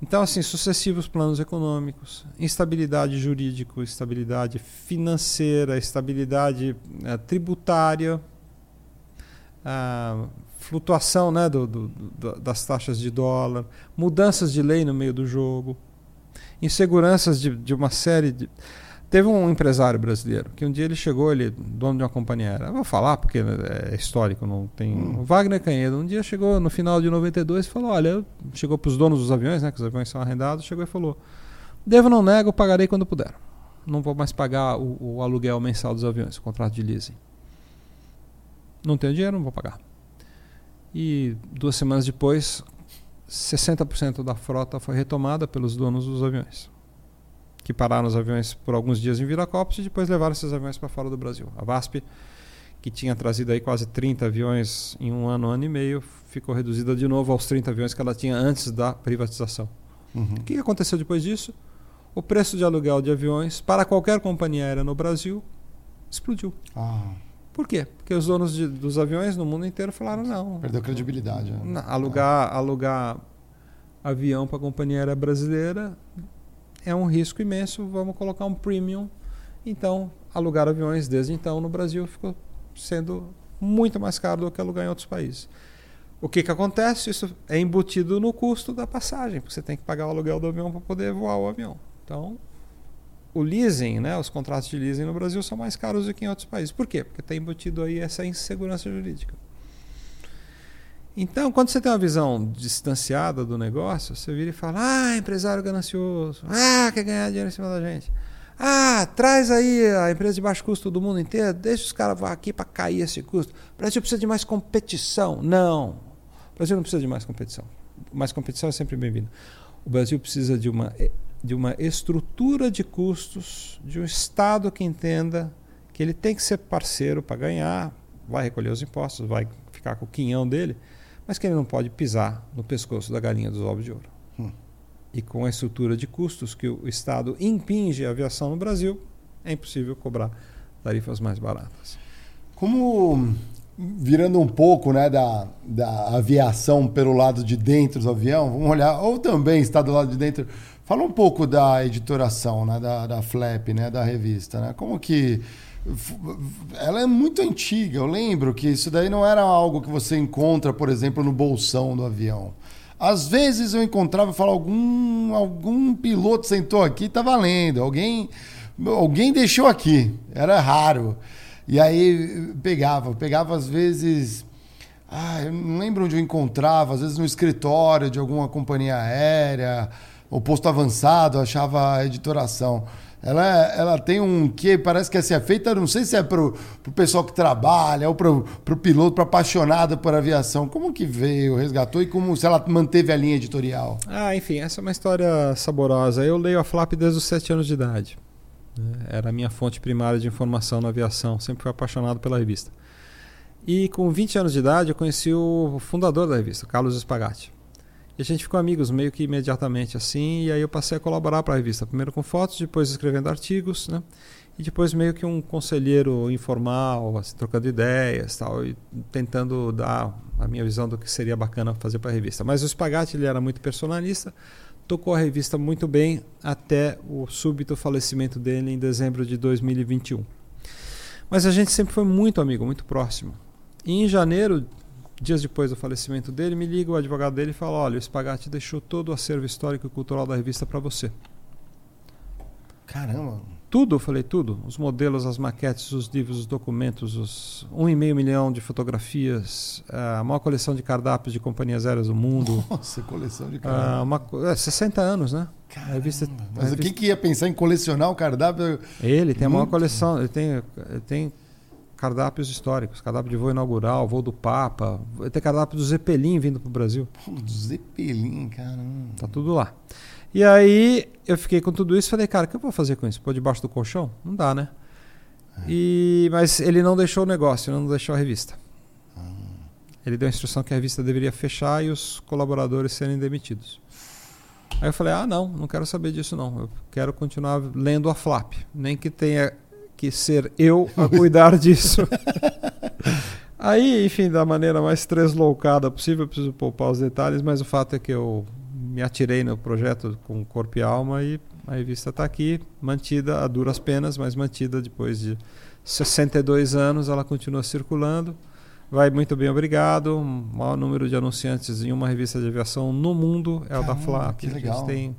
Então, assim, sucessivos planos econômicos, instabilidade jurídica, estabilidade financeira, estabilidade é, tributária, flutuação né, do, do, do, das taxas de dólar, mudanças de lei no meio do jogo, inseguranças de, de uma série de. Teve um empresário brasileiro que um dia ele chegou, ele dono de uma companhia aérea. Eu vou falar porque é histórico, não tem. Hum. Wagner Canhedo um dia chegou no final de 92 e falou: Olha, chegou para os donos dos aviões, né, que os aviões são arrendados, chegou e falou: Devo não nego, pagarei quando puder. Não vou mais pagar o, o aluguel mensal dos aviões, o contrato de leasing. Não tenho dinheiro, não vou pagar. E duas semanas depois, 60% da frota foi retomada pelos donos dos aviões que pararam os aviões por alguns dias em Viracopos e depois levaram esses aviões para fora do Brasil. A VASP, que tinha trazido aí quase 30 aviões em um ano, um ano e meio, ficou reduzida de novo aos 30 aviões que ela tinha antes da privatização. Uhum. O que aconteceu depois disso? O preço de aluguel de aviões para qualquer companhia aérea no Brasil explodiu. Ah. Por quê? Porque os donos de, dos aviões no mundo inteiro falaram não. Perdeu credibilidade. Né? Alugar, ah. alugar avião para a companhia aérea brasileira é um risco imenso, vamos colocar um premium. Então, alugar aviões desde então no Brasil ficou sendo muito mais caro do que alugar em outros países. O que, que acontece? Isso é embutido no custo da passagem, porque você tem que pagar o aluguel do avião para poder voar o avião. Então, o leasing, né, os contratos de leasing no Brasil são mais caros do que em outros países. Por quê? Porque tem embutido aí essa insegurança jurídica. Então, quando você tem uma visão distanciada do negócio, você vira e fala: ah, empresário ganancioso, ah, quer ganhar dinheiro em cima da gente. Ah, traz aí a empresa de baixo custo do mundo inteiro, deixa os caras aqui para cair esse custo. O Brasil precisa de mais competição. Não. O Brasil não precisa de mais competição. Mais competição é sempre bem-vindo. O Brasil precisa de uma, de uma estrutura de custos, de um Estado que entenda que ele tem que ser parceiro para ganhar, vai recolher os impostos, vai ficar com o quinhão dele mas que ele não pode pisar no pescoço da galinha dos ovos de ouro. Hum. E com a estrutura de custos que o Estado impinge a aviação no Brasil, é impossível cobrar tarifas mais baratas. Como virando um pouco né, da, da aviação pelo lado de dentro do avião, vamos olhar, ou também está do lado de dentro. Fala um pouco da editoração, né, da, da Flap, né, da revista. Né? Como que ela é muito antiga. Eu lembro que isso daí não era algo que você encontra, por exemplo, no bolsão do avião. Às vezes eu encontrava e falava, algum, algum piloto sentou aqui, tá valendo. Alguém, alguém deixou aqui. Era raro. E aí pegava, pegava às vezes. Ah, eu não lembro onde eu encontrava, às vezes no escritório de alguma companhia aérea, ou posto avançado, achava a editoração. Ela, ela tem um que parece que assim, é feita, não sei se é pro, pro pessoal que trabalha, ou pro, pro piloto, pro apaixonado por aviação. Como que veio, resgatou e como se ela manteve a linha editorial? Ah, enfim, essa é uma história saborosa. Eu leio a Flap desde os sete anos de idade. Né? Era a minha fonte primária de informação na aviação. Sempre fui apaixonado pela revista. E com 20 anos de idade eu conheci o fundador da revista, Carlos Spagatti. E a gente ficou amigos meio que imediatamente assim, e aí eu passei a colaborar para a revista, primeiro com fotos, depois escrevendo artigos, né? E depois meio que um conselheiro informal, assim, trocando ideias, tal, e tentando dar a minha visão do que seria bacana fazer para a revista. Mas o Spagatti ele era muito personalista, tocou a revista muito bem até o súbito falecimento dele em dezembro de 2021. Mas a gente sempre foi muito amigo, muito próximo. E em janeiro Dias depois do falecimento dele, me liga o advogado dele e fala: Olha, o Spagatti deixou todo o acervo histórico e cultural da revista para você. Caramba! Tudo, eu falei tudo. Os modelos, as maquetes, os livros, os documentos, os um e meio milhão de fotografias, a maior coleção de cardápios de companhias aéreas do mundo. [laughs] Nossa, coleção de cardápios. uma, é, 60 anos, né? A revista, mas revista... quem que ia pensar em colecionar um cardápio? Ele tem a maior coleção, ele tem, ele tem cardápios históricos, cardápio de voo inaugural, voo do Papa, tem cardápio do Zeppelin vindo para o Brasil. Pô, do Zeppelin, caramba. Tá tudo lá. E aí eu fiquei com tudo isso e falei, cara, o que eu vou fazer com isso? Pôr debaixo do colchão? Não dá, né? É. E, mas ele não deixou o negócio, não deixou a revista. Ah. Ele deu a instrução que a revista deveria fechar e os colaboradores serem demitidos. Aí eu falei, ah, não, não quero saber disso não. Eu quero continuar lendo a Flap. Nem que tenha que ser eu a cuidar [laughs] disso. Aí, enfim, da maneira mais tresloucada possível, preciso poupar os detalhes, mas o fato é que eu me atirei no projeto com corpo e alma e a revista está aqui, mantida a duras penas, mas mantida depois de 62 anos, ela continua circulando. Vai muito bem, obrigado. O maior número de anunciantes em uma revista de aviação no mundo é o da Flap. Que legal. A gente tem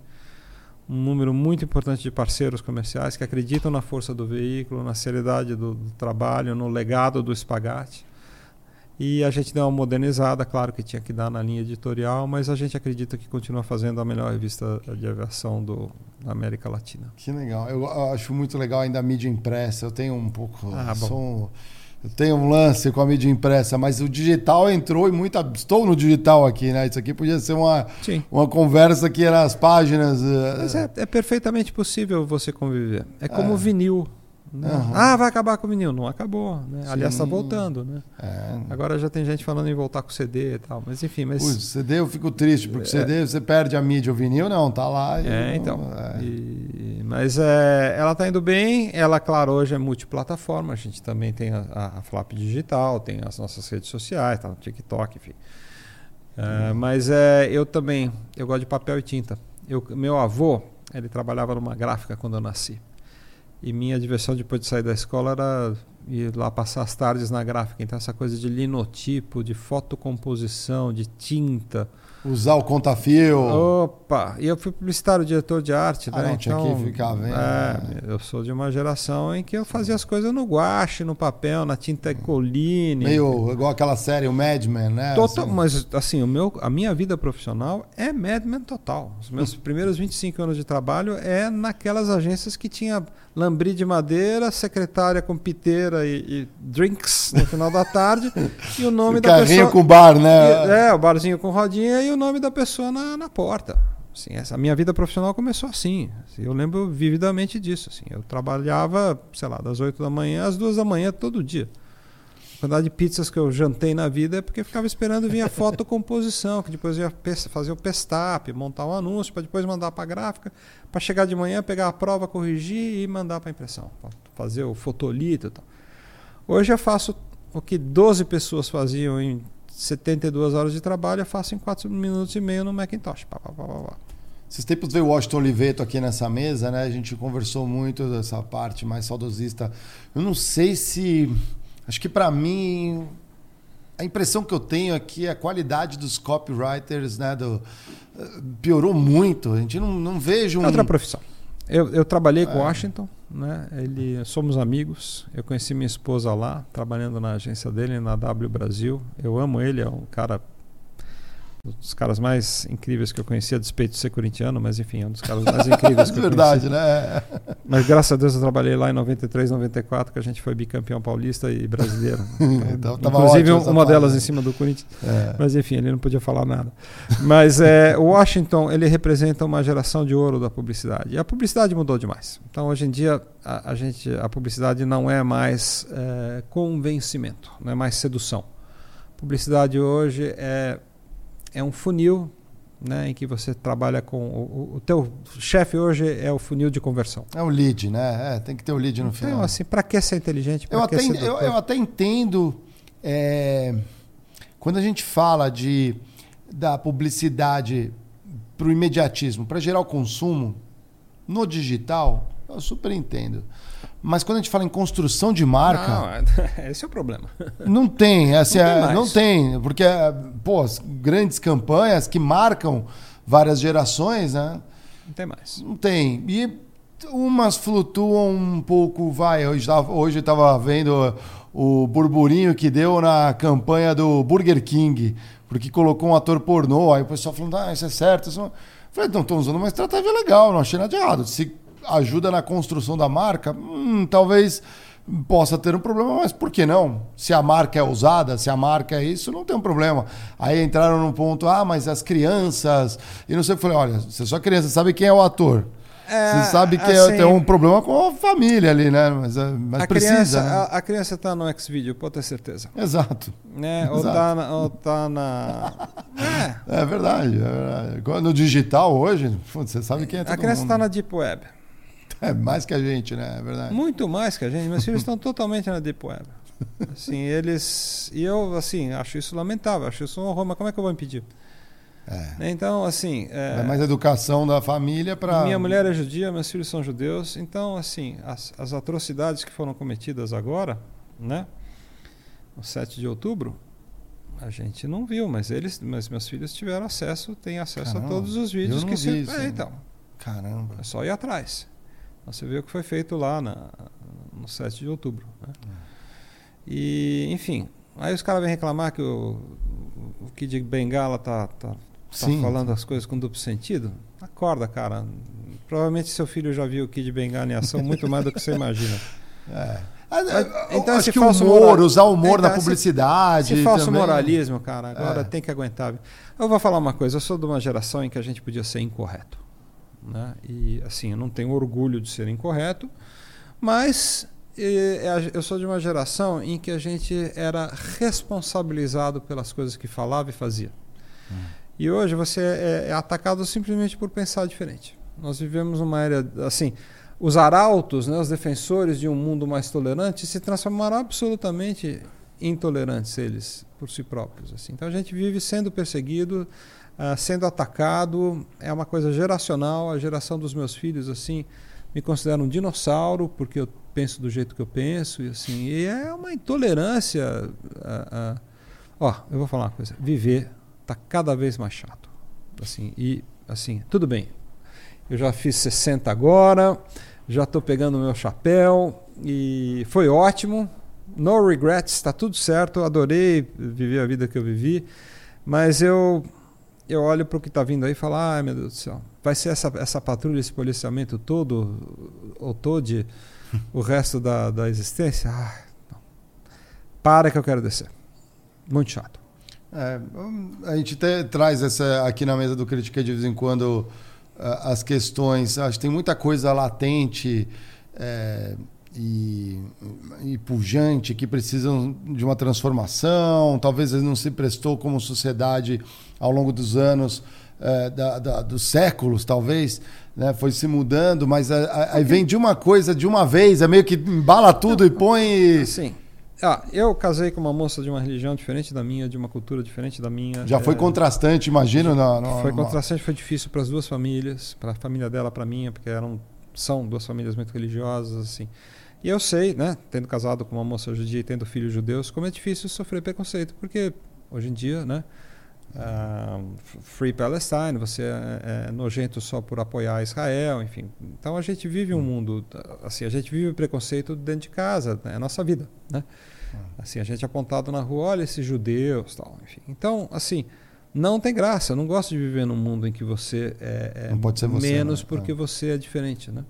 um número muito importante de parceiros comerciais que acreditam na força do veículo, na seriedade do, do trabalho, no legado do Spagatti. E a gente deu uma modernizada, claro que tinha que dar na linha editorial, mas a gente acredita que continua fazendo a melhor revista de aviação do, da América Latina. Que legal. Eu acho muito legal ainda a mídia impressa. Eu tenho um pouco. Ah, bom. Eu tenho um lance com a mídia impressa, mas o digital entrou e muito. Estou no digital aqui, né? Isso aqui podia ser uma, uma conversa que era as páginas. Eh, mas é, é perfeitamente possível você conviver. É como é. vinil. Né? Uhum. Ah, vai acabar com o vinil. Não acabou. Né? Aliás, está voltando. Né? É. Agora já tem gente falando em voltar com o CD e tal. Mas enfim. Mas... Ui, CD eu fico triste, porque é. CD você perde a mídia. O vinil não, tá lá. É, então. É. E... Mas é, ela está indo bem. Ela, claro, hoje é multiplataforma. A gente também tem a, a, a Flap Digital, tem as nossas redes sociais, tá no TikTok, enfim. Uhum. Mas é, eu também, eu gosto de papel e tinta. Eu, meu avô, ele trabalhava numa gráfica quando eu nasci. E minha diversão depois de sair da escola era ir lá passar as tardes na gráfica. Então, essa coisa de linotipo, de fotocomposição, de tinta. Usar o contafio. Opa! E eu fui publicitário, diretor de arte, ah, né? Não, tinha então, que ficar vendo. É, eu sou de uma geração em que eu fazia as coisas no guache, no papel, na tinta Ecoline. Meio igual aquela série, o Mad Men, né? Total, assim. Mas, assim, o meu, a minha vida profissional é Mad Men total. Os meus [laughs] primeiros 25 anos de trabalho é naquelas agências que tinha lambri de madeira, secretária com piteira e, e drinks no final da tarde [laughs] e o nome da Carrinho pessoa... com bar, né? E, é, o barzinho com rodinha e o nome da pessoa na, na porta. Assim, essa minha vida profissional começou assim. assim. Eu lembro vividamente disso. Assim. Eu trabalhava, sei lá, das 8 da manhã às 2 da manhã todo dia quantidade de pizzas que eu jantei na vida é porque ficava esperando vir a fotocomposição, que depois eu ia fazer o pestap, montar um anúncio, para depois mandar para a gráfica, para chegar de manhã, pegar a prova, corrigir e mandar para a impressão, fazer o fotolito e tal. Hoje eu faço o que 12 pessoas faziam em 72 horas de trabalho, eu faço em 4 minutos e meio no Macintosh. Pá, pá, pá, pá. Esses tempos veio o Washington Oliveto aqui nessa mesa, né? A gente conversou muito dessa parte mais saudosista. Eu não sei se Acho que para mim a impressão que eu tenho aqui é a qualidade dos copywriters, né, do, piorou muito. A gente não, não vejo um... outra profissão. Eu, eu trabalhei é. com Washington, né? Ele somos amigos. Eu conheci minha esposa lá, trabalhando na agência dele na W Brasil. Eu amo ele, é um cara um dos caras mais incríveis que eu conhecia, a despeito de ser corintiano, mas enfim, é um dos caras mais [laughs] incríveis que eu Verdade, né? Mas graças a Deus eu trabalhei lá em 93, 94, que a gente foi bicampeão paulista e brasileiro. [laughs] então, Inclusive uma delas em cima do Corinthians. É. Mas enfim, ele não podia falar nada. Mas é, o Washington, ele representa uma geração de ouro da publicidade. E a publicidade mudou demais. Então hoje em dia a, a gente, a publicidade não é mais é, convencimento, não é mais sedução. Publicidade hoje é é um funil né, em que você trabalha com o, o teu chefe hoje é o funil de conversão. É o lead, né? É, tem que ter o lead no então, final. Então, assim, para que ser inteligente? Eu até, eu, eu, até entendo é, quando a gente fala de da publicidade para o imediatismo, para gerar o consumo no digital, eu super entendo. Mas quando a gente fala em construção de marca. Não, [laughs] esse é o problema. Não tem, [laughs] assim, não, tem é, não tem, porque, pô, as grandes campanhas que marcam várias gerações, né? Não tem mais. Não tem. E Umas flutuam um pouco, vai. Hoje estava hoje tava vendo o burburinho que deu na campanha do Burger King, porque colocou um ator pornô. Aí o pessoal falando, ah, isso é certo. Isso... Falei, não, estão usando uma estratégia legal, não achei nada de errado. Se ajuda na construção da marca, hum, talvez possa ter um problema, mas por que não? Se a marca é usada, se a marca é isso, não tem um problema. Aí entraram num ponto, ah, mas as crianças. E não sei, eu falei, olha, você é só criança, sabe quem é o ator. É, você sabe que é, assim, tem um problema com a família ali, né? Mas, é, mas a precisa. Criança, né? a, a, criança está no X-Video, pode ter certeza. Exato. Né? Ou, Está na, ou tá na. É. é verdade, é verdade. No digital hoje, você sabe quem é A criança está na Deep Web. É mais que a gente, né? É verdade. Muito mais que a gente. Meus filhos estão totalmente na Deep Web. Assim, eles. E eu, assim, acho isso lamentável, acho isso um horror, mas como é que eu vou impedir? É. Então, assim. É, é mais educação da família para. Minha mulher é judia, meus filhos são judeus. Então, assim, as, as atrocidades que foram cometidas agora, né? No 7 de outubro, a gente não viu, mas eles, mas meus filhos tiveram acesso, têm acesso Caramba, a todos os vídeos que se. É, então. Caramba. É só ir atrás. Você vê o que foi feito lá na, no 7 de outubro. Né? É. E, enfim, aí os caras vêm reclamar que o, o Kid Bengala tá, tá Tá Sim. falando as coisas com duplo sentido? Acorda, cara. Provavelmente seu filho já viu o Kid Bengala em ação muito mais do que você imagina. [laughs] É. Mas, então, acho que o humor, moral... usar o humor então, na publicidade. Esse, falso também. moralismo, cara, agora é. tem que aguentar. Eu vou falar uma coisa, eu sou de uma geração em que a gente podia ser incorreto. Né? E assim, eu não tenho orgulho de ser incorreto, mas eu sou de uma geração em que a gente era responsabilizado pelas coisas que falava e fazia. Hum. E hoje você é, é atacado simplesmente por pensar diferente. Nós vivemos uma era assim, os arautos, né, os defensores de um mundo mais tolerante, se transformaram absolutamente intolerantes eles por si próprios. Assim. Então a gente vive sendo perseguido, uh, sendo atacado, é uma coisa geracional. A geração dos meus filhos assim me considera um dinossauro porque eu penso do jeito que eu penso e assim. E é uma intolerância. Uh, uh, ó, eu vou falar uma coisa: viver está cada vez mais chato. Assim, e assim, tudo bem. Eu já fiz 60 agora, já estou pegando o meu chapéu e foi ótimo. No regrets, está tudo certo. Adorei viver a vida que eu vivi, mas eu eu olho para o que está vindo aí e falo: ai meu Deus do céu, vai ser essa, essa patrulha, esse policiamento todo, ou todo o resto da, da existência? Ah, Para que eu quero descer. Muito chato. É, a gente te, traz essa aqui na mesa do Critica de vez em quando as questões. Acho que tem muita coisa latente é, e, e pujante que precisam de uma transformação. Talvez ele não se prestou como sociedade ao longo dos anos, é, da, da, dos séculos, talvez. Né, foi se mudando, mas aí vem de uma coisa de uma vez, é meio que embala tudo e põe. Sim. Ah, eu casei com uma moça de uma religião diferente da minha, de uma cultura diferente da minha. Já é... foi contrastante, imagino? Na, na, foi contrastante, foi difícil para as duas famílias, para a família dela, para a minha, porque eram são duas famílias muito religiosas, assim. E eu sei, né, tendo casado com uma moça judia e tendo filhos judeus, como é difícil sofrer preconceito, porque hoje em dia, né, uh, Free Palestine, você é, é, nojento só por apoiar Israel, enfim. Então a gente vive um hum. mundo, assim, a gente vive preconceito dentro de casa, né, é a nossa vida, né? Assim, a gente é apontado na rua, olha esses judeus, tal, enfim. Então, assim, não tem graça. Eu não gosto de viver num mundo em que você é, é você, menos né? porque é. você é diferente, né?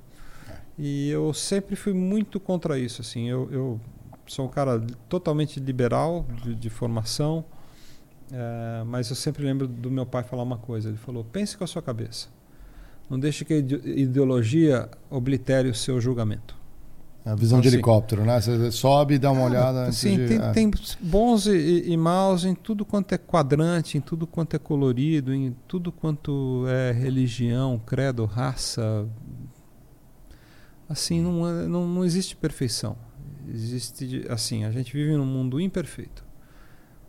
E eu sempre fui muito contra isso, assim. Eu, eu sou um cara totalmente liberal de, de formação, é, mas eu sempre lembro do meu pai falar uma coisa. Ele falou: pense com a sua cabeça. Não deixe que a ideologia oblitere o seu julgamento. A visão então, de helicóptero, né? Você sobe e dá uma olhada. Sim, de... tem, é. tem, bons e, e, maus em tudo quanto é quadrante, em tudo quanto é colorido, em tudo quanto é religião, credo, raça. Assim, não, é, não, não existe perfeição. Existe, assim, a gente vive num mundo imperfeito.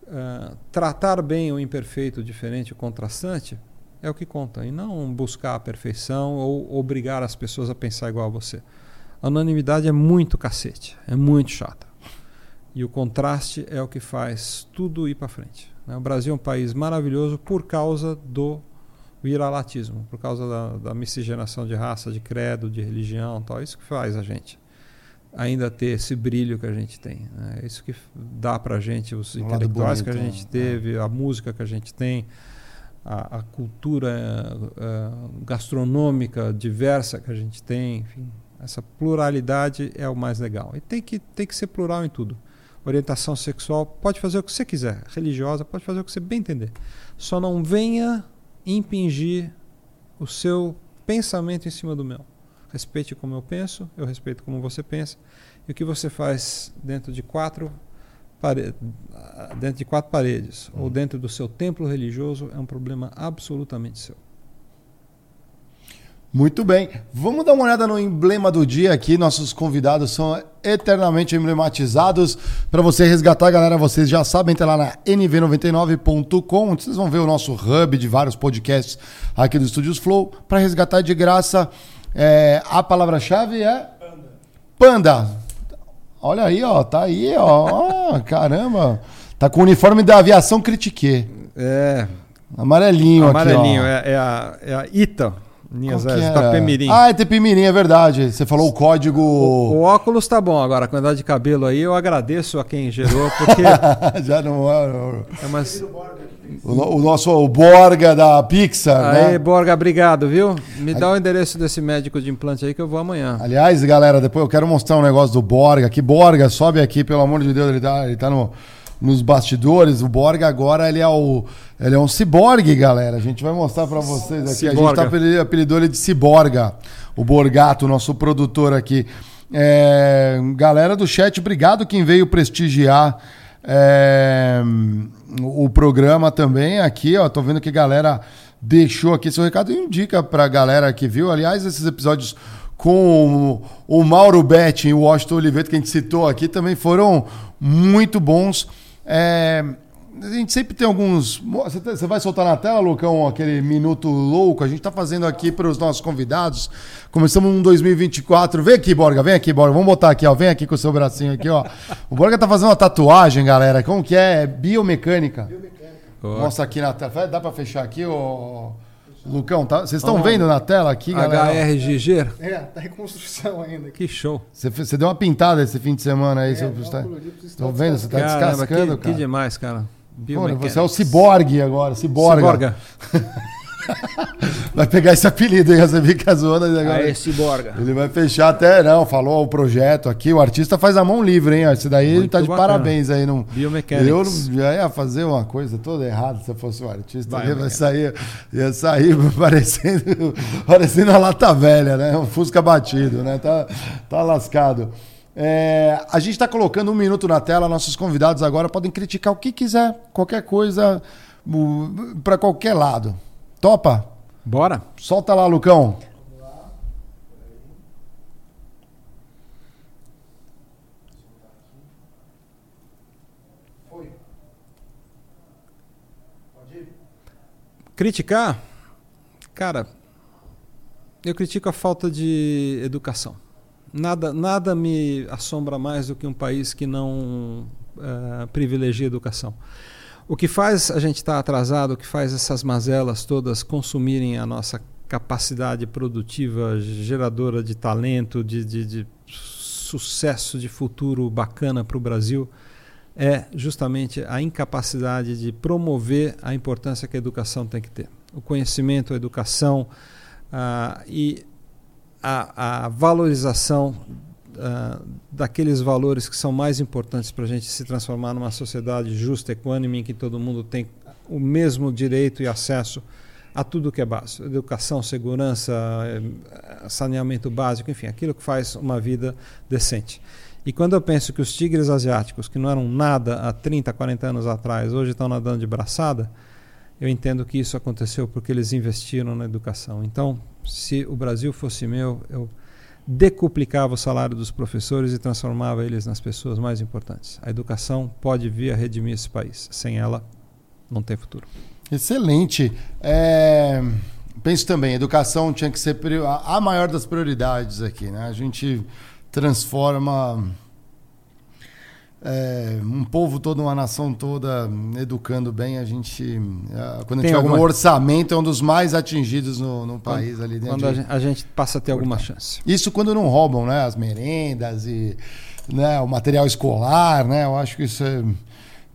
Uh, tratar bem o imperfeito, diferente, o contrastante, é o que conta. E não buscar a perfeição ou obrigar as pessoas a pensar igual a você. A unanimidade é muito cacete, é muito chata. E o contraste é o que faz tudo ir para frente. Né? O Brasil é um país maravilhoso por causa do viralatismo, por causa da, da miscigenação de raça, de credo, de religião, tal. Isso que faz a gente ainda ter esse brilho que a gente tem. Né? É isso que dá para a gente os intelectuais bonito, que a gente né? teve, a música que a gente tem, a, a cultura uh, gastronômica diversa que a gente tem, enfim, essa pluralidade é o mais legal. E tem que, tem que ser plural em tudo. Orientação sexual, pode fazer o que você quiser. Religiosa, pode fazer o que você bem entender. Só não venha impingir o seu pensamento em cima do meu. Respeite como eu penso, eu respeito como você pensa. E o que você faz dentro de quatro paredes, dentro de quatro paredes ou dentro do seu templo religioso é um problema absolutamente seu. Muito bem. Vamos dar uma olhada no emblema do dia aqui. Nossos convidados são eternamente emblematizados. Para você resgatar, galera, vocês já sabem, entra lá na nv99.com, onde vocês vão ver o nosso hub de vários podcasts aqui do Estúdios Flow. Para resgatar de graça, é, a palavra-chave é Panda. Panda. Olha aí, ó, tá aí, ó. caramba. Tá com o uniforme da aviação Critique. É. Amarelinho, Amarelinho, aqui, é, é, a, é a ITA. Linhas S, Itapemirim. Ah, Itapemirim, é verdade. Você falou o código. O, o, óculos tá bom agora, a quantidade de cabelo aí, eu agradeço a quem gerou, porque. [laughs] Já não é. é mas... o, o, nosso o Borga da Pixar. Aí, né? Borga, obrigado, viu? Me dá o endereço desse médico de implante aí que eu vou amanhã. Aliás, galera, depois eu quero mostrar um negócio do Borga. Que Borga, sobe aqui, pelo amor de Deus, ele tá, ele tá no nos bastidores. O Borga agora ele é o ele é um ciborgue, galera. A gente vai mostrar para vocês aqui. Ciborga. A gente tá apelidou ele de ciborga. O Borgato, nosso produtor aqui. É, galera do chat, obrigado quem veio prestigiar é, o programa também aqui. Ó, tô vendo que a galera deixou aqui seu recado e indica pra galera que viu. Aliás, esses episódios com o, Mauro Betti e o Washington Oliveira, que a gente citou aqui, também foram muito bons. É, a gente sempre tem alguns. Você vai soltar na tela, Lucão, aquele minuto louco? A gente está fazendo aqui para os nossos convidados. Começamos um 2024. Vem aqui, Borga, vem aqui, Borga. Vamos botar aqui, ó. Vem aqui com o seu bracinho aqui, ó. O Borga tá fazendo uma tatuagem, galera. Como que é? é biomecânica. Biomecânica. Mostra aqui na tela. Dá para fechar aqui, ó. Lucão, tá? Vocês estão vendo na tela aqui, galera? HRGG? É, tá em construção ainda. Que show. Você, você deu uma pintada esse fim de semana aí. É, você está... Estão vendo? Você tá Caramba, descascando, que, cara. Que demais, cara. Pô, você é o ciborgue agora, ciborga. Ciborga. [laughs] [laughs] vai pegar esse apelido aí, você fica zoando agora. Ciborga. Ele vai fechar até, não, falou o projeto aqui. O artista faz a mão livre, hein? Esse daí Muito ele tá de bacana. parabéns aí. Não, eu já ia fazer uma coisa toda errada se eu fosse o artista. Vai, ia, sair, ia sair [laughs] parecendo, parecendo a lata velha, né? Um Fusca batido, né? Tá, tá lascado. É, a gente está colocando um minuto na tela. Nossos convidados agora podem criticar o que quiser, qualquer coisa, para qualquer lado. Topa? Bora. Solta lá, Lucão. Foi. Pode ir. Criticar? Cara, eu critico a falta de educação. Nada, nada me assombra mais do que um país que não uh, privilegia a educação. O que faz a gente estar tá atrasado, o que faz essas mazelas todas consumirem a nossa capacidade produtiva, geradora de talento, de, de, de sucesso, de futuro bacana para o Brasil, é justamente a incapacidade de promover a importância que a educação tem que ter. O conhecimento, a educação uh, e a, a valorização uh, daqueles valores que são mais importantes para a gente se transformar numa sociedade justa, equânime, em que todo mundo tem o mesmo direito e acesso a tudo que é básico: educação, segurança, eh, saneamento básico, enfim, aquilo que faz uma vida decente. E quando eu penso que os tigres asiáticos, que não eram nada há 30, 40 anos atrás, hoje estão nadando de braçada, eu entendo que isso aconteceu porque eles investiram na educação. Então, se o Brasil fosse meu, eu decuplicava o salário dos professores e transformava eles nas pessoas mais importantes. A educação pode vir a redimir esse país. Sem ela, não tem futuro. Excelente. É... Penso também, educação tinha que ser a maior das prioridades aqui. Né? A gente transforma é, um povo todo, uma nação toda educando bem, a gente. é, quando a Tem gente alguma- o orçamento é um dos mais atingidos no, no país ali dentro. Quando a gente, a gente passa a ter alguma chance. Isso quando não roubam, né? As merendas e né, o material escolar, né? Eu acho que isso é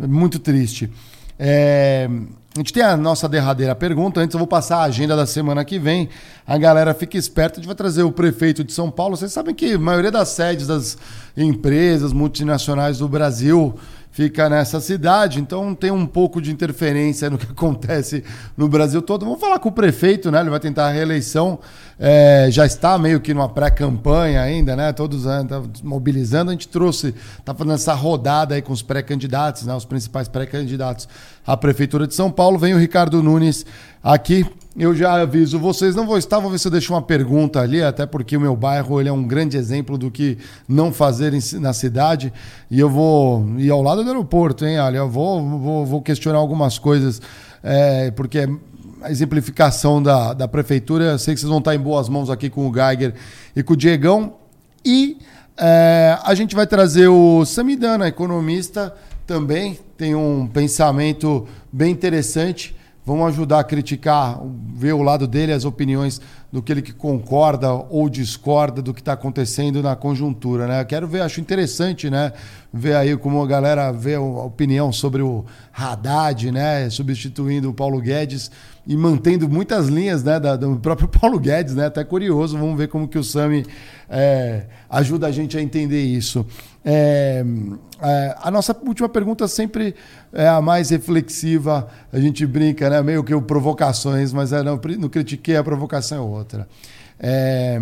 muito triste. É, a gente tem a nossa derradeira pergunta. Antes eu vou passar a agenda da semana que vem. A galera fica esperta. A gente vai trazer o prefeito de São Paulo. Vocês sabem que a maioria das sedes das empresas multinacionais do Brasil fica nessa cidade, então tem um pouco de interferência no que [laughs] acontece no Brasil todo. Vamos falar com o prefeito, né? Ele vai tentar a reeleição. É, já está meio que numa pré-campanha ainda, né? Todos né, tá mobilizando. A gente trouxe, tá fazendo essa rodada aí com os pré-candidatos, né? Os principais pré-candidatos à Prefeitura de São Paulo. Vem o Ricardo Nunes aqui. Eu já aviso vocês, não vou estar, vou ver se eu deixo uma pergunta ali, até porque o meu bairro ele é um grande exemplo do que não fazer em na cidade. E eu vou ir ao lado do aeroporto, hein? Olha, eu vou, vou, vou questionar algumas coisas, é, porque a exemplificação da, da prefeitura, eu sei que vocês vão estar em boas mãos aqui com o Geiger e com o Diegão. E é, a gente vai trazer o Samidana, economista, também tem um pensamento bem interessante. Vamos ajudar a criticar, ver o lado dele, as opiniões do que ele que concorda ou discorda do que está acontecendo na conjuntura, né? Quero ver, acho interessante, né? Ver aí como a galera vê a opinião sobre o Haddad, né? Substituindo o Paulo Guedes e mantendo muitas linhas, né? da- do próprio [laughs] Paulo Guedes, né? Até curioso, vamos ver como que o Sami é, ajuda a gente a entender isso. É, é, a nossa última pergunta sempre é a mais reflexiva. A gente brinca, né? Meio que provocações, mas é, não, não critiquei, a provocação é outra. É,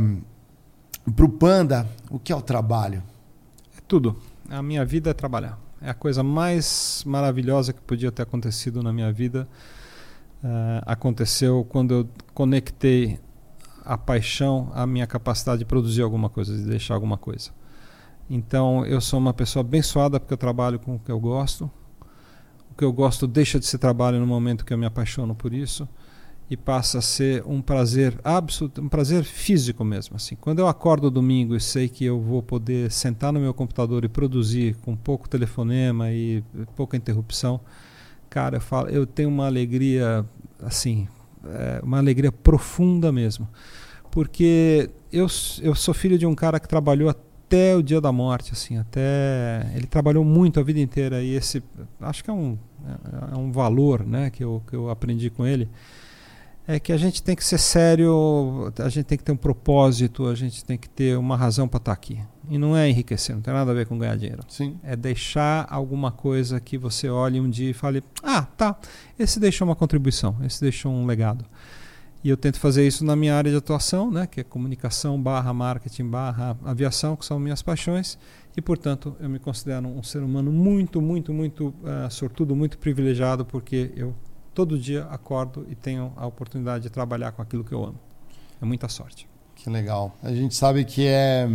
Para o Panda, o que é o trabalho? É tudo. A minha vida é trabalhar. É a coisa mais maravilhosa que podia ter acontecido na minha vida. Eh, aconteceu quando eu conectei a paixão à minha capacidade de produzir alguma coisa, de deixar alguma coisa. Então, eu sou uma pessoa abençoada porque eu trabalho com o que eu gosto. O que eu gosto deixa de ser trabalho no momento que eu me apaixono por isso e passa a ser um prazer absoluto, um prazer físico mesmo. Assim, quando eu acordo domingo e sei que eu vou poder sentar no meu computador e produzir com pouco telefonema e pouca interrupção, cara, eu falo, eu tenho uma alegria assim, é, uma alegria profunda mesmo, porque eu eu sou filho de um cara que trabalhou até o dia da morte, assim, até ele trabalhou muito a vida inteira e esse acho que é um é um valor, né, que eu que eu aprendi com ele é que a gente tem que ser sério, a gente tem que ter um propósito, a gente tem que ter uma razão para estar aqui. E não é enriquecer, não tem nada a ver com ganhar dinheiro. Sim. É deixar alguma coisa que você olhe um dia e fale: ah, tá, esse deixou uma contribuição, esse deixou um legado. E eu tento fazer isso na minha área de atuação, né, que é comunicação barra marketing barra aviação, que são minhas paixões. E, portanto, eu me considero um ser humano muito, muito, muito uh, sortudo, muito privilegiado, porque eu todo dia acordo e tenho a oportunidade de trabalhar com aquilo que eu amo. É muita sorte. Que legal. A gente sabe que é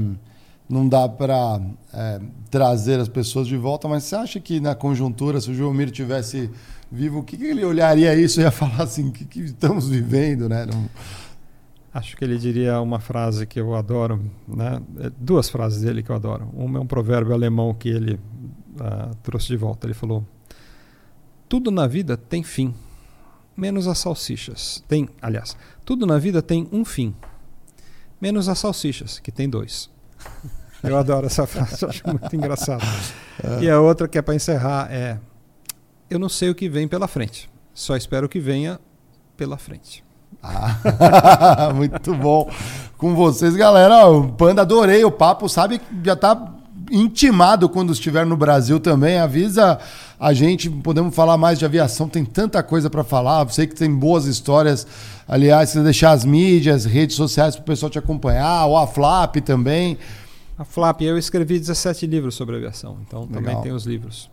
não dá para é, trazer as pessoas de volta, mas você acha que na conjuntura, se o João tivesse vivo, o que, que ele olharia isso e ia [laughs] falar assim, o que, que estamos vivendo, né? Não... Acho que ele diria uma frase que eu adoro, né? duas frases dele que eu adoro. Uma é um provérbio alemão que ele uh, trouxe de volta. Ele falou: Tudo na vida tem fim, menos as salsichas. Tem, aliás, tudo na vida tem um fim, menos as salsichas, que tem dois. [laughs] Eu adoro essa frase, [laughs] acho muito engraçado. E a outra que é para encerrar é: Eu não sei o que vem pela frente, só espero que venha pela frente. Ah, [laughs] muito bom. Com vocês, galera. O Panda, adorei o papo. Sabe já tá intimado quando estiver no Brasil também. Avisa a gente, podemos falar mais de aviação. Tem tanta coisa para falar. Sei que tem boas histórias. Aliás, se deixar as mídias, redes sociais para o pessoal te acompanhar, ou a Flap também. A Flap, eu escrevi 17 livros sobre aviação, então Legal. também tem os livros.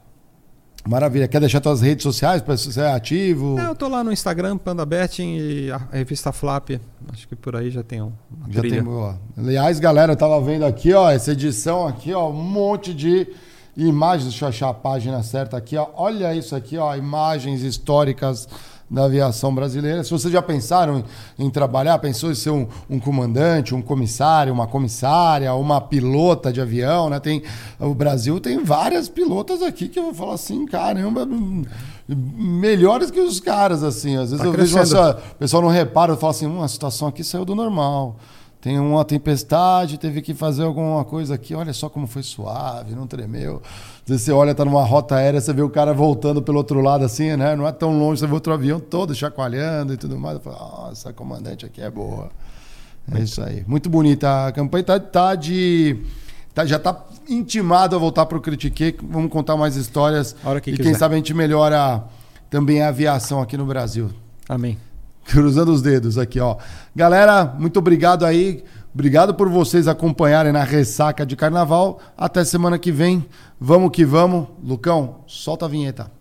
Maravilha. Quer deixar suas redes sociais para ser ativo? É, eu tô lá no Instagram, Panda Betting e a revista Flap. Acho que por aí já tem um, Já trilha. tem, ó. Aliás, galera, eu tava vendo aqui, ó, essa edição aqui, ó, um monte de imagens. Deixa eu achar a página certa aqui, ó. Olha isso aqui, ó, imagens históricas da aviação brasileira. Se vocês já pensaram em, em trabalhar, pensou em ser um, um, comandante, um comissário, uma comissária, uma pilota de avião, né? Tem, o Brasil tem várias pilotas aqui que eu vou falar assim, caramba, melhores que os caras, assim. Às vezes tá eu crescendo. vejo o pessoal não repara, eu falo assim, uma situação aqui saiu do normal tem uma tempestade, teve que fazer alguma coisa aqui, olha só como foi suave, não tremeu. Você olha, tá numa rota aérea, você vê o cara voltando pelo outro lado assim, né? Não é tão longe, você vê outro avião todo chacoalhando e tudo mais. Eu falo, nossa, a comandante aqui é boa. É isso aí. Muito bonita. A campanha tá, tá de. Tá, já está intimado a voltar para o Critique. Vamos contar mais histórias. E quiser. quem sabe a gente melhora também a aviação aqui no Brasil. Amém. [laughs] Cruzando os dedos aqui, ó. Galera, muito obrigado aí. Obrigado por vocês acompanharem na ressaca de carnaval. Até semana que vem. Vamos que vamos. Lucão, solta a vinheta.